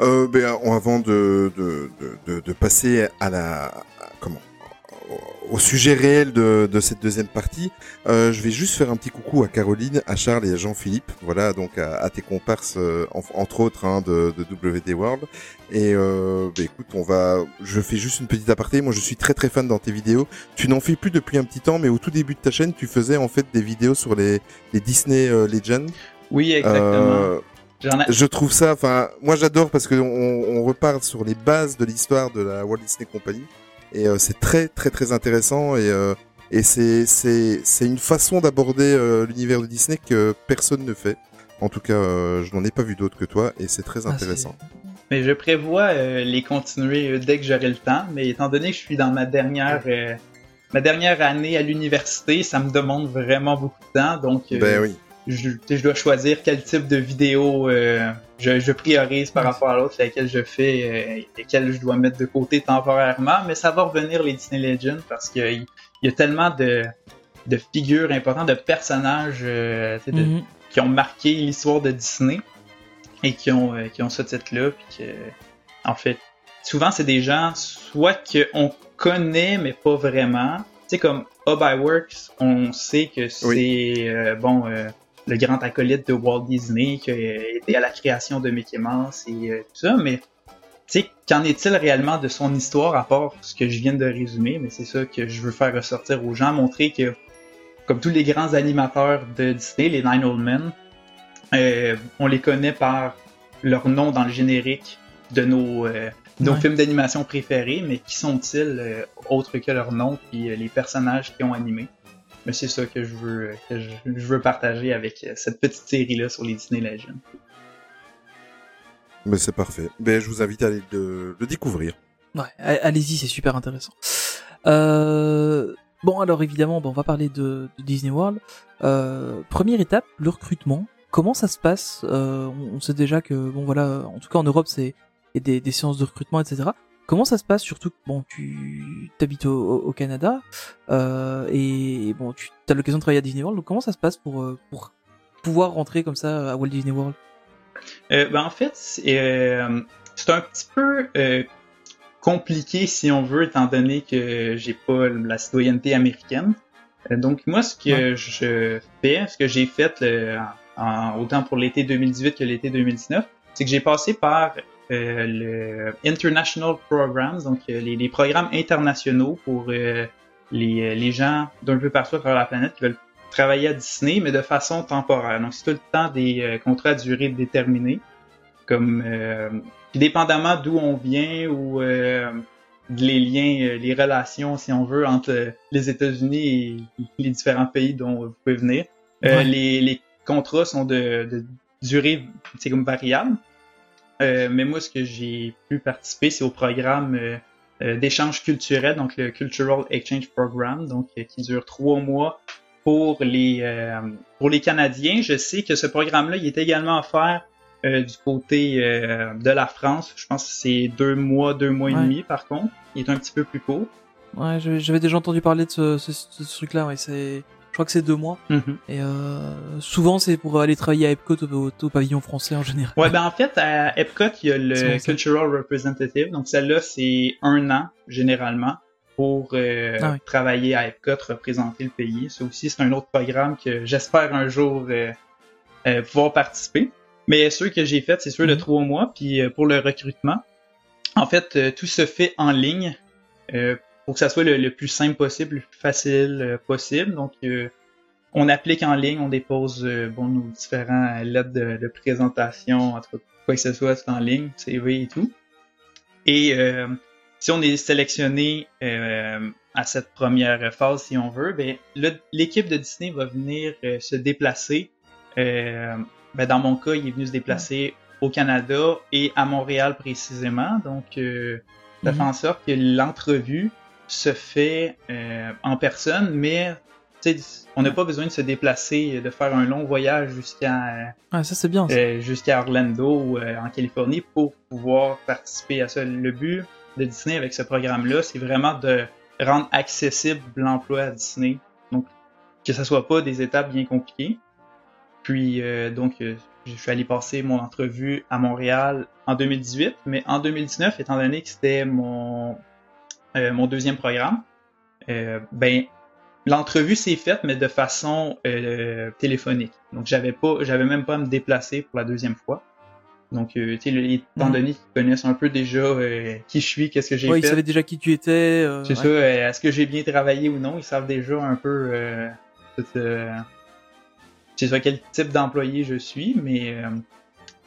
Euh, ben, avant de, de, de, de passer à la comment au sujet réel de, de cette deuxième partie, euh, je vais juste faire un petit coucou à Caroline, à Charles et à Jean-Philippe, voilà donc à, à tes comparses euh, en- entre autres hein, de, de WD World. Et euh, ben, écoute, on va, je fais juste une petite aparté. Moi, je suis très très fan dans tes vidéos. Tu n'en fais plus depuis un petit temps, mais au tout début de ta chaîne, tu faisais en fait des vidéos sur les, les Disney euh, Legends. Oui, exactement. J'en ai- je trouve ça, enfin, moi j'adore parce que on, repart sur les bases de l'histoire de la Walt Disney Company et euh, c'est très très très intéressant et euh, et c'est c'est c'est une façon d'aborder euh, l'univers de Disney que personne ne fait. En tout cas, euh, je n'en ai pas vu d'autres que toi et c'est très Ah, intéressant. Mais je prévois euh, les continuer dès que j'aurai le temps. Mais étant donné que je suis dans ma dernière euh, ma dernière année à l'université, ça me demande vraiment beaucoup de temps. Donc, euh, ben oui. Je, tu sais, je dois choisir quel type de vidéo euh, je, je priorise par Ouais. rapport à l'autre, laquelle je fais euh, et lesquelles je dois mettre de côté temporairement. Mais ça va revenir les Disney Legends parce qu'il y, il y a tellement de, de figures importantes, de personnages euh, tu sais, de- Mhm. qui ont marqué l'histoire de Disney et qui ont, euh, qui ont ce titre-là. Puis que, en fait, souvent, c'est des gens soit qu'on connaît, mais pas vraiment. Tu sais, comme Hub Works, on sait que c'est, Oui. euh, bon, euh, le grand acolyte de Walt Disney qui a été à la création de Mickey Mouse et euh, tout ça, mais tu sais, qu'en est-il réellement de son histoire à part ce que je viens de résumer? Mais c'est ça que je veux faire ressortir aux gens, montrer que, comme tous les grands animateurs de Disney, les Nine Old Men, euh, on les connaît par leur nom dans le générique de nos, euh, nos Ouais. films d'animation préférés, mais qui sont-ils euh, autres que leur nom puis euh, les personnages qui ont animé? Mais c'est ça que je veux, que je, je veux partager avec euh, cette petite série-là sur les Disney Legends. Mais c'est parfait. Ben je vous invite à aller le, le découvrir. Ouais, allez-y, c'est super intéressant. Euh, bon, alors évidemment, bon, on va parler de, de Disney World. Euh, première étape, le recrutement. Comment ça se passe? Euh, on, on sait déjà que, bon voilà, en tout cas en Europe, c'est il y a des, des séances de recrutement, etc. Comment ça se passe Surtout que bon, tu t'habites au, Canada euh, et bon, tu as l'occasion de travailler à Disney World. Donc comment ça se passe pour euh, pour pouvoir rentrer comme ça à Walt Disney World? Euh, ben, en fait, c'est, euh, un petit peu compliqué si on veut, étant donné que j'ai pas la citoyenneté américaine. Donc moi, ce que je fais, ce que j'ai fait en- autant pour l'été 2018 que l'été 2019, c'est que j'ai passé par le International Programs, donc euh, les, les programmes internationaux pour euh, les, les gens d'un peu partout à travers la planète qui veulent travailler à Disney, mais de façon temporaire. Donc c'est tout le temps des euh, contrats à durée déterminée, comme euh, dépendamment d'où on vient ou euh, les liens, euh, les relations, si on veut, entre euh, les États-Unis et les différents pays dont vous pouvez venir. Euh, Ouais. les, les contrats sont de, de durée, c'est comme variable. Euh, mais moi, ce que j'ai pu participer, c'est au programme euh, euh, d'échange culturel, donc le Cultural Exchange Program, donc euh, qui dure trois mois pour les pour les Canadiens. Je sais que ce programme-là, il est également offert du côté de la France. Je pense que c'est deux mois, deux mois et demi par contre. Il est un petit peu plus court. Ouais, j'avais déjà entendu parler de ce, ce, truc-là. Ouais, c'est, crois que c'est deux mois. Mhm. Et euh, souvent, c'est pour aller travailler à Epcot au, au pavillon français en général. Ouais, ben en fait, à Epcot, il y a le. Cultural Representative. Donc celle-là, c'est un an généralement pour euh, Ah oui. travailler à Epcot, représenter le pays. Ça aussi, c'est un autre programme que j'espère un jour euh, euh, pouvoir participer. Mais ceux que j'ai fait, c'est ceux de Mhm. trois mois. Puis pour le recrutement, en fait, tout se fait en ligne euh, pour que ça soit le, le plus simple possible, le plus facile euh, possible. Donc, euh, on applique en ligne, on dépose euh, bon, nos différents lettres de, de présentation, en tout cas, quoi que ce soit, c'est en ligne, CV et tout. Et euh, si on est sélectionné euh, à cette première phase, si on veut, ben, l'équipe de Disney va venir euh, se déplacer. Euh, ben, dans mon cas, il est venu se déplacer au Canada et à Montréal précisément. Donc, euh, ça Mhm. fait en sorte que l'entrevue se fait euh, en personne, mais on n'a pas besoin de se déplacer, de faire un long voyage jusqu'à Ah, ça bien. euh, jusqu'à Orlando ou euh, en Californie pour pouvoir participer à ça. Le but de Disney avec ce programme-là, c'est vraiment de rendre accessible l'emploi à Disney. Donc, que ça soit pas des étapes bien compliquées. Puis, euh, donc, euh, je suis allé passer mon entrevue à Montréal en 2018, mais en 2019, étant donné que c'était mon, euh, mon deuxième programme, euh, ben, l'entrevue s'est faite, mais de façon euh, téléphonique. Donc, j'avais pas, j'avais même pas à me déplacer pour la deuxième fois. Donc, euh, tu sais, le- étant Mhm. donné qu'ils connaissent un peu déjà euh, qui je suis, qu'est-ce que j'ai Ouais, ils fait, savaient déjà qui tu étais. euh, c'est ouais. ça, est-ce que j'ai bien travaillé ou non, ils savent déjà un peu c'est ça, quel type d'employé je suis, mais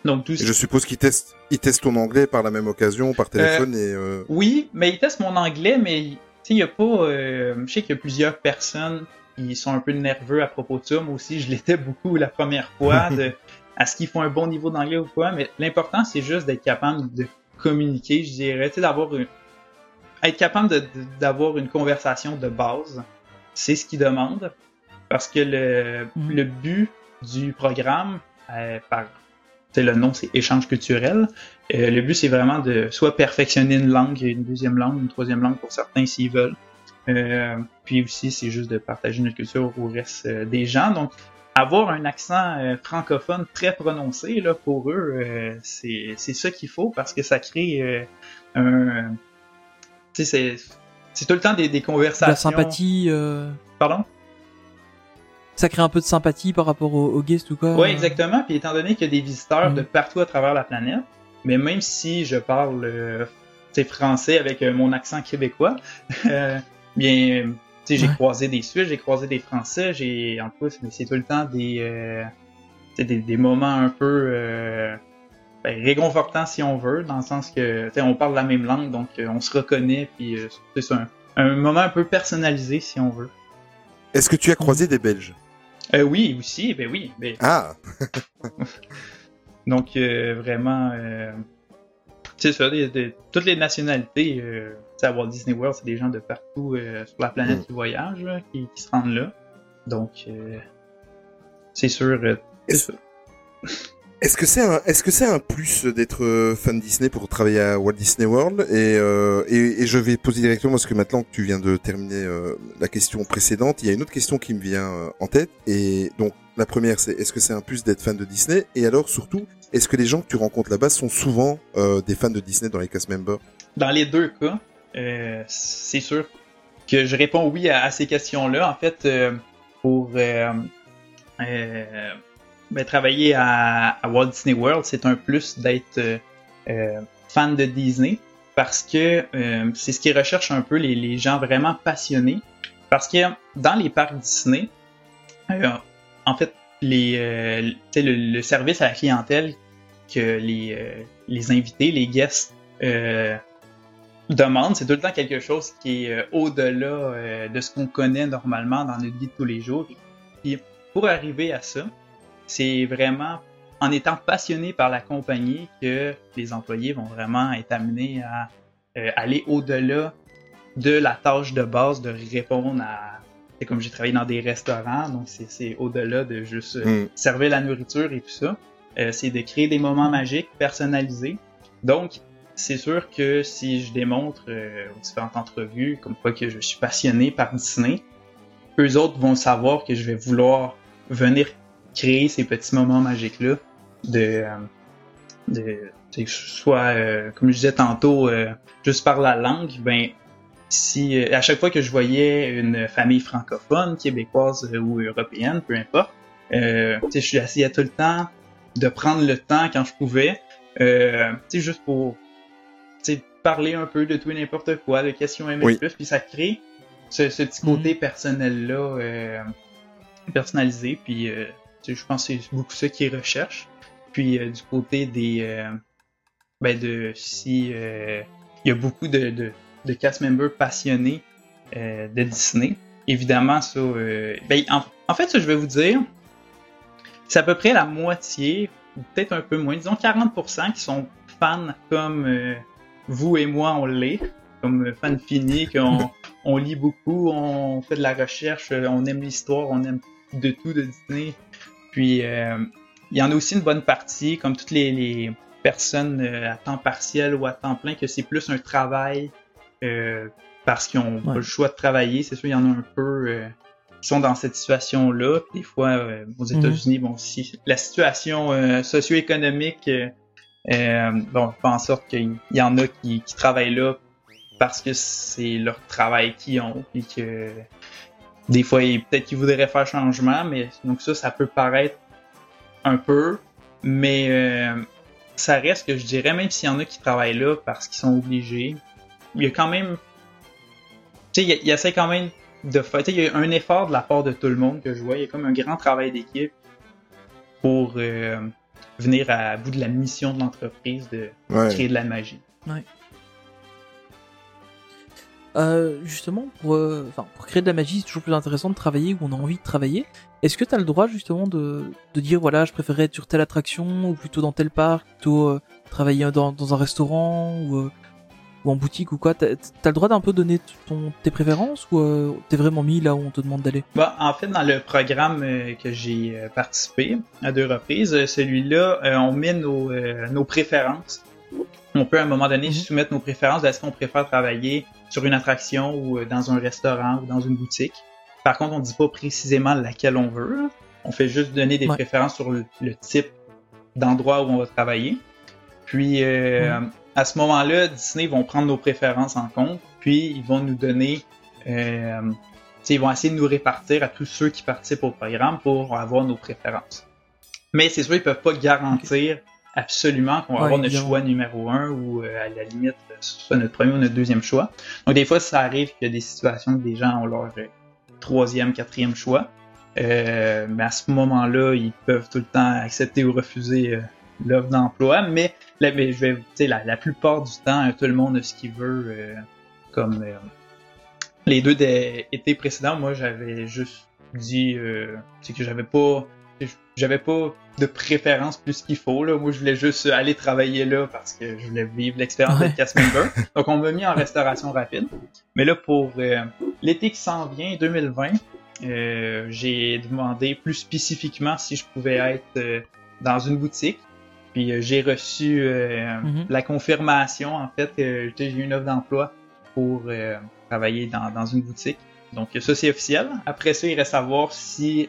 donc tout Et je suppose qu'ils testent, ils testent ton anglais par la même occasion, par téléphone et. Euh... Oui, mais ils testent mon anglais, mais tu sais, il y a pas. euh, je sais qu'il y a plusieurs personnes qui sont un peu nerveux à propos de ça. Moi aussi, je l'étais beaucoup la première fois. De, est-ce qu'ils font un bon niveau d'anglais ou quoi? Mais l'important, c'est juste d'être capable de communiquer, je dirais. Tu sais, d'avoir une. Être capable d'avoir une conversation de base. C'est ce qu'ils demandent. Parce que le, Mhm. le but du programme, euh, par le nom c'est échange culturel. Euh, le but c'est vraiment de soit perfectionner une langue, une deuxième langue, une troisième langue pour certains s'ils veulent. Euh, puis aussi c'est juste de partager notre culture au reste euh, des gens. Donc avoir un accent euh, francophone très prononcé là pour eux, euh, c'est c'est ça qu'il faut parce que ça crée euh, un, tu sais c'est c'est tout le temps des, des De conversations. la sympathie. euh, Pardon? Ça crée un peu de sympathie par rapport aux, aux guests ou quoi? Ouais, exactement. Puis étant donné qu'il y a des visiteurs de partout à travers la planète, mais même si je parle euh, français avec euh, mon accent québécois, euh, bien, tu sais, j'ai Ouais. croisé des Suisses, j'ai croisé des Français, j'ai en plus c'est tout le temps des, euh, des des moments un peu euh, ben, réconfortants si on veut, dans le sens que tu sais, on parle la même langue, donc euh, on se reconnaît, puis euh, c'est un, un moment un peu personnalisé si on veut. Est-ce que tu as croisé des Belges? Euh, oui, aussi, ben oui, ben, Ah, Donc euh, vraiment, euh, c'est ça, toutes les nationalités, euh, à Walt Disney World, c'est des gens de partout euh, sur la planète Mm. qui voyagent, qui, qui se rendent là. Donc euh, c'est sûr, euh, c'est ça. Est-ce que c'est un, est-ce que c'est un plus d'être euh, fan Disney pour travailler à Walt Disney World et, euh, et, et je vais poser directement parce que maintenant que tu viens de terminer euh, la question précédente, il y a une autre question qui me vient euh, en tête et donc la première c'est est-ce que c'est un plus d'être fan de Disney et alors surtout Est-ce que les gens que tu rencontres là-bas sont souvent euh, des fans de Disney dans les cast members? Dans les deux cas, euh, c'est sûr que je réponds oui à, à ces questions-là. En fait, pour ben, travailler à, à Walt Disney World, c'est un plus d'être euh, euh, fan de Disney parce que euh, c'est ce qui recherche un peu les, les gens vraiment passionnés. Parce que dans les parcs Disney, euh, en fait, les, euh, le, le service à la clientèle que les, euh, les invités, les guests, demandent, c'est tout le temps quelque chose qui est au-delà de ce qu'on connaît normalement dans notre vie de tous les jours. Puis pour arriver à ça, c'est vraiment en étant passionné par la compagnie que les employés vont vraiment être amenés à euh, aller au-delà de la tâche de base de répondre à... C'est comme j'ai travaillé dans des restaurants, donc c'est- c'est au-delà de juste euh, Mm. servir la nourriture et tout ça. Euh, c'est de créer des moments magiques personnalisés. Donc, c'est sûr que si je démontre aux différentes entrevues comme quoi que je suis passionné par Disney, eux autres vont savoir que je vais vouloir venir créer ces petits moments magiques-là de, euh, de tu sais, que ce soit, euh, comme je disais tantôt, euh, juste par la langue, ben si euh, à chaque fois que je voyais une famille francophone, québécoise euh, ou européenne, peu importe, euh, tu sais, je essayais tout le temps de prendre le temps quand je pouvais, euh, tu sais, juste pour tu sais, parler un peu de tout et n'importe quoi, de questions MS+, Oui. puis ça crée ce, ce petit côté personnel-là, euh, personnalisé, puis euh, je pense que c'est beaucoup ça qu'ils recherchent. Puis euh, du côté des... euh, ben de si euh, il y a beaucoup de, de, de cast members passionnés de Disney, évidemment ça... ben, en, en fait, ça, je vais vous dire, c'est à peu près la moitié, ou peut-être un peu moins, disons 40% qui sont fans comme vous et moi on l'est, comme fans finis, qu'on on lit beaucoup, on fait de la recherche, on aime l'histoire, on aime de tout de Disney. Puis euh, il y en a aussi une bonne partie, comme toutes les, les personnes euh, à temps partiel ou à temps plein, que c'est plus un travail euh, parce qu'ils ont pas le choix de travailler. C'est sûr, il y en a un peu euh, qui sont dans cette situation-là. Des fois, euh, aux États-Unis, bon, si la situation euh, socio-économique euh, euh, bon, fait en sorte qu'il y en a qui, qui travaillent là parce que c'est leur travail qu'ils ont et que des fois peut-être qu'ils voudraient faire changement mais donc ça ça peut paraître un peu mais euh, ça reste que je dirais même s'il y en a qui travaillent là parce qu'ils sont obligés il y a quand même tu sais il, y a- il essaie quand même de faire tu sais, il y a un effort de la part de tout le monde que je vois. Il y a comme un grand travail d'équipe pour euh, venir à bout de la mission de l'entreprise de Ouais. créer de la magie Euh, justement, pour, euh, pour créer de la magie, c'est toujours plus intéressant de travailler où on a envie de travailler. Est-ce que tu as le droit justement de, dire voilà, je préférais être sur telle attraction ou plutôt dans tel parc, plutôt euh, travailler dans, un restaurant ou, en boutique ou quoi? T'as as le droit d'un peu donner ton, tes préférences ou t'es vraiment mis là où on te demande d'aller? Bah, en fait, dans le programme que j'ai participé à deux reprises, celui-là, on met nos préférences. On peut à un moment donné Mhm. soumettre nos préférences est-ce qu'on préfère travailler sur une attraction ou euh, dans un restaurant ou dans une boutique. Par contre, on dit pas précisément laquelle on veut. On fait juste donner des Ouais. préférences sur le, le type d'endroit où on va travailler. Puis euh, à ce moment-là, Disney vont prendre nos préférences en compte, puis ils vont nous donner euh, ils vont essayer de nous répartir à tous ceux qui participent au programme pour avoir nos préférences. Mais c'est sûr, ils peuvent pas garantir absolument qu'on va Ouais, avoir notre choix numéro un ou euh, à la limite, euh, ce soit notre premier ou notre deuxième choix. Donc des fois, ça arrive qu'il y a des situations que des gens ont leur euh, troisième, quatrième choix. Euh, mais à ce moment-là, ils peuvent tout le temps accepter ou refuser l'offre d'emploi. Mais, là, mais je vais, la, la plupart du temps, tout le monde a ce qu'il veut. comme les deux étés précédents, moi, j'avais juste dit, que j'avais pas, j'avais pas de préférence plus qu'il faut. Là. Moi, je voulais juste aller travailler là parce que je voulais vivre l'expérience Ouais. de cast member. Donc, on m'a mis en restauration rapide. Mais là, pour euh, l'été qui s'en vient, 2020, euh, j'ai demandé plus spécifiquement si je pouvais être euh, dans une boutique. Puis j'ai reçu Mhm. la confirmation, en fait, que j'ai eu une offre d'emploi pour travailler dans, dans une boutique. Donc ça, c'est officiel. Après ça, il reste à voir si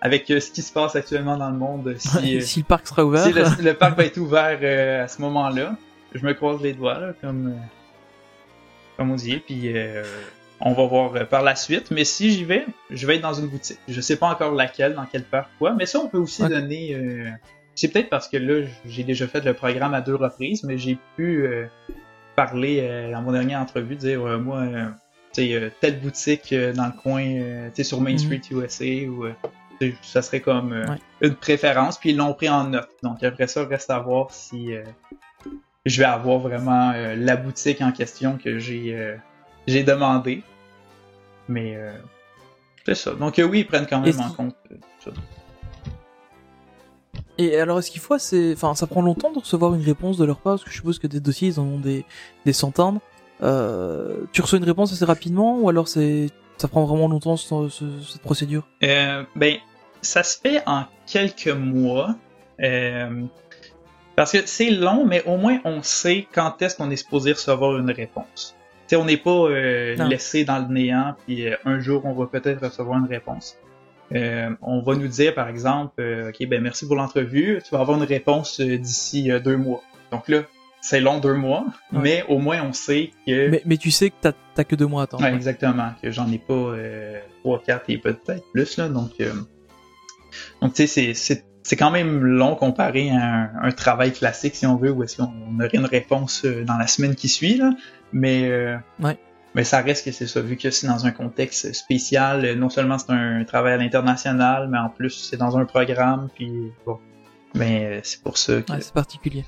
avec euh, ce qui se passe actuellement dans le monde, si, euh, si le parc sera ouvert. si le, le parc va être ouvert euh, à ce moment-là, je me croise les doigts, là, comme, euh, comme on dit, puis euh, on va voir euh, par la suite. Mais si j'y vais, je vais être dans une boutique. Je sais pas encore laquelle, dans quel parc, quoi. Mais ça, on peut aussi donner. euh, c'est peut-être parce que là, j'ai déjà fait le programme à deux reprises, mais j'ai pu euh, parler euh, dans mon dernière entrevue, dire euh, moi, euh, tu sais, euh, telle boutique euh, dans le coin, euh, tu sais, sur Main Mhm. Street USA, ou euh, ça serait comme euh, Ouais. une préférence, puis ils l'ont pris en note. Donc après ça, reste à voir si euh, je vais avoir vraiment euh, la boutique en question que j'ai j'ai demandé. Mais c'est ça. Donc oui, ils prennent quand même en compte ça. Et alors, est-ce qu'il faut assez... Enfin, ça prend longtemps de recevoir une réponse de leur part, parce que je suppose que des dossiers, ils en ont des, des centaines. Tu reçois une réponse assez rapidement, ou alors c'est... Ça prend vraiment longtemps, ce- ce- cette procédure Euh, ben, ça se fait en quelques mois. euh, parce que c'est long, mais au moins on sait quand est-ce qu'on est supposé recevoir une réponse. Tu sais, on n'est pas euh, laissé dans le néant, puis un jour on va peut-être recevoir une réponse. On va nous dire, par exemple, OK, ben merci pour l'entrevue, tu vas avoir une réponse d'ici deux mois. Donc là, c'est long deux mois, Ouais. mais au moins on sait que... mais, mais tu sais que t'as que deux mois à attendre. Ouais, exactement, que j'en ai pas euh, 3, 4 et peut-être plus, là, donc... euh, donc, tu sais, c'est- c'est c'est quand même long comparé à un, un travail classique, si on veut, où est-ce qu'on aurait une réponse euh, dans la semaine qui suit, là, mais... euh, Ouais. Mais ça reste que c'est ça, vu que c'est dans un contexte spécial, non seulement c'est un travail à l'international, mais en plus c'est dans un programme, puis bon. Mais c'est pour ça que... Ouais, c'est particulier.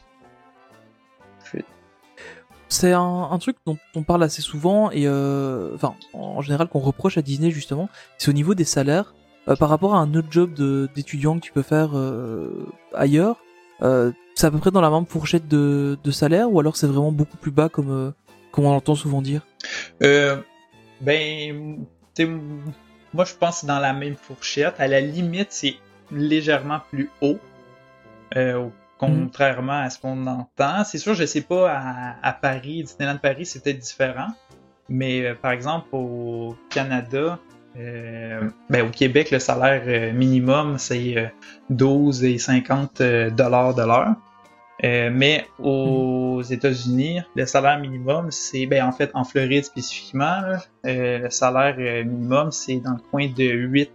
C'est un, truc dont on parle assez souvent et euh, enfin en général qu'on reproche à Disney justement, c'est au niveau des salaires Euh, par rapport à un autre job d'étudiant que tu peux faire euh, ailleurs. euh, c'est à peu près dans la même fourchette de, salaire ou alors c'est vraiment beaucoup plus bas comme euh, comme on entend souvent dire? Ben, moi je pense dans la même fourchette. À la limite, c'est légèrement plus haut, euh, contrairement à ce qu'on entend. C'est sûr, je sais pas à, à Paris, Disneyland Paris, c'est peut-être différent. Mais euh, par exemple au Canada, euh, ben, au Québec, le salaire euh, minimum c'est euh, 12 et 50 euh, dollars de l'heure. Euh, mais aux États-Unis, le salaire minimum, c'est ben en fait en Floride spécifiquement, là, euh, le salaire euh, minimum c'est dans le coin de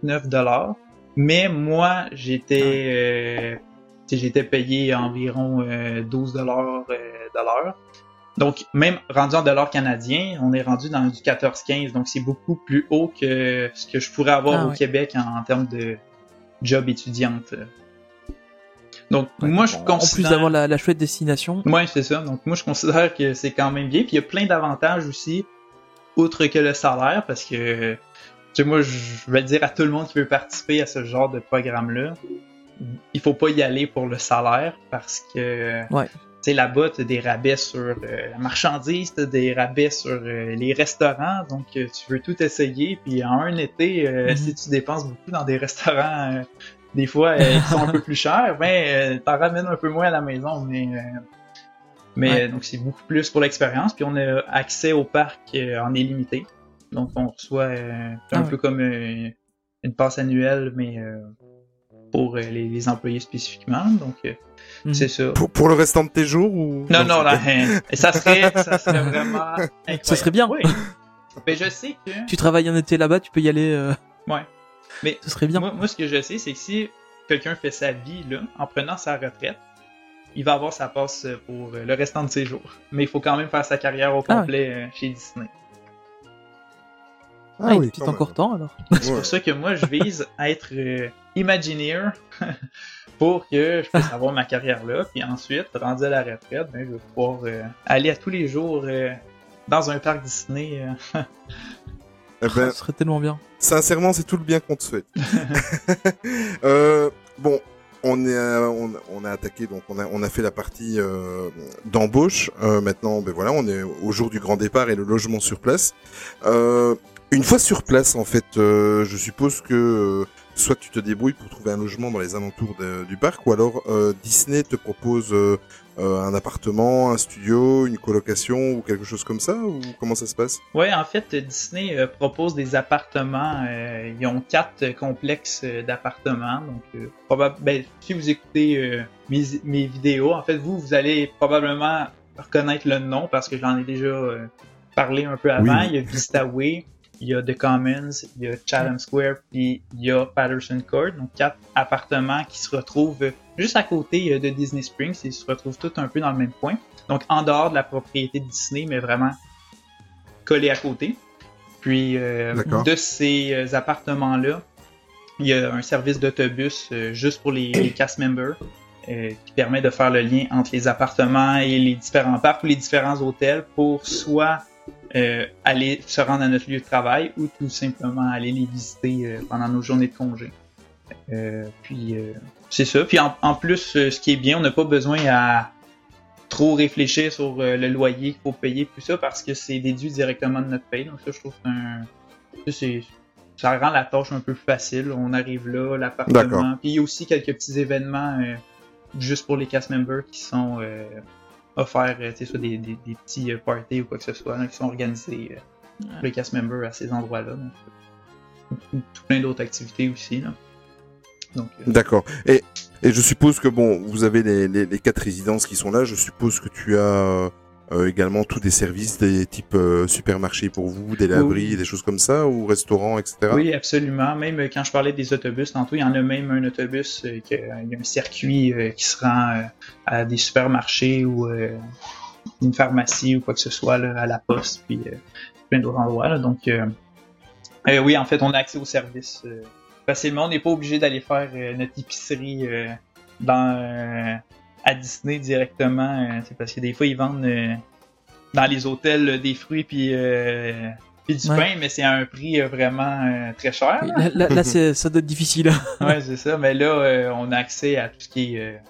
8-9 dollars. Mais moi, j'étais euh, sais, j'étais payé environ euh, 12 dollars euh, de l'heure. Donc même rendu en dollars canadiens, on est rendu dans du 14-15, donc c'est beaucoup plus haut que ce que je pourrais avoir Ah au. Québec en, en termes de job étudiante. Donc Ouais, moi je en- en plus considère d'avoir la, la chouette destination. Ouais, c'est ça. Donc moi je considère que c'est quand même bien. Puis il y a plein d'avantages aussi, outre que le salaire, parce que tu sais, moi je vais le dire à tout le monde qui veut participer à ce genre de programme-là, il faut pas y aller pour le salaire parce que Ouais. tu là-bas des rabais sur euh, la marchandise, des rabais sur euh, les restaurants, donc euh, tu veux tout essayer. Puis en un été, Mhm. si tu dépenses beaucoup dans des restaurants. des fois, qui sont un peu plus chers, ben, t'en ramènes un peu moins à la maison, mais mais Ouais. donc c'est beaucoup plus pour l'expérience. Puis on a accès au parc en illimité. Donc on reçoit un Ah peu comme une passe annuelle, mais pour euh, les, les employés spécifiquement. Donc euh, Mhm. c'est ça. Pour, pour le restant de tes jours ou? Non, non, là, hein, ça serait, ça serait vraiment. incroyable. Ça serait bien. Oui. Mais je sais que. Tu travailles un été là-bas, tu peux y aller. euh, Ouais. Mais Ce serait bien. Moi, moi, ce que je sais, c'est que si quelqu'un fait sa vie là, en prenant sa retraite, il va avoir sa passe euh, pour le restant de ses jours. Mais il faut quand même faire sa carrière au Ah ouais. complet chez Disney. Ah il oui, quand encore temps alors. C'est pour ça que moi, je vise à être euh, Imagineer pour que je puisse avoir ma carrière là. Puis ensuite, rendu à la retraite, ben, je vais pouvoir euh, aller à tous les jours euh, dans un parc Disney. euh. Eh ben, Ce serait tellement bien. Sincèrement, c'est tout le bien qu'on te souhaite. euh, bon, on est, on, on a attaqué, donc on a, on a fait la partie euh, d'embauche. Euh, maintenant, ben voilà, on est au jour du grand départ et le logement sur place. Euh, une fois sur place, en fait, euh, je suppose que soit tu te débrouilles pour trouver un logement dans les alentours de- du parc, ou alors euh, Disney te propose euh, euh, un appartement, un studio, une colocation ou quelque chose comme ça, ou comment ça se passe? Ouais, en fait, Disney propose des appartements. ils ont quatre complexes d'appartements. Donc, euh, probab- ben, si vous écoutez mes, mes vidéos, en fait, vous, vous allez probablement reconnaître le nom parce que j'en ai déjà parlé un peu avant. Oui. Il y a Vista Way, il y a The Commons, il y a Chatham Square, puis il y a Patterson Court. Donc, quatre appartements qui se retrouvent juste à côté euh, de Disney Springs. Ils se retrouvent tous un peu dans le même coin. Donc, en dehors de la propriété de Disney, mais vraiment collés à côté. Puis euh, de ces euh, appartements-là, il y a un service d'autobus euh, juste pour les, les cast members euh, qui permet de faire le lien entre les appartements et les différents parcs ou les différents hôtels pour soit euh, aller se rendre à notre lieu de travail ou tout simplement aller les visiter euh, pendant nos journées de congé. Euh, puis euh, c'est ça. Puis en, en plus, ce qui est bien, on n'a pas besoin à trop réfléchir sur le loyer qu'il faut payer, tout ça, parce que c'est déduit directement de notre paye. Donc ça, je trouve que c'est un... ça, rend la tâche un peu facile. On arrive là, l'appartement. Puis il y a aussi quelques petits événements euh, juste pour les cast members qui sont euh, offerts, euh, tu sais, soit des, des, des petits euh, parties ou quoi que ce soit, là, qui sont organisés euh, pour les cast members à ces endroits-là. Donc, euh, tout plein d'autres activités aussi. Là. Donc, euh, D'accord. Et, et je suppose que bon, vous avez les, les, les quatre résidences qui sont là. Je suppose que tu as euh, également tous des services, des types euh, supermarchés pour vous, des laveries, Oui. des choses comme ça, ou restaurants, etc. Oui, absolument. Même euh, quand je parlais des autobus, tantôt, il y en a même un autobus, euh, que- il y a un circuit qui se rend à des supermarchés ou une pharmacie ou quoi que ce soit, là, à la poste, puis plein d'autres endroits. là. Donc, oui, en fait, on a accès aux services facilement. On n'est pas obligé d'aller faire notre épicerie dans à Disney directement. euh, c'est parce que des fois, ils vendent euh, dans les hôtels euh, des fruits puis puis du Ouais. pain, mais c'est à un prix vraiment très cher. Là, là, là, c'est- ça doit être difficile. ouais, c'est ça. Mais là, on a accès à tout ce qui est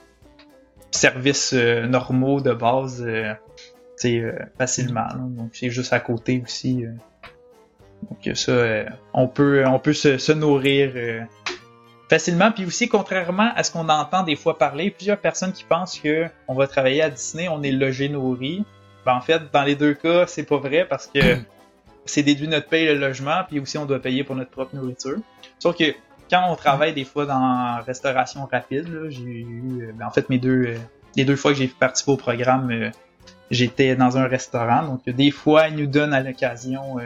services normaux de base, facilement. Donc c'est juste à côté aussi. Donc ça, euh, on peut, on peut se, se nourrir euh, facilement. Puis aussi, contrairement à ce qu'on entend des fois parler, plusieurs personnes qui pensent que on va travailler à Disney, on est logé, nourri. Ben, en fait, dans les deux cas, c'est pas vrai parce que c'est déduit notre paye le logement, puis aussi on doit payer pour notre propre nourriture. Sauf que quand on travaille des fois dans restauration rapide, là, j'ai eu, euh, ben, en fait, mes deux, euh, les deux fois que j'ai participé au programme, euh, j'étais dans un restaurant. Donc, des fois, ils nous donnent à l'occasion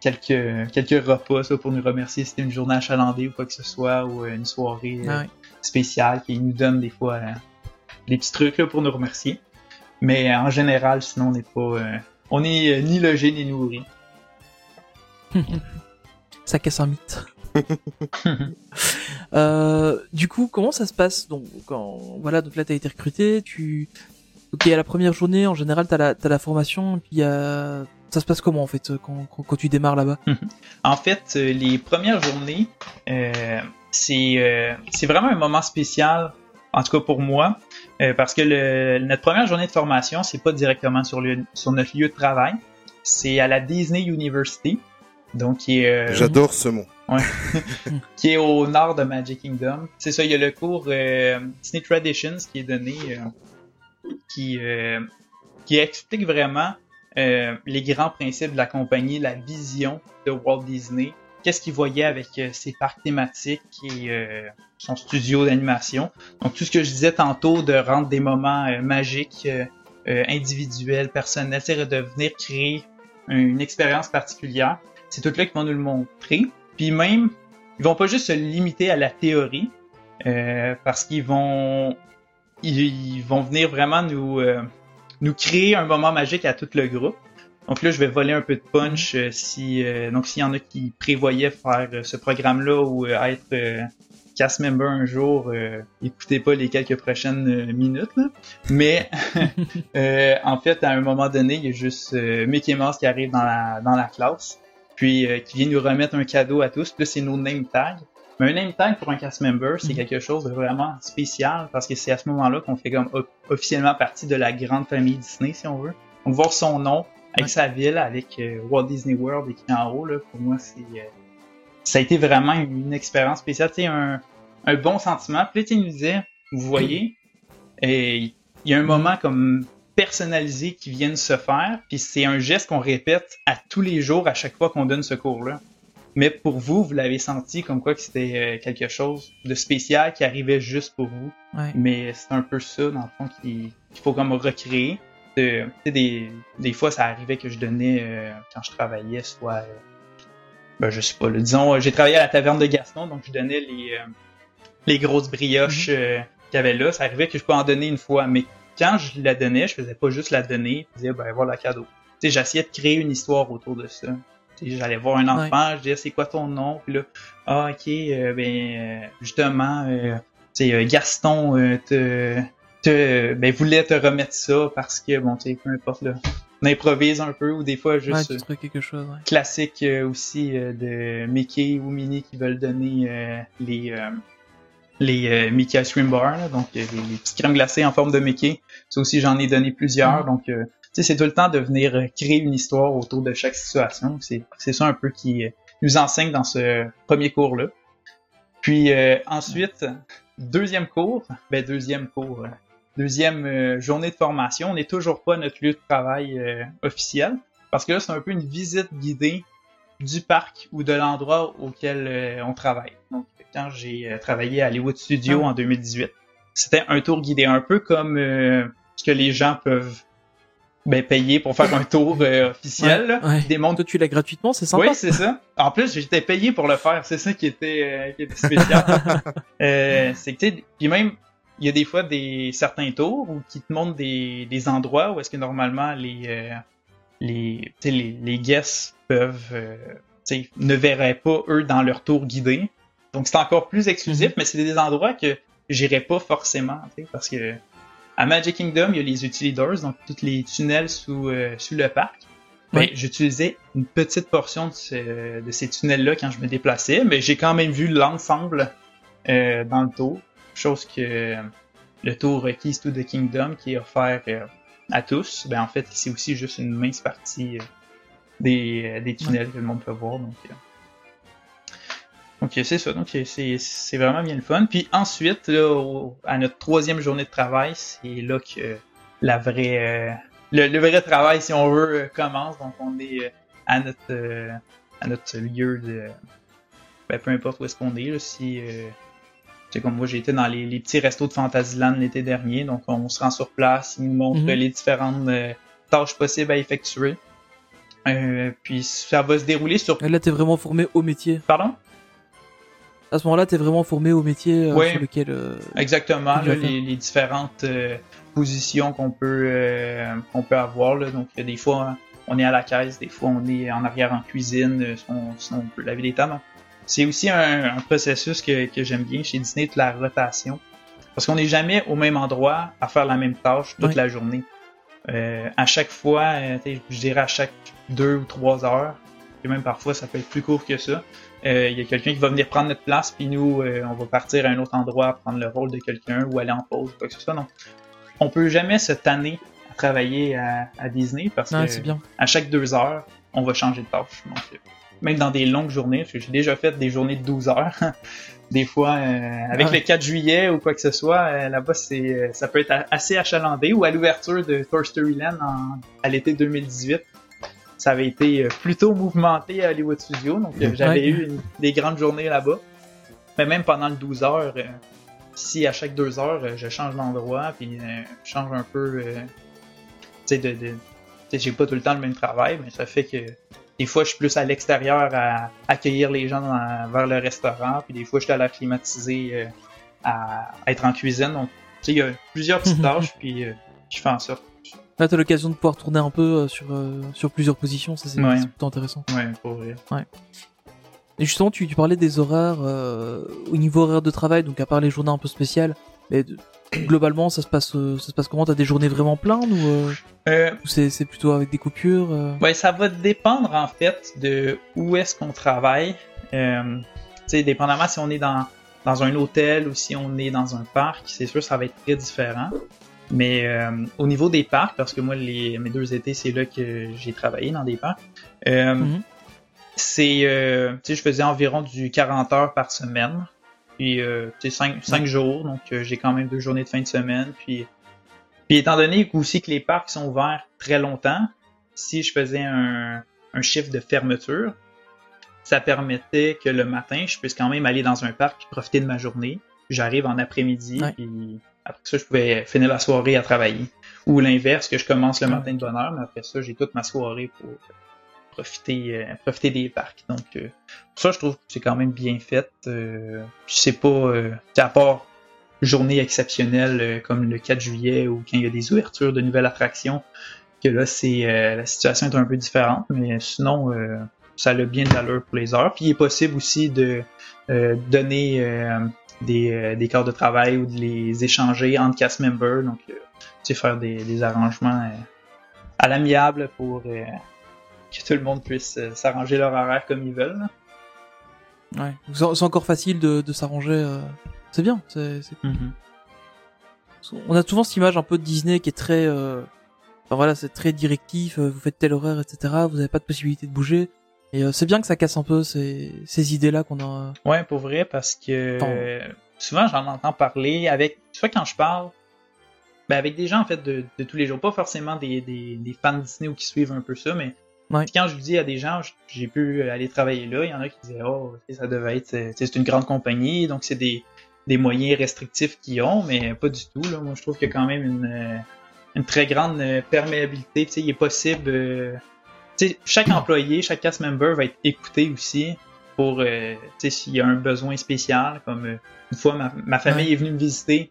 quelques, quelques repas ça, pour nous remercier si c'était une journée achalandée ou quoi que ce soit, ou euh, une soirée euh, Ah spéciale, qui nous donnent des fois euh, des petits trucs là, pour nous remercier. Mais euh, en général, sinon, on n'est pas. euh, on est euh, ni logé ni nourri. Ça casse un mythe. Euh, du coup, comment ça se passe? Donc, quand voilà, donc là t'as été recruté, tu, ok, à la première journée, en général, t'as la, t'as la formation, puis il y a, ça se passe comment en fait quand, quand, quand tu démarres là-bas? En fait, euh, les premières journées, euh, c'est euh, c'est vraiment un moment spécial, en tout cas pour moi, euh, parce que le, notre première journée de formation, c'est pas directement sur, le, sur notre lieu de travail, c'est à la Disney University, donc qui est, euh, J'adore ce mot. qui est au nord de Magic Kingdom. C'est ça, il y a le cours euh, Disney Traditions qui est donné, euh, qui, euh, qui explique vraiment euh, les grands principes de la compagnie, la vision de Walt Disney, qu'est-ce qu'il voyait avec euh, ses parcs thématiques et euh, son studio d'animation. Donc tout ce que je disais tantôt de rendre des moments magiques, individuels, personnels, c'est de venir créer une expérience particulière. C'est tout là qu'ils vont nous le montrer. Puis même, ils vont pas juste se limiter à la théorie, parce qu'ils vont ils, vont venir vraiment nous nous créer un moment magique à tout le groupe. Donc là, je vais voler un peu de punch euh, si euh, donc s'il y en a qui prévoyaient faire euh, ce programme-là ou euh, être cast member un jour, écoutez pas les quelques prochaines minutes. Là. Mais en fait, à un moment donné, il y a juste Mickey Mouse qui arrive dans la dans la classe, puis qui vient nous remettre un cadeau à tous. Puis c'est nos name tags. Mais un name tag pour un cast member, c'est quelque chose de vraiment spécial parce que c'est à ce moment-là qu'on fait comme officiellement partie de la grande famille Disney, si on veut. Donc voir son nom avec sa ville, avec euh, Walt Disney World écrit en haut, là, pour moi, c'est euh, ça a été vraiment une expérience spéciale, tu un, un bon sentiment. Puis là, tu nous disait, vous voyez, et il y a un moment comme personnalisé qui vient de se faire, puis c'est un geste qu'on répète à tous les jours à chaque fois qu'on donne ce cours-là. Mais pour vous, vous l'avez senti comme quoi que c'était euh, quelque chose de spécial qui arrivait juste pour vous. Ouais. Mais c'est un peu ça, dans le fond, qu'il qu'il faut comme recréer. Des, des fois, ça arrivait que je donnais, euh, quand je travaillais, soit... euh, ben, je sais pas, là, disons, j'ai travaillé à la taverne de Gaston, donc je donnais les, euh, les grosses brioches euh, qu'il y avait là. Ça arrivait que je peux en donner une fois, mais quand je la donnais, je faisais pas juste la donner, je disais, ben voilà, cadeau. Tu sais, j'essayais de créer une histoire autour de ça. J'allais voir un enfant, je disais, c'est quoi ton nom? Puis là, ah, ok, euh, ben, euh, justement, euh, Gaston te, te, ben, voulait te remettre ça parce que, bon, tu sais, peu importe, là, on improvise un peu ou des fois juste quelque chose, ouais. classique aussi de Mickey ou Minnie qui veulent donner les les euh, Mickey Ice Cream Bar, là, donc euh, les, les petites crèmes glacées en forme de Mickey. Ça aussi, j'en ai donné plusieurs. Mhm. Donc, euh, c'est tout le temps de venir euh, créer une histoire autour de chaque situation. C'est c'est ça un peu qui euh, nous enseigne dans ce premier cours-là. Puis euh, ensuite, deuxième cours, ben deuxième cours, euh, deuxième euh, journée de formation. On n'est toujours pas à notre lieu de travail euh, officiel parce que là, c'est un peu une visite guidée du parc ou de l'endroit auquel on travaille. Donc, quand j'ai travaillé à Hollywood Studio Ah. en 2018, c'était un tour guidé, un peu comme ce que les gens peuvent ben, payer pour faire un tour euh, officiel. là. Ouais. Toi, tu l'as gratuitement, c'est sympa. oui, c'est ça. En plus, j'étais payé pour le faire. C'est ça qui était, euh, qui était spécial. euh, c'est que, tu sais, puis même, il y a des fois des certains tours où qui te montrent des, des endroits où est-ce que normalement les euh, les, tu sais, les les guests peuvent euh, tu sais, ne verraient pas eux dans leur tour guidé. Donc c'est encore plus exclusif, Mhm. mais c'est des endroits que j'irais pas forcément, tu sais, parce que à Magic Kingdom, il y a les utilidors, donc tous les tunnels sous euh, sous le parc. Ben, Oui. j'utilisais une petite portion de, ce- de ces tunnels-là quand je me déplaçais, mais j'ai quand même vu l'ensemble euh, dans le tour. Chose que le tour Keys to the Kingdom qui est offert euh, à tous, ben en fait c'est aussi juste une mince partie des, des tunnels que le monde peut voir. Donc, donc c'est ça, donc c'est vraiment bien le fun. Puis ensuite, là, au- à notre troisième journée de travail, c'est là que la vraie euh, le, le vrai travail, si on veut, euh, commence. Donc on est euh, à notre à notre lieu de ben, peu importe où est-ce qu'on est, là, si c'est comme moi j'ai été dans les, les petits restos de Fantasyland l'été dernier, donc on se rend sur place, ils nous montrent Mhm. les différentes euh, tâches possibles à effectuer. Euh, puis ça va se dérouler sur Là, t'es vraiment formé au métier. pardon? À ce moment-là, t'es vraiment formé au métier euh, Ouais. sur lequel. euh, Exactement, tu là, les, les différentes euh, positions qu'on peut euh, qu'on peut avoir. Là. Donc il y a des fois on est à la caisse, des fois on est en arrière en cuisine, sinon, sinon on peut laver les tables. C'est aussi un, un processus que, que j'aime bien chez Disney, de la rotation. Parce qu'on n'est jamais au même endroit à faire la même tâche toute la journée. Euh, à chaque fois, euh, tu je dirais à chaque deux ou trois heures, et même parfois ça peut être plus court que ça, euh, il y a quelqu'un qui va venir prendre notre place, puis nous, euh, on va partir à un autre endroit, prendre le rôle de quelqu'un ou aller en pause, quoi que ce soit. Donc, on peut jamais se tanner à travailler à, à Disney parce Ouais, que bien. à chaque deux heures, on va changer de tâche. Donc, euh, même dans des longues journées, parce que j'ai déjà fait des journées de 12 heures. des fois, euh, avec Ah le 4 juillet ou quoi que ce soit, euh, là-bas, c'est, euh, ça peut être assez achalandé. Ou à l'ouverture de Toy Story Land en- à l'été 2018, ça avait été euh, plutôt mouvementé à Hollywood Studios. Donc, euh, j'avais Ouais. eu une- des grandes journées là-bas. Mais même pendant le 12 heures, euh, si à chaque deux heures, je change d'endroit, puis je change un peu, tu sais, de, j'ai pas tout le temps le même travail, mais ça fait que des fois, je suis plus à l'extérieur à accueillir les gens dans- vers le restaurant, puis des fois, je suis à la climatiser euh, à être en cuisine. Donc, tu sais, il y a plusieurs petites tâches, puis euh, je fais en sorte. Là, t'as l'occasion de pouvoir tourner un peu euh, sur, euh, sur plusieurs positions, ça c'est Ouais. plutôt intéressant. Ouais, pour vrai. Et justement, tu, tu parlais des horaires euh, au niveau horaire de travail, donc à part les journées un peu spéciales, mais de- globalement, ça se passe, ça se passe comment? T'as des journées vraiment pleines ou, euh, Euh, ou c'est c'est plutôt avec des coupures Ouais, ça va dépendre en fait de où est-ce qu'on travaille. Tu sais, dépendamment si on est dans, dans un hôtel ou si on est dans un parc, c'est sûr ça va être très différent. Mais euh, au niveau des parcs, parce que moi les, mes deux étés c'est là que j'ai travaillé dans des parcs, euh, Mhm. c'est, euh, tu sais, je faisais environ du 40 heures par semaine. Puis, euh, tu sais, 5, 5 jours, donc euh, j'ai quand même deux journées de fin de semaine. Puis, puis étant donné aussi que les parcs sont ouverts très longtemps, si je faisais un, un chiffre de fermeture, ça permettait que le matin, je puisse quand même aller dans un parc profiter de ma journée. J'arrive en après-midi, Ouais. puis après ça, je pouvais finir la soirée à travailler. Ou l'inverse, que je commence le matin de bonne heure, mais après ça, j'ai toute ma soirée pour profiter, euh, profiter des parcs. Donc, euh, pour ça, je trouve que c'est quand même bien fait. Euh, sais pas, euh, à part journée exceptionnelle euh, comme le 4 juillet ou quand il y a des ouvertures de nouvelles attractions, que là, c'est euh, la situation est un peu différente, mais sinon, euh, ça a bien de l'allure pour les heures. Puis il est possible aussi de euh, donner euh, des, euh, des quarts de travail ou de les échanger entre cast members, donc euh, tu sais, faire des, des arrangements euh, à l'amiable pour euh, que tout le monde puisse euh, s'arranger leur horaire comme ils veulent. là. Ouais. C'est encore facile de, de s'arranger. euh, C'est bien. C'est, c'est- On a souvent cette image un peu de Disney qui est très. euh, Enfin voilà, c'est très directif. Vous faites tel horaire, etc. Vous n'avez pas de possibilité de bouger. Et euh, c'est bien que ça casse un peu ces, ces idées-là qu'on a. Ouais, pour vrai, parce que Bon. euh, souvent j'en entends parler avec. Soit quand je parle, ben avec des gens en fait de, de tous les jours, pas forcément des, des, des fans de Disney ou qui suivent un peu ça, mais Ouais. quand je dis à des gens, j'ai pu aller travailler là, il y en a qui disaient oh ça devait être, euh, c'est une grande compagnie, donc c'est des, des moyens restrictifs qu'ils ont, mais pas du tout. Là. Moi je trouve qu'il y a quand même une, euh, une très grande euh, perméabilité. Tu sais, il est possible. Chaque employé, chaque cast member va être écouté aussi pour euh, s'il y a un besoin spécial comme euh, une fois ma, ma famille Ouais. est venue me visiter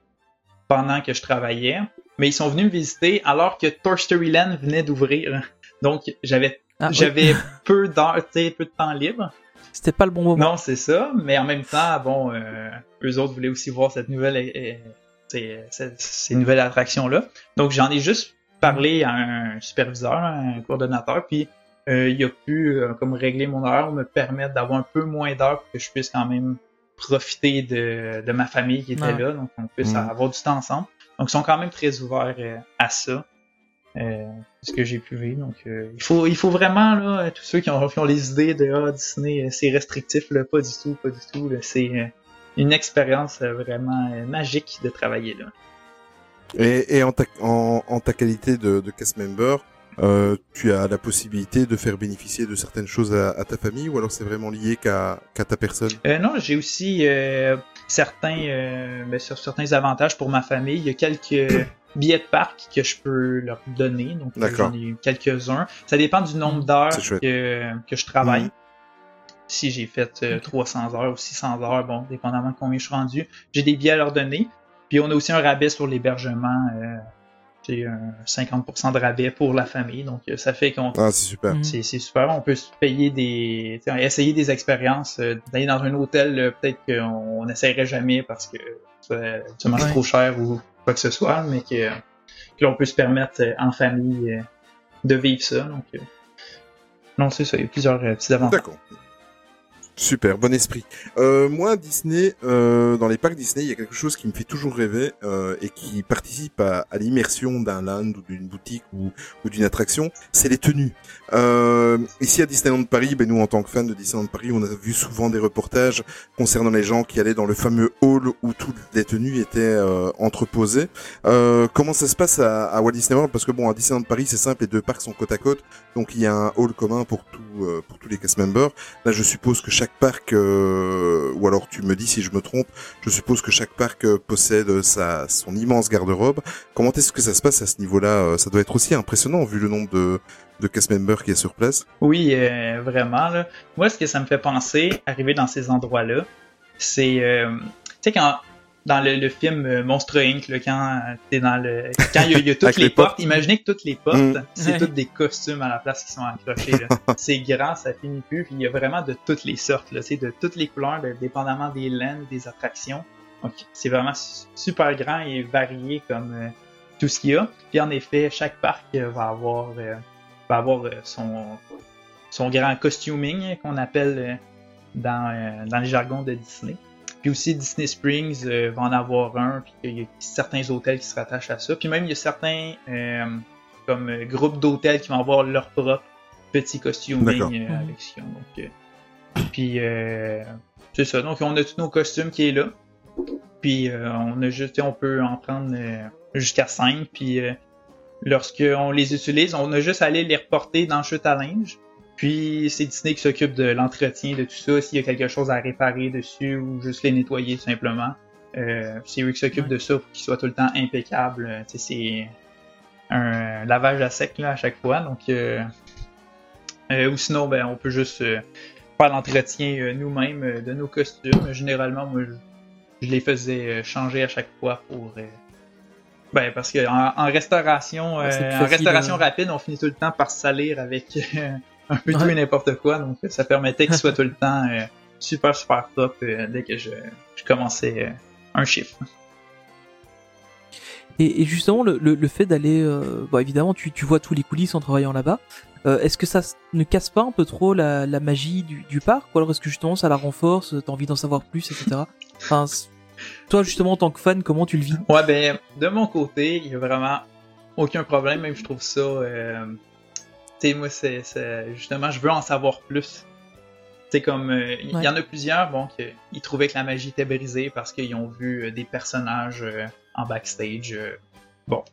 pendant que je travaillais mais ils sont venus me visiter alors que Toy Story Land venait d'ouvrir donc j'avais Ah, oui. peu d'heures peu de temps libre C'était pas le bon moment. non c'est ça mais en même temps bon euh, eux autres voulaient aussi voir cette nouvelle ces, ces nouvelles attractions là donc j'en ai juste parlé à un superviseur un coordonnateur puis euh, il a pu euh, comme régler mon heure, me permettre d'avoir un peu moins d'heures pour que je puisse quand même profiter de, de ma famille qui était Ouais. là, donc on puisse Mhm. avoir du temps ensemble. Donc ils sont quand même très ouverts euh, à ça. Euh, ce que j'ai pu vivre. Donc euh, il faut il faut vraiment là tous ceux qui ont, qui ont les idées de ah, Disney c'est restrictif là, pas du tout, pas du tout. C'est euh, une expérience euh, vraiment euh, magique de travailler là. Et, et en, ta, en, en ta qualité de, de cast member, euh, tu as la possibilité de faire bénéficier de certaines choses à, à ta famille ou alors c'est vraiment lié qu'à ta personne? Euh, non, j'ai aussi euh, certains, ben, sur certains avantages pour ma famille. Il y a quelques billets de parc que je peux leur donner. Donc, j'en ai quelques-uns. Ça dépend du nombre d'heures C'est chouette. que, que je travaille. Mhm. Si j'ai fait euh, 300 heures ou 600 heures, bon, dépendamment de combien je suis rendu, j'ai des billets à leur donner. Puis on a aussi un rabais sur l'hébergement. Euh, c'est un 50% de rabais pour la famille. Donc, euh, ça fait qu'on Ah, c'est super. Mhm. c'est super. On peut se payer des, essayer des expériences, euh, d'aller dans un hôtel, euh, peut-être qu'on n'essayerait jamais parce que ça, ça mange Ouais. trop cher ou quoi que ce soit, mais que, que l'on peut se permettre euh, en famille euh, de vivre ça. Donc, euh, non, c'est ça. Il y a plusieurs euh, petits avantages. D'accord. Super, bon esprit. Euh, moi, Disney, euh, dans les parcs Disney, il y a quelque chose qui me fait toujours rêver euh, et qui participe à, à l'immersion d'un land ou d'une boutique ou, ou d'une attraction, c'est les tenues. Euh, ici à Disneyland Paris, ben nous en tant que fans de Disneyland Paris, on a vu souvent des reportages concernant les gens qui allaient dans le fameux hall où toutes les tenues étaient euh, entreposées. Euh, comment ça se passe à, à Walt Disney World? Parce que bon, à Disneyland Paris, c'est simple, les deux parcs sont côte à côte, donc il y a un hall commun pour tout, pour tous les cast members. Là, je suppose que chaque parc, euh, ou alors tu me dis si je me trompe, je suppose que chaque parc euh, possède sa son immense garde-robe. Comment est-ce que ça se passe à ce niveau-là Euh, Ça doit être aussi impressionnant vu le nombre de de cast members qui est sur place. Oui, euh, vraiment. Moi, ce que ça me fait penser, arriver dans ces endroits-là, c'est, euh, tu sais, quand dans le, le film euh, Monstre Inc, là, quand t'es dans le, quand il y a, il y a toutes les, les portes, portes. imaginez que toutes les portes, Mm. c'est Ouais. toutes des costumes à la place qui sont accrochés. là. c'est grand, ça finit plus, puis il y a vraiment de toutes les sortes, là, tu sais, de toutes les couleurs, de- dépendamment des lands, des attractions. Donc, c'est vraiment su- super grand et varié comme euh, tout ce qu'il y a. Puis en effet, chaque parc euh, va avoir euh, va avoir euh, son, son grand costuming qu'on appelle euh, dans, euh, dans les jargons de Disney. Puis aussi Disney Springs euh, va en avoir un, puis il y a certains hôtels qui se rattachent à ça. Puis même il y a certains euh, comme euh, groupes d'hôtels qui vont avoir leur propre petit costuming euh, Mhm. avec Sion. Donc, euh, puis euh, c'est ça. Donc on a tous nos costumes qui est là. Puis euh, on a juste, on peut en prendre euh, jusqu'à 5. Puis euh, lorsque on les utilise, on a juste à aller les reporter dans le chute à linge. Puis c'est Disney qui s'occupe de l'entretien de tout ça, s'il y a quelque chose à réparer dessus ou juste les nettoyer tout simplement. Euh, c'est eux qui s'occupent de ça pour qu'ils soient tout le temps impeccables. Euh, c'est un lavage à sec là, à chaque fois. Donc euh, euh, ou sinon ben on peut juste euh, faire l'entretien nous-mêmes de nos costumes. Généralement, moi je, je les faisais changer à chaque fois pour euh, ben parce que en, en restauration Ouais, euh, en restauration euh. rapide, on finit tout le temps par salir avec euh, un peu tout et n'importe quoi. Donc ça permettait qu'il soit tout le temps euh, super super top euh, dès que je, je commençais euh, un chiffre. Et, et justement, le, le, le fait d'aller, euh, bon, évidemment, tu, tu vois tous les coulisses en travaillant là-bas. Euh, est-ce que ça ne casse pas un peu trop la, la magie du, du parc, ou alors est-ce que justement ça la renforce, t'as envie d'en savoir plus, etc. Enfin, toi justement en tant que fan, comment tu le vis? Ouais, ben, de mon côté, il y a vraiment aucun problème, même je trouve ça. Tu sais, moi, c'est, c'est- Justement, je veux en savoir plus. C'est comme. euh, Il Ouais. y en a plusieurs, bon, que, ils trouvaient que la magie était brisée parce qu'ils ont vu euh, des personnages euh, en backstage. euh, bon.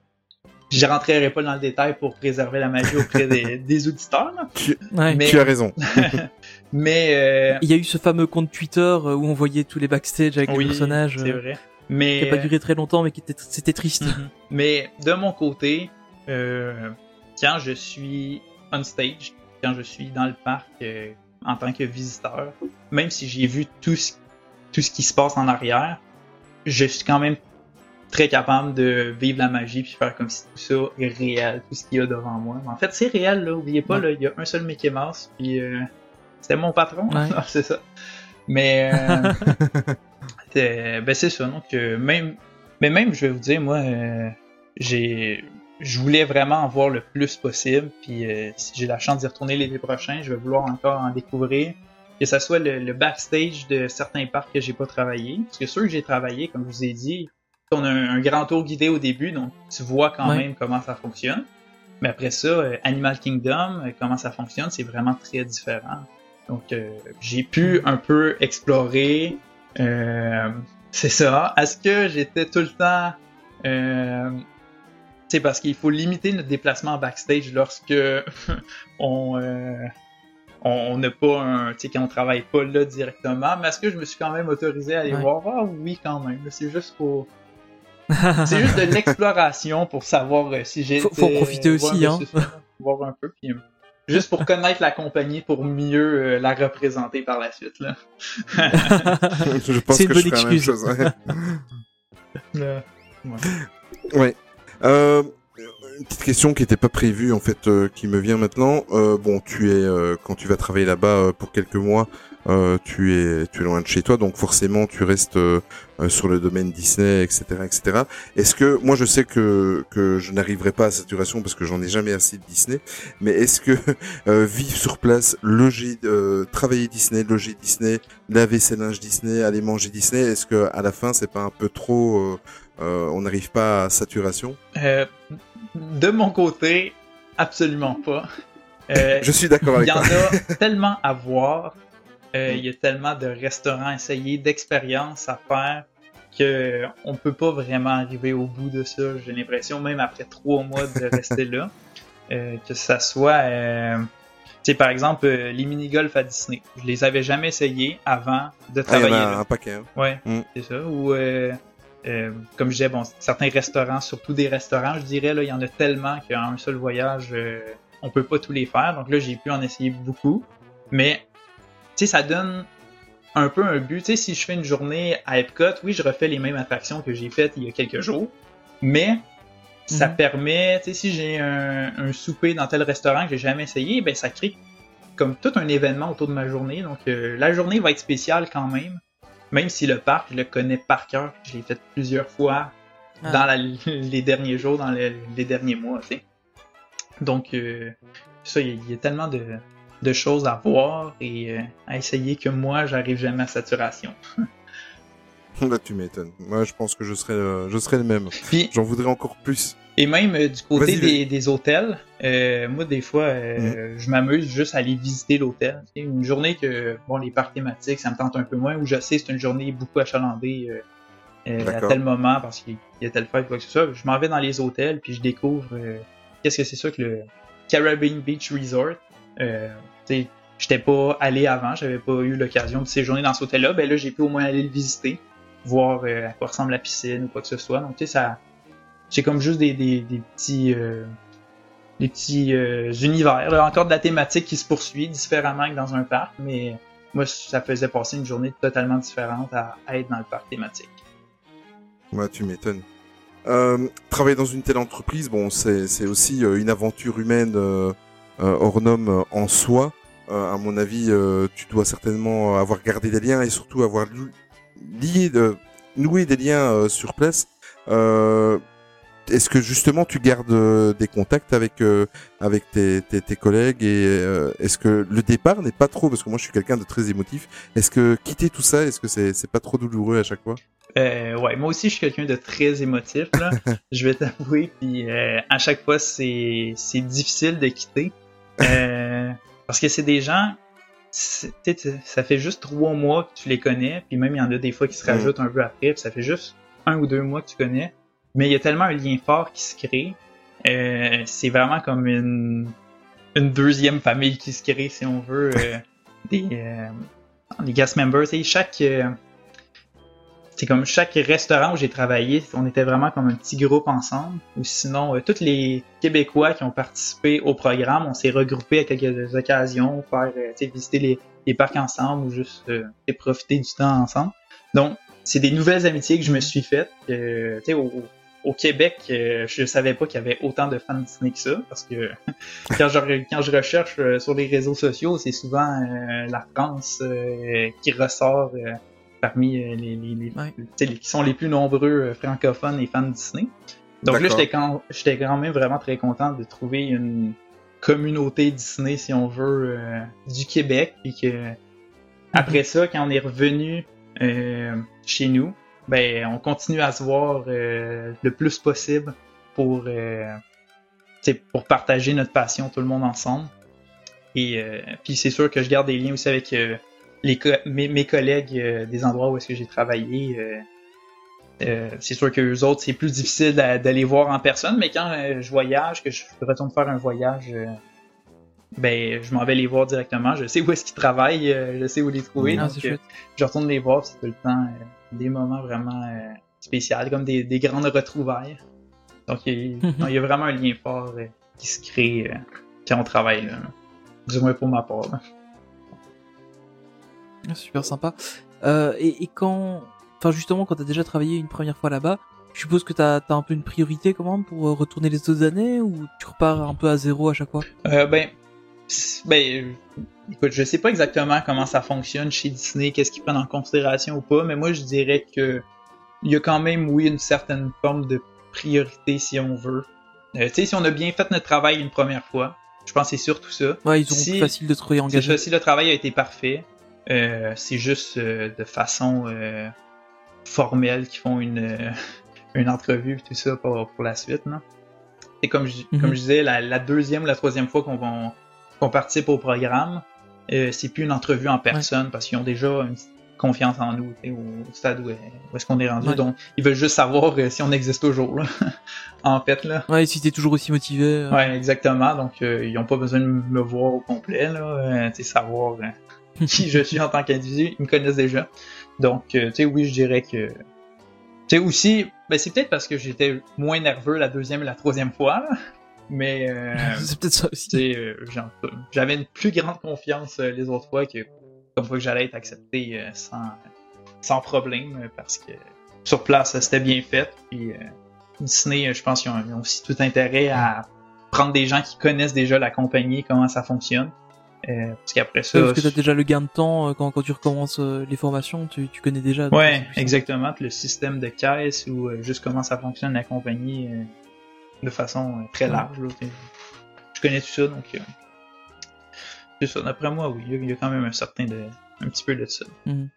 Je rentrerai pas dans le détail pour préserver la magie auprès des, des auditeurs, là. Tu, Ouais. Mais, tu as raison. mais euh, Il y a eu ce fameux compte Twitter où on voyait tous les backstage avec oui, les personnages, c'est vrai. Mais, qui a pas duré très longtemps, mais qui était c'était triste. Mais de mon côté, euh, quand je suis on stage, quand je suis dans le parc euh, en tant que visiteur, même si j'ai vu tout ce, tout ce qui se passe en arrière, je suis quand même très capable de vivre la magie puis faire comme si tout ça est réel, tout ce qu'il y a devant moi. Mais en fait, c'est réel, là. Oubliez pas, Ouais. là, il y a un seul Mickey Mouse, puis euh, c'était mon patron. Ouais. Ah, c'est ça. Mais euh, c'est- ben c'est ça. Donc euh, même, mais même je vais vous dire, moi, euh, j'ai, je voulais vraiment en voir le plus possible. Puis euh, si j'ai la chance d'y retourner l'été prochain, je vais vouloir encore en découvrir. Que ça soit le, le backstage de certains parcs que j'ai pas travaillé. Parce que ceux que j'ai travaillé, comme je vous ai dit, on a un, un grand tour guidé au début, donc tu vois quand Ouais. même comment ça fonctionne. Mais après ça, euh, Animal Kingdom, euh, comment ça fonctionne, c'est vraiment très différent. Donc euh, j'ai pu un peu explorer. euh, c'est ça. Est-ce que j'étais tout le temps euh, c'est parce qu'il faut limiter notre déplacement en backstage lorsque on euh, on n'a pas un, tu sais, quand on travaille pas là directement. Mais est-ce que je me suis quand même autorisé à aller Ouais. voir? Ah oui, quand même. C'est juste pour, c'est juste de l'exploration pour savoir euh, si j'ai. Faut- faut profiter aussi, hein. Voir un peu, puis euh, juste pour connaître la compagnie pour mieux euh, la représenter par la suite là. je pense C'est que une je bonne ferai la même excuse. chose. ouais. Euh, Ouais. Euh, une petite question qui n'était pas prévue en fait, euh, qui me vient maintenant. Euh, bon, tu es euh, quand tu vas travailler là-bas euh, pour quelques mois, euh, tu es tu es loin de chez toi, donc forcément tu restes sur le domaine Disney, etc., etc. Est-ce que moi je sais que que je n'arriverai pas à saturation parce que j'en ai jamais assez de Disney, mais est-ce que vivre sur place, loger, travailler Disney, loger Disney, laver ses linges Disney, aller manger Disney, est-ce que à la fin c'est pas un peu trop euh, on n'arrive pas à saturation. euh, de mon côté, absolument pas. Euh, Je suis d'accord Il avec y en toi. a tellement à voir. Euh, Il y a tellement de restaurants à essayer, d'expériences à faire que on peut pas vraiment arriver au bout de ça. J'ai l'impression, même après trois mois de rester là, que ça soit, tu sais, par exemple, euh, les mini-golf à Disney. Je les avais jamais essayés avant de Ah, il y en travailler a là. un paquet. hein. Ouais, Mm. c'est ça. Ou euh, euh, comme je disais, bon, certains restaurants, surtout des restaurants, je dirais, là, il y en a tellement qu'en un seul voyage, euh, on peut pas tous les faire. Donc là, j'ai pu en essayer beaucoup. Mais, tu sais, ça donne un peu un but. Tu sais, si je fais une journée à Epcot, oui, je refais les mêmes attractions que j'ai faites il y a quelques jours. Mais, ça Mhm. permet, tu sais, si j'ai un, un souper dans tel restaurant que j'ai jamais essayé, ben ça crée comme tout un événement autour de ma journée. Donc, euh, la journée va être spéciale quand même. Même si le parc, je le connais par cœur, je l'ai fait plusieurs fois Ah. dans la- les derniers jours, dans le- les derniers mois, tu sais. Donc, euh, ça, il y, a- il y a tellement de, de choses à voir et euh, à essayer que moi, j'arrive jamais à saturation. Là, tu m'étonnes. Moi, je pense que je serais, euh, je serais le même. J'en voudrais encore plus. Et même euh, du côté des, des hôtels, euh, moi des fois euh, je m'amuse juste à aller visiter l'hôtel. Une journée que bon les parcs thématiques ça me tente un peu moins, où je sais c'est une journée beaucoup achalandée euh, euh, à tel moment parce qu'il y a telle fête quoi que ce soit. Je m'en vais dans les hôtels puis je découvre euh, qu'est-ce que c'est ça que le Caribbean Beach Resort. Euh, j'étais pas allé avant, j'avais pas eu l'occasion de séjourner dans cet hôtel-là. Ben là j'ai pu au moins aller le visiter, voir à quoi ressemble la piscine ou quoi que ce soit. Donc tu sais ça c'est comme juste des, des, petits euh, des petits euh, univers encore de la thématique qui se poursuit différemment que dans un parc mais moi ça faisait passer une journée totalement différente à, être dans le parc thématique Ouais, tu m'étonnes. Euh, travailler dans une telle entreprise, bon, c'est aussi euh, une aventure humaine euh, euh, hors norme en soi. Euh, à mon avis, tu dois certainement avoir gardé des liens et surtout avoir lié noué des liens sur place. Est-ce que justement tu gardes euh, des contacts avec euh, avec tes, tes, tes collègues et euh, est-ce que le départ n'est pas trop parce que moi je suis quelqu'un de très émotif. Est-ce que quitter tout ça, est-ce que c'est c'est pas trop douloureux à chaque fois? Euh, ouais moi aussi je suis quelqu'un de très émotif là je vais t'avouer puis à chaque fois c'est c'est difficile de quitter parce que c'est des gens ça fait juste trois mois que tu les connais puis même il y en a des fois qui se Mm. rajoutent un peu après puis ça fait juste un ou deux mois que tu connais mais il y a tellement un lien fort qui se crée Euh, c'est vraiment comme une une deuxième famille qui se crée si on veut euh, des euh, les guest members tu sais, chaque euh, c'est comme chaque restaurant où j'ai travaillé, on était vraiment comme un petit groupe ensemble. Ou sinon, euh, tous les Québécois qui ont participé au programme, on s'est regroupés à quelques occasions, faire euh, tu sais, visiter les, les parcs ensemble ou juste euh, profiter du temps ensemble. Donc, c'est des nouvelles amitiés que je me suis faites. Euh, tu sais, au, au Québec, euh, je savais pas qu'il y avait autant de fans Disney que ça, parce que quand je, re- quand je recherche euh, sur les réseaux sociaux, c'est souvent euh, la France euh, qui ressort parmi les, les, les- Ouais. tu sais, les- qui sont les plus nombreux francophones et fans Disney. Donc là, j'étais quand, j'étais quand même vraiment très content de trouver une communauté Disney, si on veut, du Québec, et que après ça, quand on est revenu chez nous, ben on continue à se voir euh, le plus possible pour euh, pour partager notre passion tout le monde ensemble. Et euh, puis c'est sûr que je garde des liens aussi avec euh, les co- mes, mes collègues euh, des endroits où est-ce que j'ai travaillé. euh, c'est sûr que les autres c'est plus difficile d'a- d'aller voir en personne, mais quand je voyage, que je retourne faire un voyage, ben je m'en vais les voir directement. Je sais où est-ce qu'ils travaillent, je sais où les trouver. Ah, donc, je retourne les voir, c'est tout le temps des moments vraiment euh, spéciaux, comme des, des grandes retrouvailles. Donc il non, il y a vraiment un lien fort euh, qui se crée euh, quand on travaille, là. du moins pour ma part. là. Ah, Super sympa. Euh, et, et quand, enfin justement, quand t'as déjà travaillé une première fois là-bas, je suppose que t'as as un peu une priorité quand même pour euh, retourner les autres années ou tu repars un peu à zéro à chaque fois? Euh, ben, ben, écoute, je sais pas exactement comment ça fonctionne chez Disney, qu'est-ce qu'ils prennent en considération ou pas, mais moi je dirais que il y a quand même, oui, une certaine forme de priorité si on veut. Euh, tu sais, si on a bien fait notre travail une première fois, je pense que c'est surtout ça. Ouais, ils ont Si- plus facile de trouver engagé. si le travail a été parfait, euh, c'est juste euh, de façon euh, formelle qu'ils font une, une entrevue tout ça pour, pour la suite. Non? Et comme je, Mhm. comme je disais, la, la deuxième, la troisième fois qu'on va- qu'on participe au programme, euh, c'est plus une entrevue en personne parce qu'ils ont déjà une confiance en nous au stade où, où est-ce qu'on est rendu. Ouais. Donc, ils veulent juste savoir euh, si on existe toujours. Là. en fait, là. Ouais, si t'es toujours aussi motivé. euh, Ouais, exactement. Donc, euh, ils ont pas besoin de me voir au complet, là. Euh, tu sais, savoir euh, qui je suis en tant qu'individu. Ils me connaissent déjà. Donc, euh, tu sais, oui, je dirais que... Tu sais, aussi, ben, c'est peut-être parce que j'étais moins nerveux la deuxième et la troisième fois, là. Mais, euh, c'est peut-être ça aussi. tu euh, j'avais une plus grande confiance euh, les autres fois que comme quoi que j'allais être accepté euh, sans, sans problème parce que sur place c'était bien fait puis euh, Disney je pense qu'ils ont, aussi tout intérêt à prendre des gens qui connaissent déjà la compagnie comment ça fonctionne Euh, parce qu'après ça parce que t'as déjà le gain de temps quand, quand tu recommences les formations, tu, tu connais déjà. ouais exactement le système de caisse ou euh, juste comment ça fonctionne la compagnie euh, de façon euh, très large là, je connais tout ça donc euh, c'est ça. D'après moi oui il y a- quand même un certain de un petit peu de ça. Mhm.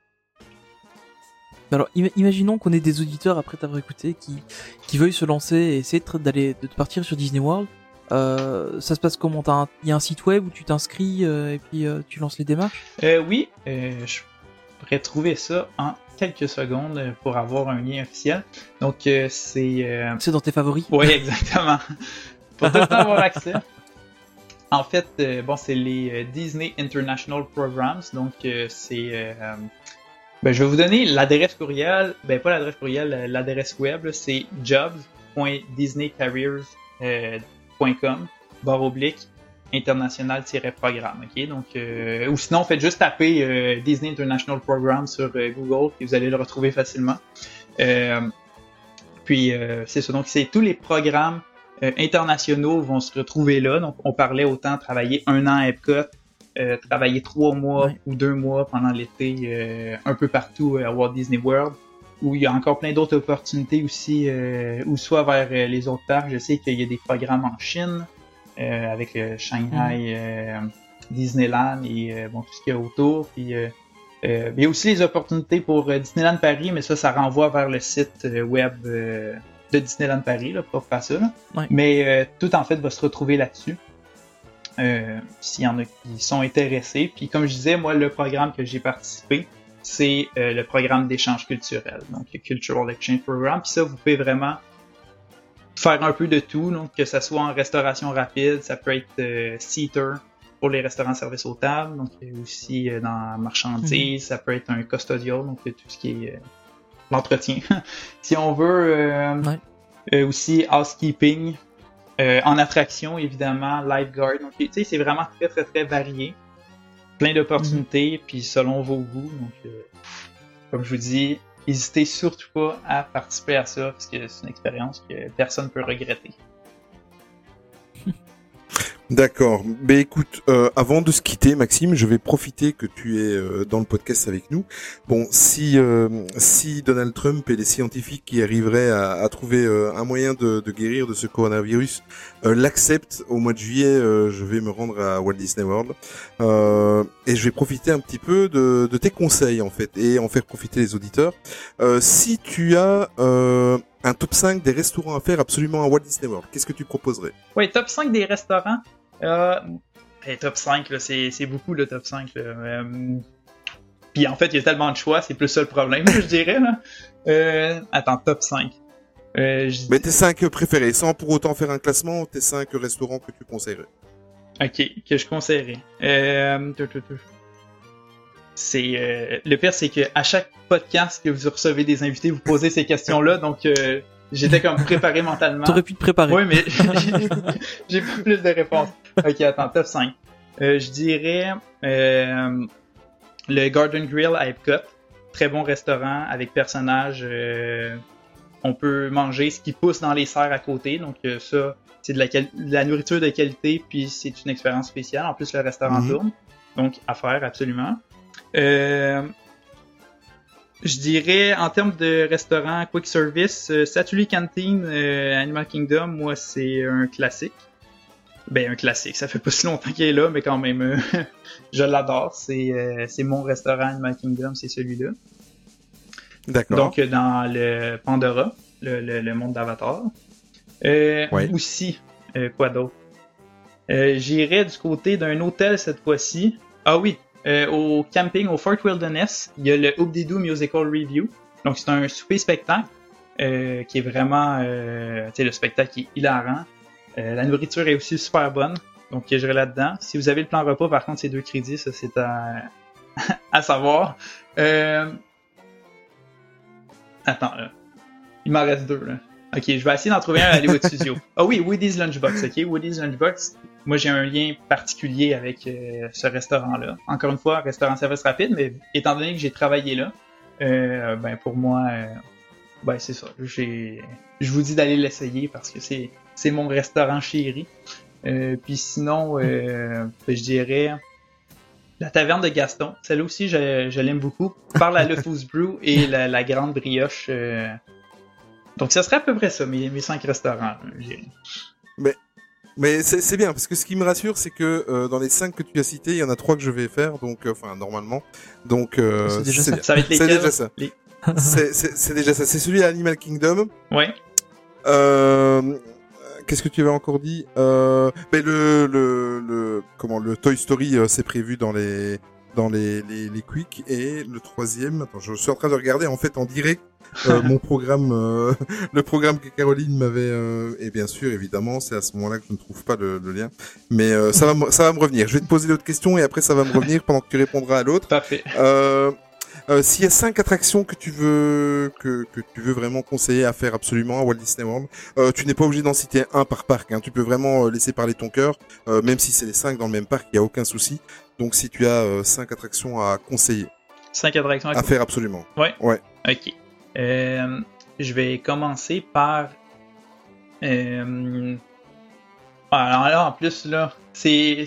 Alors, ima- imaginons qu'on ait des auditeurs après t'avoir écouté qui qui veuillent se lancer et essayer de- d'aller de partir sur Disney World. Euh, ça se passe comment? Il y a un site web où tu t'inscris euh, et puis euh, tu lances les démarches? Oui, je pourrais trouver ça en quelques secondes euh, pour avoir un lien officiel. Donc, euh, c'est... euh, C'est dans tes favoris Oui, exactement. Pour tout le temps avoir accès. En fait, bon, c'est les Disney International Programs. Donc, c'est. ben, je vais vous donner l'adresse courriel. Ben, pas l'adresse courriel, l'adresse web. C'est jobs.disneycareers.com barre oblique international-programme. Ok, donc, euh, ou sinon, faites juste taper euh, Disney International Program sur euh, Google et vous allez le retrouver facilement. Puis c'est ça. Donc c'est tous les programmes internationaux vont se retrouver là. Donc on parlait autant travailler un an à Epcot, travailler trois mois Ouais. ou deux mois pendant l'été un peu partout à Walt Disney World. Où il y a encore plein d'autres opportunités aussi, euh, ou soit vers euh, les autres parcs. Je sais qu'il y a des programmes en Chine avec euh, Shanghai euh, Disneyland et euh, bon tout ce qu'il y a autour. Puis euh, euh, il y a aussi les opportunités pour euh, Disneyland Paris, mais ça, ça renvoie vers le site euh, web euh, de Disneyland Paris, là, pour faire ça. là. Ouais. Mais euh, tout en fait va se retrouver là-dessus. Euh, S'il y en a qui sont intéressés. Puis comme je disais, moi, le programme que j'ai participé, c'est euh, le programme d'échange culturel, donc le Cultural Exchange Program. Puis ça, vous pouvez vraiment faire un peu de tout, donc que ça soit en restauration rapide, ça peut être euh, seater pour les restaurants service aux tables, donc aussi euh, dans la marchandise, ça peut être un custodial, donc tout ce qui est euh, l'entretien. si on veut euh, Ouais. euh, aussi housekeeping, euh, en attraction évidemment, lifeguard, donc tu sais c'est vraiment très très très varié, plein d'opportunités, puis selon vos goûts, donc euh, comme je vous dis, n'hésitez surtout pas à participer à ça parce que c'est une expérience que personne peut regretter. D'accord. Ben écoute, euh, avant de se quitter, Maxime, je vais profiter que tu es euh, dans le podcast avec nous. Bon, si euh, si Donald Trump et les scientifiques qui arriveraient à, à trouver euh, un moyen de, de guérir de ce coronavirus euh, l'acceptent au mois de juillet, euh, je vais me rendre à Walt Disney World et je vais profiter un petit peu de, de tes conseils en fait et en faire profiter les auditeurs. Si tu as un top 5 des restaurants à faire absolument à Walt Disney World, qu'est-ce que tu proposerais? Oui, top 5 des restaurants. Euh, top 5, là, c'est, c'est beaucoup le top 5. Là. Euh, puis en fait, il y a tellement de choix, c'est plus ça le problème, je dirais. Là. Euh, attends, top 5. Euh, je Mais tes 5 préférés, sans pour autant faire un classement, tes 5 restaurants que tu conseillerais? Ok, que je conseillerais. Euh. C'est euh, le pire, c'est que à chaque podcast que vous recevez des invités, vous posez ces questions-là, donc euh, j'étais comme préparé mentalement. T'aurais pu te préparer. Oui, mais j'ai- plus de réponses. Ok, attends, top 5. Euh, je dirais euh, le Garden Grill à Epcot. Très bon restaurant avec personnage. euh, on peut manger ce qui pousse dans les serres à côté. Donc euh, ça, c'est de la, de la nourriture de qualité, puis c'est une expérience spéciale. En plus, le restaurant Mhm. tourne. Donc, à faire, absolument. Je dirais, en termes de restaurant quick service, euh, Satuli Canteen euh, Animal Kingdom, moi, c'est un classique. Ben, un classique. Ça fait pas si longtemps qu'il est là, mais quand même, euh, je l'adore. C'est euh, c'est mon restaurant Animal Kingdom, c'est celui-là. D'accord. Donc, dans le Pandora, le, le, le monde d'Avatar. Euh, Ouais. Aussi, euh, quoi d'autre? Euh, J'irai du côté d'un hôtel cette fois-ci. Ah oui, euh, au camping, au Fort Wilderness, il y a le Oobdidoo Musical Review. Donc, c'est un souper-spectacle euh, qui est vraiment... Euh, tu sais, le spectacle est hilarant. Euh, la nourriture est aussi super bonne. Donc, j'irai là-dedans. Si vous avez le plan repas, par contre, c'est deux crédits. Ça, c'est à, à savoir. Attends, là. Il m'en reste deux, là. Ok, je vais essayer d'en trouver un à Hollywood Studio. Ah oui, Woody's Lunchbox, ok? Woody's Lunchbox. Moi, j'ai un lien particulier avec euh, ce restaurant-là. Encore une fois, restaurant service rapide, mais étant donné que j'ai travaillé là, euh, ben pour moi, euh, ben c'est ça. J'ai, je vous dis d'aller l'essayer parce que c'est c'est mon restaurant chéri. Euh, puis sinon, euh, ben, je dirais la taverne de Gaston. Celle-là aussi, je, je l'aime beaucoup. Par la Le Foo's Brew et la, la grande brioche. euh. Donc, ça serait à peu près ça, mes, mes cinq restaurants. J'ai- Mais c'est bien parce que ce qui me rassure, c'est que euh, dans les 5 que tu as cités, il y en a trois que je vais faire, donc euh, enfin normalement. Donc euh, C'est déjà ça. déjà ça. Les- c'est déjà ça. C'est celui à Animal Kingdom. Ouais. Euh, Qu'est-ce que tu avais encore dit? Euh, ben le, le, le, comment, le Toy Story, euh, c'est prévu dans les, dans les, les, les Quick. Et le troisième, attends, je suis en train de regarder en fait en direct euh, mon programme, euh, le programme que Caroline m'avait. euh, et bien sûr, évidemment, c'est à ce moment-là que je ne trouve pas le, le lien. Mais ça va, me- ça va me revenir. Je vais te poser l'autre question et après ça va me revenir pendant que tu répondras à l'autre. Parfait. Euh, S'il y a cinq attractions que tu veux que, que tu veux vraiment conseiller à faire absolument à Walt Disney World, euh, tu n'es pas obligé d'en citer un par parc. Hein. Tu peux vraiment euh, laisser parler ton cœur, euh, même si c'est les cinq dans le même parc, il y a aucun souci. Donc si tu as cinq attractions à conseiller, 5 attractions à à faire absolument. Ouais. Ouais. Ok. Je vais commencer par. Euh... Alors là, en plus, là, c'est.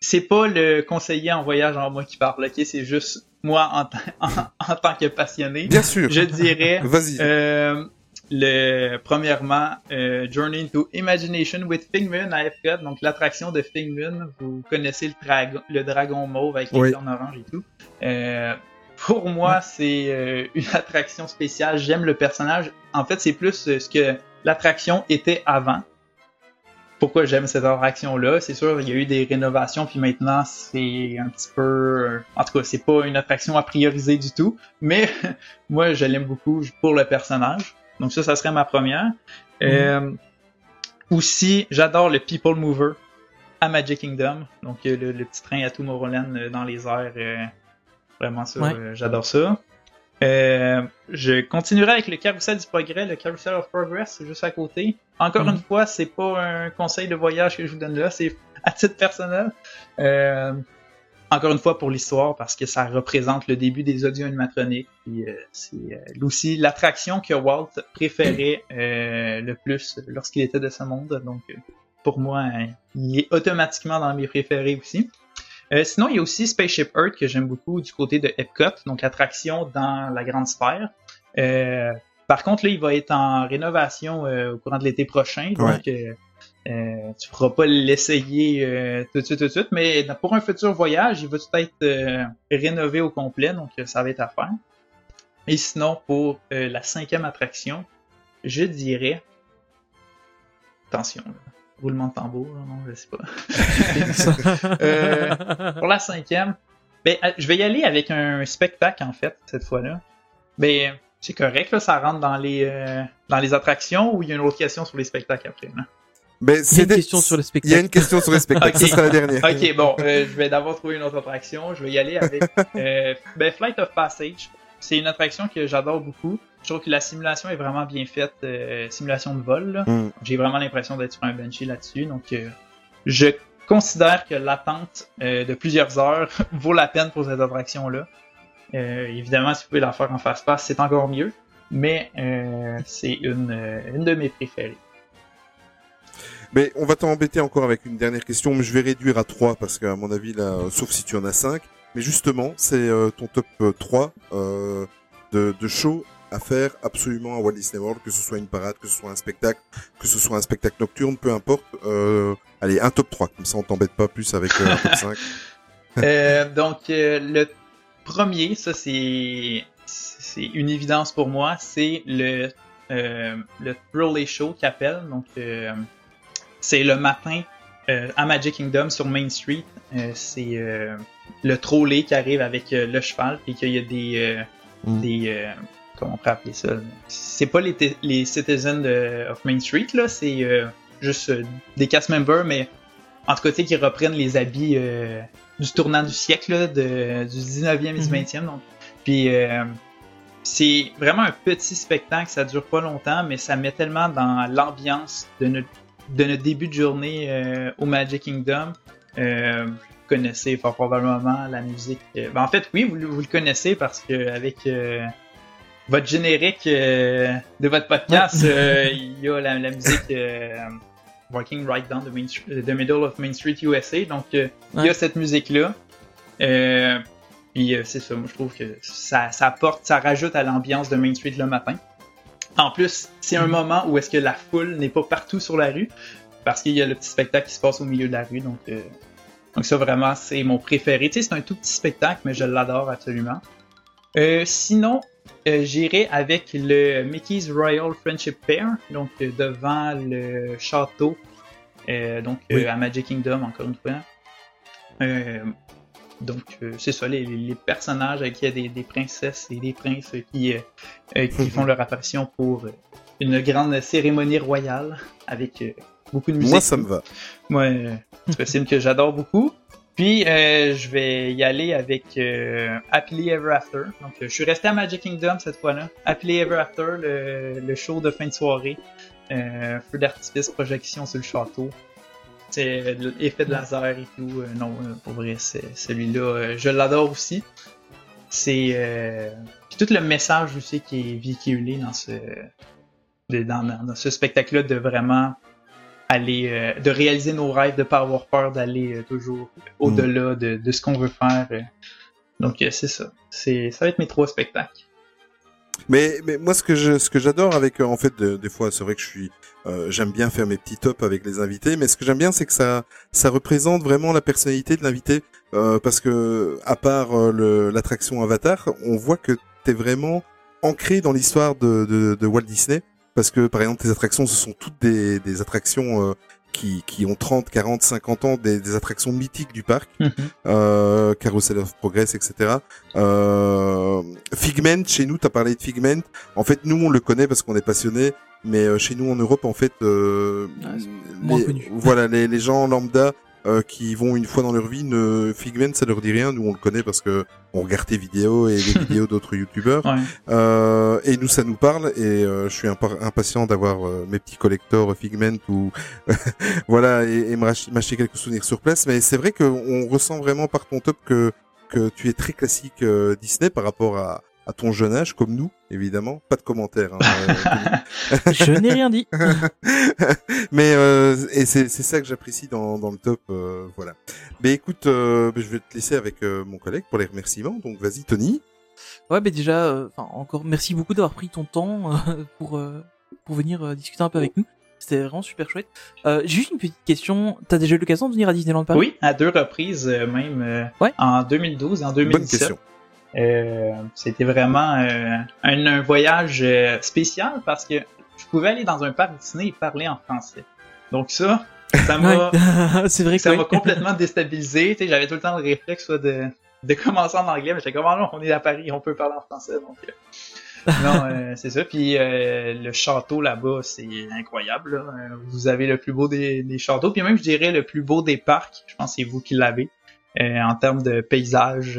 C'est pas le conseiller en voyage en moi qui parle, ok? C'est juste moi en, tant- en, en tant que passionné. Bien sûr. Je dirais. Vas-y. Euh, le premièrement euh, Journey into Imagination with Figmoon à Epcot donc l'attraction de Figmoon vous connaissez le dragon le dragon mauve avec les Oui. oranges et tout euh, pour moi c'est une attraction spéciale j'aime le personnage en fait c'est plus ce que l'attraction était avant pourquoi j'aime cette attraction là c'est sûr il y a eu des rénovations puis maintenant c'est un petit peu euh, en tout cas c'est pas une attraction à prioriser du tout mais moi je l'aime beaucoup pour le personnage donc ça, ça serait ma première. Euh, aussi, j'adore le People Mover à Magic Kingdom. Donc euh, le, le petit train à Tomorrowland euh, dans les airs. euh, vraiment ça, Ouais. euh, j'adore ça. Euh, je continuerai avec le Carousel du Progrès, le Carousel of Progress, juste à côté. Encore Mhm. une fois, c'est pas un conseil de voyage que je vous donne là, c'est à titre personnel. Euh, encore une fois pour l'histoire, parce que ça représente le début des audio animatroniques. Euh, c'est euh, aussi l'attraction que Walt préférait euh, le plus lorsqu'il était de ce monde. Donc, pour moi, il est automatiquement dans mes préférés aussi. Euh, sinon, il y a aussi Spaceship Earth que j'aime beaucoup du côté de Epcot, donc l'attraction dans la grande sphère. Euh, par contre, là, il va être en rénovation euh, au courant de l'été prochain, donc euh, euh, tu pourras pas l'essayer euh, tout de suite, tout de suite, mais dans- pour un futur voyage, il va tout être euh, rénové au complet, donc ça va être à faire. Et sinon, pour euh, la cinquième attraction, je dirais... Attention, là. Roulement de tambour, non, je sais pas. Euh, pour la cinquième, ben, euh, je vais y aller avec un spectacle, en fait, cette fois-là. Ben, c'est correct, là, ça rentre dans les, euh, dans les attractions ou il y a une autre question sur les spectacles après, là? Ben, Il y a c'est une des- question sur le Il y a spectacle. une question sur les spectacles. Ok. Ce sera la dernière. Ok, bon, euh, je vais d'abord trouver une autre attraction. Je vais y aller avec euh, ben, Flight of Passage. C'est une attraction que j'adore beaucoup. Je trouve que la simulation est vraiment bien faite, euh, simulation de vol. là. Mm. J'ai vraiment l'impression d'être sur un Banshee là-dessus. Donc, euh, je considère que l'attente euh, de plusieurs heures vaut la peine pour cette attraction-là. Évidemment, si vous pouvez la faire en face-pass, c'est encore mieux. Mais c'est une, une de mes préférées. Mais on va t'embêter encore avec une dernière question, mais je vais réduire à trois parce qu'à mon avis là, sauf si tu en as cinq. Mais justement, c'est euh, ton top euh, 3 euh, de, de shows à faire absolument à Walt Disney World, que ce soit une parade, que ce soit un spectacle, que ce soit un spectacle nocturne, peu importe. Euh, allez, un top 3, comme ça on t'embête pas plus avec euh, un top 5. Euh, donc, euh, le premier, ça c'est une évidence pour moi, c'est le euh, le Trolley Show qu'ils appellent. Donc, euh, c'est le matin euh, à Magic Kingdom sur Main Street. Euh, c'est euh, le trolley qui arrive avec euh, le cheval, puis qu'il y a des euh, Mm. des euh, comment on pourrait appeler ça C'est pas les, les citizens de, of Main Street là, c'est euh, juste euh, des cast members, mais en tout cas, tu sais, qui reprennent les habits euh, du tournant du siècle, là, de, du 19e et du Mhm. 20e. Donc. Puis, c'est vraiment un petit spectacle, ça dure pas longtemps, mais ça met tellement dans l'ambiance de notre, de notre début de journée au Magic Kingdom. Euh, vous connaissez fort probablement la musique. ben, en fait, oui, vous, le- vous le connaissez parce que avec votre générique euh, de votre podcast, euh, il y a la, la musique euh, Walking Right Down the, Main Street- the Middle of Main Street USA. Donc, euh, il y a cette musique-là. Euh, puis euh, c'est ça, moi je trouve que ça, ça apporte, ça rajoute à l'ambiance de Main Street le matin. En plus, c'est un moment où est-ce que la foule n'est pas partout sur la rue, parce qu'il y a le petit spectacle qui se passe au milieu de la rue, donc, euh, donc ça vraiment c'est mon préféré. Tu sais, c'est un tout petit spectacle, mais je l'adore absolument. Euh, sinon, euh, j'irai avec le Mickey's Royal Friendship Pair, donc euh, devant le château, euh, donc Oui. à Magic Kingdom encore une fois. Donc c'est ça, les, les personnages avec il y a des, des princesses et des princes qui, qui font leur apparition pour une grande cérémonie royale avec beaucoup de musique. Moi, ça me va. Moi, c'est un film que j'adore beaucoup. Puis, euh, je vais y aller avec euh, Happily Ever After. Donc, euh, je suis resté à Magic Kingdom cette fois-là. Happily Ever After, le, le show de fin de soirée. Euh, feu d'artifice, projection sur le château. C'est euh, l'effet de laser et tout. Euh, non, pour vrai, c'est celui-là, je l'adore aussi. C'est tout le message aussi qui est véhiculé dans ce dans- dans ce spectacle-là de vraiment aller euh, de réaliser nos rêves, de pas avoir peur d'aller euh, toujours au-delà de, de ce qu'on veut faire. euh. Donc c'est ça. C'est ça va être mes trois spectacles. Mais, mais moi, ce que je, ce que j'adore avec, en fait, de- des fois, c'est vrai que je suis, euh, j'aime bien faire mes petits tops avec les invités, mais ce que j'aime bien, c'est que ça, ça représente vraiment la personnalité de l'invité, euh, parce que, à part euh, l'attraction Avatar, on voit que t'es vraiment ancré dans l'histoire de, de, de Walt Disney, parce que, par exemple, tes attractions, ce sont toutes des, des attractions euh, qui, qui ont 30, 40, 50 ans, des, des attractions mythiques du parc euh, Carousel of Progress, etc. Euh, Figment, chez nous, t'as parlé de Figment. En fait, nous, on le connaît parce qu'on est passionné, mais euh, chez nous en Europe, en fait, euh, Ah, les, voilà, les, les gens lambda euh, qui vont une fois dans leur vie, ne, Figment, ça leur dit rien. Nous, on le connaît parce que on regarde tes vidéos et les vidéos d'autres youtubeurs. Ouais. Euh, et nous, ça nous parle. Et euh, je suis impa- impatient d'avoir euh, mes petits collecteurs Figment ou voilà et, m'acheter quelques souvenirs sur place. Mais c'est vrai qu'on ressent vraiment par ton top que que tu es très classique euh, Disney par rapport à à ton jeune âge, comme nous, évidemment. Pas de commentaires. hein, euh, Je n'ai rien dit. mais euh, et c'est c'est ça que j'apprécie dans dans le top. euh, voilà. Mais écoute, euh, je vais te laisser avec euh, mon collègue pour les remerciements. Donc vas-y, Tony. Ouais, mais déjà, euh, enfin, encore merci beaucoup d'avoir pris ton temps euh, pour euh, pour venir euh, discuter un peu avec nous. C'était vraiment super chouette. Euh, J'ai juste une petite question. T'as déjà eu l'occasion de venir à Disneyland Paris? Oui, à deux reprises euh, même. euh, Ouais. En 2012 et en Bonne 2017. question. Euh, C'était vraiment euh, un, un voyage euh, spécial parce que je pouvais aller dans un parc Disney et parler en français. Donc ça, ça m'a Ouais. c'est vrai que ça m'a complètement déstabilisé. Tu sais, J'avais tout le temps le réflexe soit de, de commencer en anglais, mais j'étais comme, ah on est à Paris, on peut parler en français. Donc, euh, non, euh, c'est ça. Puis euh, le château là-bas, c'est incroyable. là. Vous avez le plus beau des, des châteaux, puis même, je dirais, le plus beau des parcs. Je pense que c'est vous qui l'avez. Euh, en termes de paysage,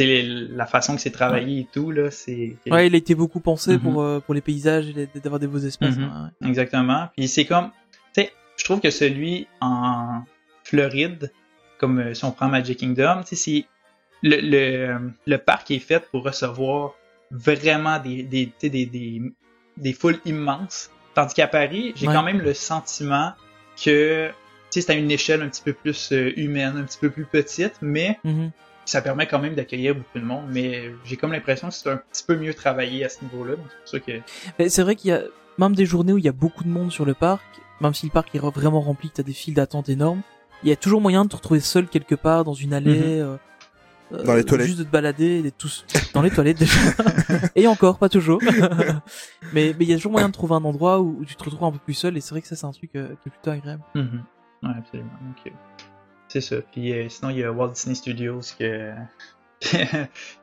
euh, les- la façon que c'est travaillé et tout, là, c'est... Ouais, il a été beaucoup pensé Mhm. pour euh, pour les paysages et d'avoir des beaux espaces. Mhm. hein, ouais. Exactement. Puis c'est comme, tu sais, je trouve que celui en Floride, comme euh, si on prend Magic Kingdom, tu sais, c'est le, le, le parc est fait pour recevoir vraiment des, des, des, des, des foules immenses. Tandis qu'à Paris, j'ai Ouais. quand même le sentiment que, tu sais, c'est à une échelle un petit peu plus euh, humaine, un petit peu plus petite, mais Mhm. Ça permet quand même d'accueillir beaucoup de monde. Mais j'ai comme l'impression que c'est un petit peu mieux travaillé à ce niveau-là. Donc c'est que vrai qu'il y a même des journées où il y a beaucoup de monde sur le parc, même si le parc est vraiment rempli, que t'as des files d'attente énormes. Il y a toujours moyen de te retrouver seul quelque part dans une allée. euh, euh, Dans les toilettes. Juste de te balader, d'être tous dans les toilettes déjà. et encore, pas toujours. mais mais il y a toujours moyen de trouver un endroit où, où tu te retrouves un peu plus seul. Et c'est vrai que ça c'est un truc euh, qui est plutôt agréable. Mhm. Ouais, absolument. Euh, c'est ça. Puis euh, sinon, il y a Walt Disney Studios que, que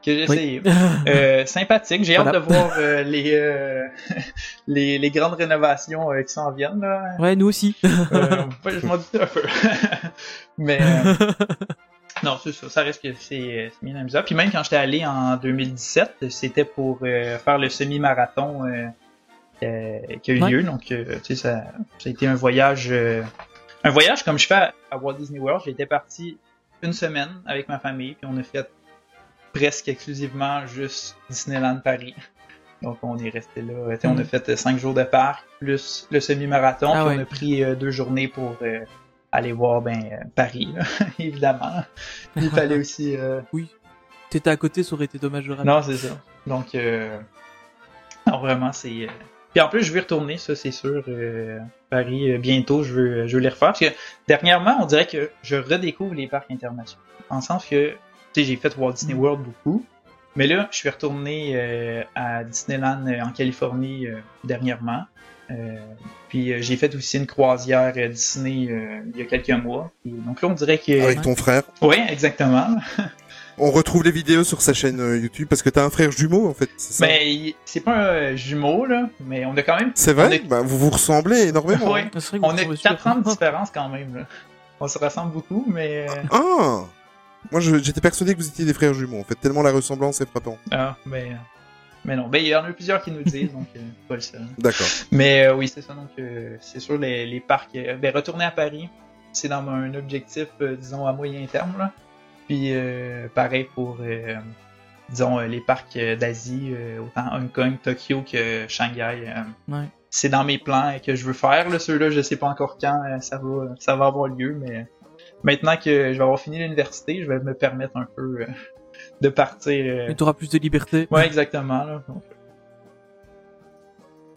j'ai essayé. Euh, sympathique. J'ai Voilà. hâte de voir euh, les, les, les grandes rénovations qui s'en viennent. Là. Ouais, nous aussi. Je m'en doutais un peu. Mais non, c'est ça. Ça reste que c'est c'est bien amusant. Puis même quand j'étais allé en 2017, c'était pour faire le semi-marathon qui a eu Ouais. lieu. Donc, tu sais, ça, ça a été un voyage, un voyage comme je fais à, à Walt Disney World. J'étais parti une semaine avec ma famille, puis on a fait presque exclusivement juste Disneyland Paris. Donc on est resté là. On a Mhm. fait euh, cinq jours de parc plus le semi-marathon. Ah puis on a pris euh, deux journées pour euh, aller voir ben euh, Paris, là, évidemment. Il fallait aussi. euh, T'étais à côté, ça aurait été dommage de rater. Non, c'est ça. Donc, euh... non, vraiment, c'est. Puis en plus, je vais retourner, ça, c'est sûr. euh, Paris, euh, bientôt, je veux, je veux les refaire. Parce que dernièrement, on dirait que je redécouvre les parcs internationaux. En le sens que, tu sais, j'ai fait Walt Disney World beaucoup. Mais là, je suis retourné euh, à Disneyland euh, en Californie euh, dernièrement. Euh, puis euh, j'ai fait aussi une croisière Disney euh, il y a quelques mois. Et donc là, on dirait que... Avec ton frère. Oui, exactement. On retrouve les vidéos sur sa chaîne euh, YouTube parce que t'as un frère jumeau en fait. c'est ça Mais c'est pas un euh, jumeau, là, mais on a quand même... C'est vrai? est- Bah, Vous vous ressemblez énormément. Ouais. C'est vrai que On a trouvez 4 super. ans de différence quand même. Là. On se ressemble beaucoup, mais... euh, Ah Moi j'étais persuadé que vous étiez des frères jumeaux en fait, tellement la ressemblance est frappante. Ah, mais... Mais non, ben, il y en a plusieurs qui nous disent, donc euh, pas le seul. D'accord. Mais euh, oui, c'est ça. Donc, euh, c'est sûr, les, les parcs. euh, ben, retourner à Paris, c'est dans un objectif, euh, disons, à moyen terme. Là. Puis, euh, pareil pour, euh, disons, euh, les parcs euh, d'Asie, euh, autant Hong Kong, Tokyo que Shanghai. euh, Ouais. C'est dans mes plans euh, que je veux faire. Là. Ceux-là, je sais pas encore quand euh, ça, va, ça va avoir lieu, mais maintenant que je vais avoir fini l'université, je vais me permettre un peu euh, de partir. euh, Et t'auras plus de liberté. Ouais, exactement. Là. Donc,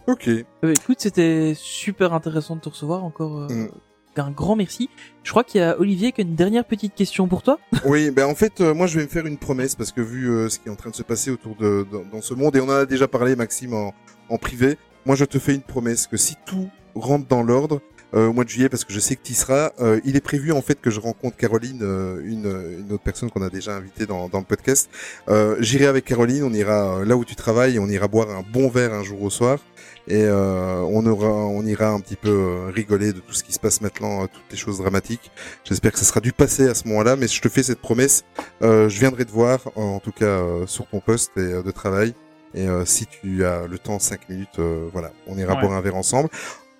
Ok. Euh, écoute, c'était super intéressant de te recevoir encore. euh, Mm. Un grand merci. Je crois qu'il y a Olivier qui a une dernière petite question pour toi. Oui, ben en fait, euh, moi je vais me faire une promesse parce que vu euh, ce qui est en train de se passer autour de dans, dans ce monde et on en a déjà parlé, Maxime, en, en privé. Moi, je te fais une promesse que si tout rentre dans l'ordre euh, au mois de juillet, parce que je sais que tu y seras, euh, il est prévu en fait que je rencontre Caroline, euh, une, une autre personne qu'on a déjà invitée dans, dans le podcast. Euh, J'irai avec Caroline, on ira là où tu travailles, on ira boire un bon verre un jour au soir et euh, on aura, on ira un petit peu euh, rigoler de tout ce qui se passe maintenant, euh, toutes les choses dramatiques. J'espère que ça sera du passé à ce moment-là, mais je te fais cette promesse. Euh, je viendrai te voir, en tout cas sur ton poste et, de travail. Et euh, si tu as le temps, 5 minutes, euh, voilà, on ira Ouais. boire un verre ensemble.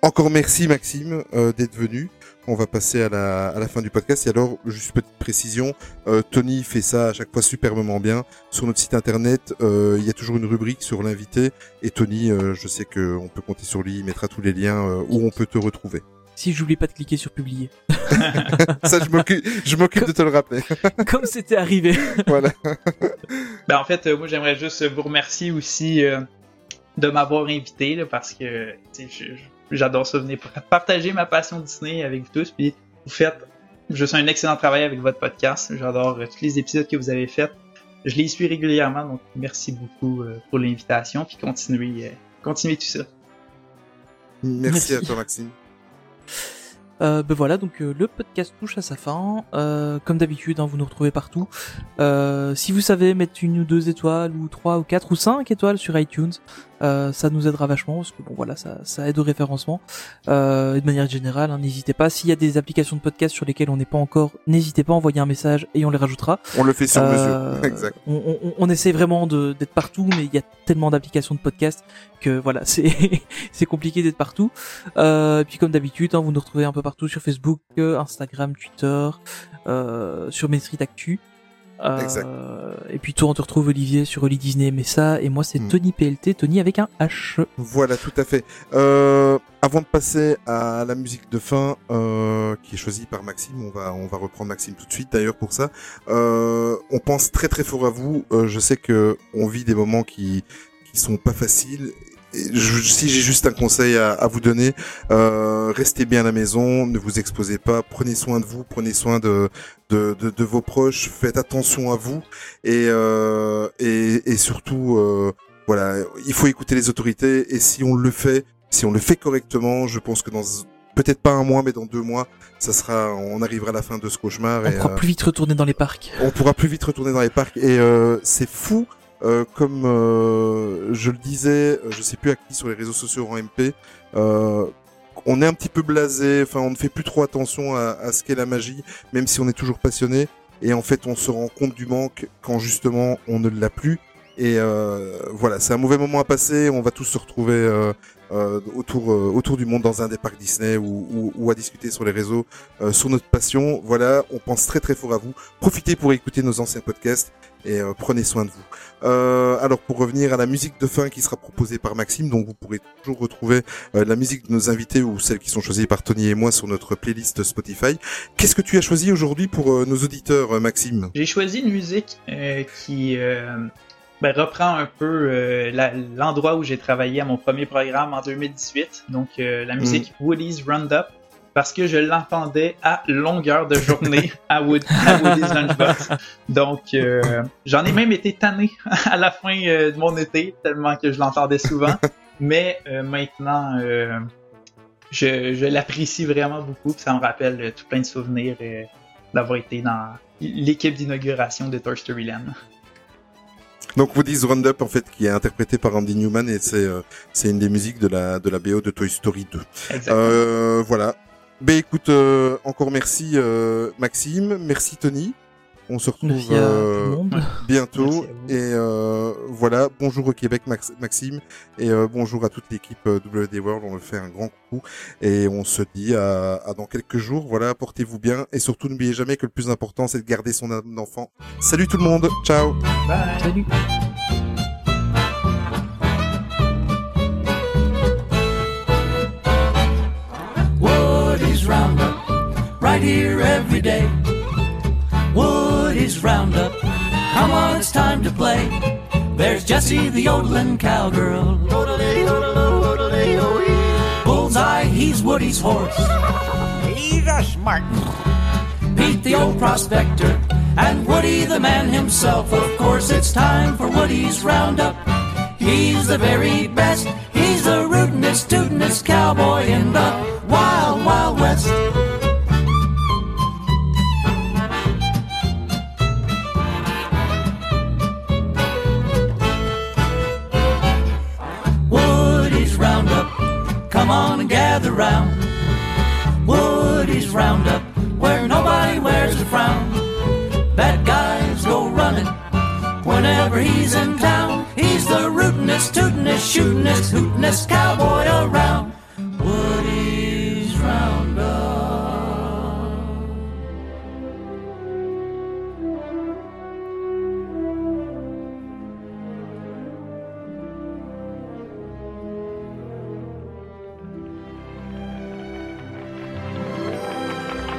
Encore merci Maxime euh, d'être venu. On va passer à la, à la fin du podcast. Et alors, juste petite précision, euh, Tony fait ça à chaque fois superbement bien. Sur notre site internet, euh, il y a toujours une rubrique sur l'invité. Et Tony, euh, je sais qu'on peut compter sur lui, il mettra tous les liens euh, où on peut te retrouver. Si j'oublie pas de cliquer sur publier. Ça, je m'occupe, je m'occupe de te le rappeler. Comme c'était arrivé. voilà. Ben, en fait, euh, moi, j'aimerais juste vous remercier aussi euh, de m'avoir invité, là, parce que je- j'adore ça, venir par- partager ma passion Disney avec vous tous, puis vous faites juste un excellent travail avec votre podcast. J'adore euh, tous les épisodes que vous avez faits. Je les suis régulièrement, donc merci beaucoup euh, pour l'invitation, puis continuez, euh, continuez tout ça. Merci, Merci. à toi, Maxime. Euh, ben voilà, donc euh, le podcast touche à sa fin. Euh, comme d'habitude, hein, vous nous retrouvez partout. Euh, si vous savez mettre une ou deux étoiles, ou trois, ou quatre, ou cinq étoiles sur iTunes, euh, ça nous aidera vachement, parce que bon voilà, ça, ça aide au référencement. Euh, et de manière générale, hein, n'hésitez pas. S'il y a des applications de podcast sur lesquelles on n'est pas encore, n'hésitez pas à envoyer un message et on les rajoutera. On le fait sur Euh, mesure. exact. On, on, on essaie vraiment d'être partout, mais il y a tellement d'applications de podcast que voilà, c'est c'est compliqué d'être partout. Euh, et puis comme d'habitude, hein, vous nous retrouvez un peu partout sur Facebook, euh, Instagram, Twitter, euh, sur Main Street Actu. Euh. Et puis toi, on te retrouve Olivier sur Oli Disney, mais ça, et moi c'est Mm. Tony PLT, Tony avec un H. Voilà, tout à fait. Euh, avant de passer à la musique de fin, euh, qui est choisie par Maxime, on va on va reprendre Maxime tout de suite. D'ailleurs pour ça, euh, on pense très très fort à vous. Euh, je sais que on vit des moments qui qui sont pas faciles. Je- si j'ai juste un conseil à, à vous donner, euh, restez bien à la maison, ne vous exposez pas, prenez soin de vous, prenez soin de de, de, de vos proches, faites attention à vous et euh, et, et surtout euh, voilà, il faut écouter les autorités et si on le fait, si on le fait correctement, je pense que dans peut-être pas un mois, mais dans deux mois, ça sera, on arrivera à la fin de ce cauchemar On et pourra euh, plus vite retourner dans les parcs. on pourra plus vite retourner dans les parcs et euh, c'est fou. Euh, comme euh, je le disais, euh, je sais plus à qui sur les réseaux sociaux en MP, euh, on est un petit peu blasé, enfin on ne fait plus trop attention à, ce qu'est la magie, même si on est toujours passionné. Et en fait, on se rend compte du manque quand justement on ne l'a plus. Et euh, voilà, c'est un mauvais moment à passer. On va tous se retrouver autour autour du monde dans un des parcs Disney ou, à discuter sur les réseaux sur notre passion. Voilà, on pense très très fort à vous. Profitez pour écouter nos anciens podcasts et euh, prenez soin de vous. Euh, alors pour revenir à la musique de fin qui sera proposée par Maxime, donc vous pourrez toujours retrouver euh, la musique de nos invités ou celles qui sont choisies par Tony et moi sur notre playlist Spotify. Qu'est-ce que tu as choisi aujourd'hui pour nos auditeurs, Maxime? J'ai choisi une musique qui ben, reprend un peu l'endroit où j'ai travaillé à mon premier programme en 2018. Donc la musique Woody's Roundup parce que je l'entendais à longueur de journée à, Wood, à Woody's Lunchbox. Donc, euh, j'en ai même été tanné à la fin euh, de mon été, tellement que je l'entendais souvent. Mais euh, maintenant, je, je l'apprécie vraiment beaucoup. Ça me rappelle tout plein de souvenirs d'avoir été dans l'équipe d'inauguration de Toy Story Land. Donc Woody's Roundup en fait qui est interprété par Andy Newman et c'est euh, c'est une des musiques de la de la BO de Toy Story 2. Exactement. Euh, voilà. Ben écoute, euh, encore merci euh, Maxime, merci Tony. On se retrouve Merci euh, bientôt Merci et euh, voilà. Bonjour au Québec Max- Maxime et euh, bonjour à toute l'équipe WD World. On le fait un grand coucou et on se dit à, à dans quelques jours. Voilà, portez-vous bien et surtout n'oubliez jamais que le plus important c'est de garder son âme d'enfant. Salut tout le monde, ciao. Bye! Salut. Right here every day. Woody's Roundup, come on, it's time to play. There's Jessie the yodeling cowgirl. Bullseye, he's Woody's horse. He's a smart Pete the old prospector, and Woody the man himself. Of course, it's time for Woody's Roundup. He's the very best. He's the rootinest, tootinest cowboy in the Wild Wild West. Come on and gather round. Woody's Roundup, where nobody wears a frown. Bad guys go running whenever he's in town. He's the rootinest, tootinest, shootinest, hootinest cowboy around. Woody's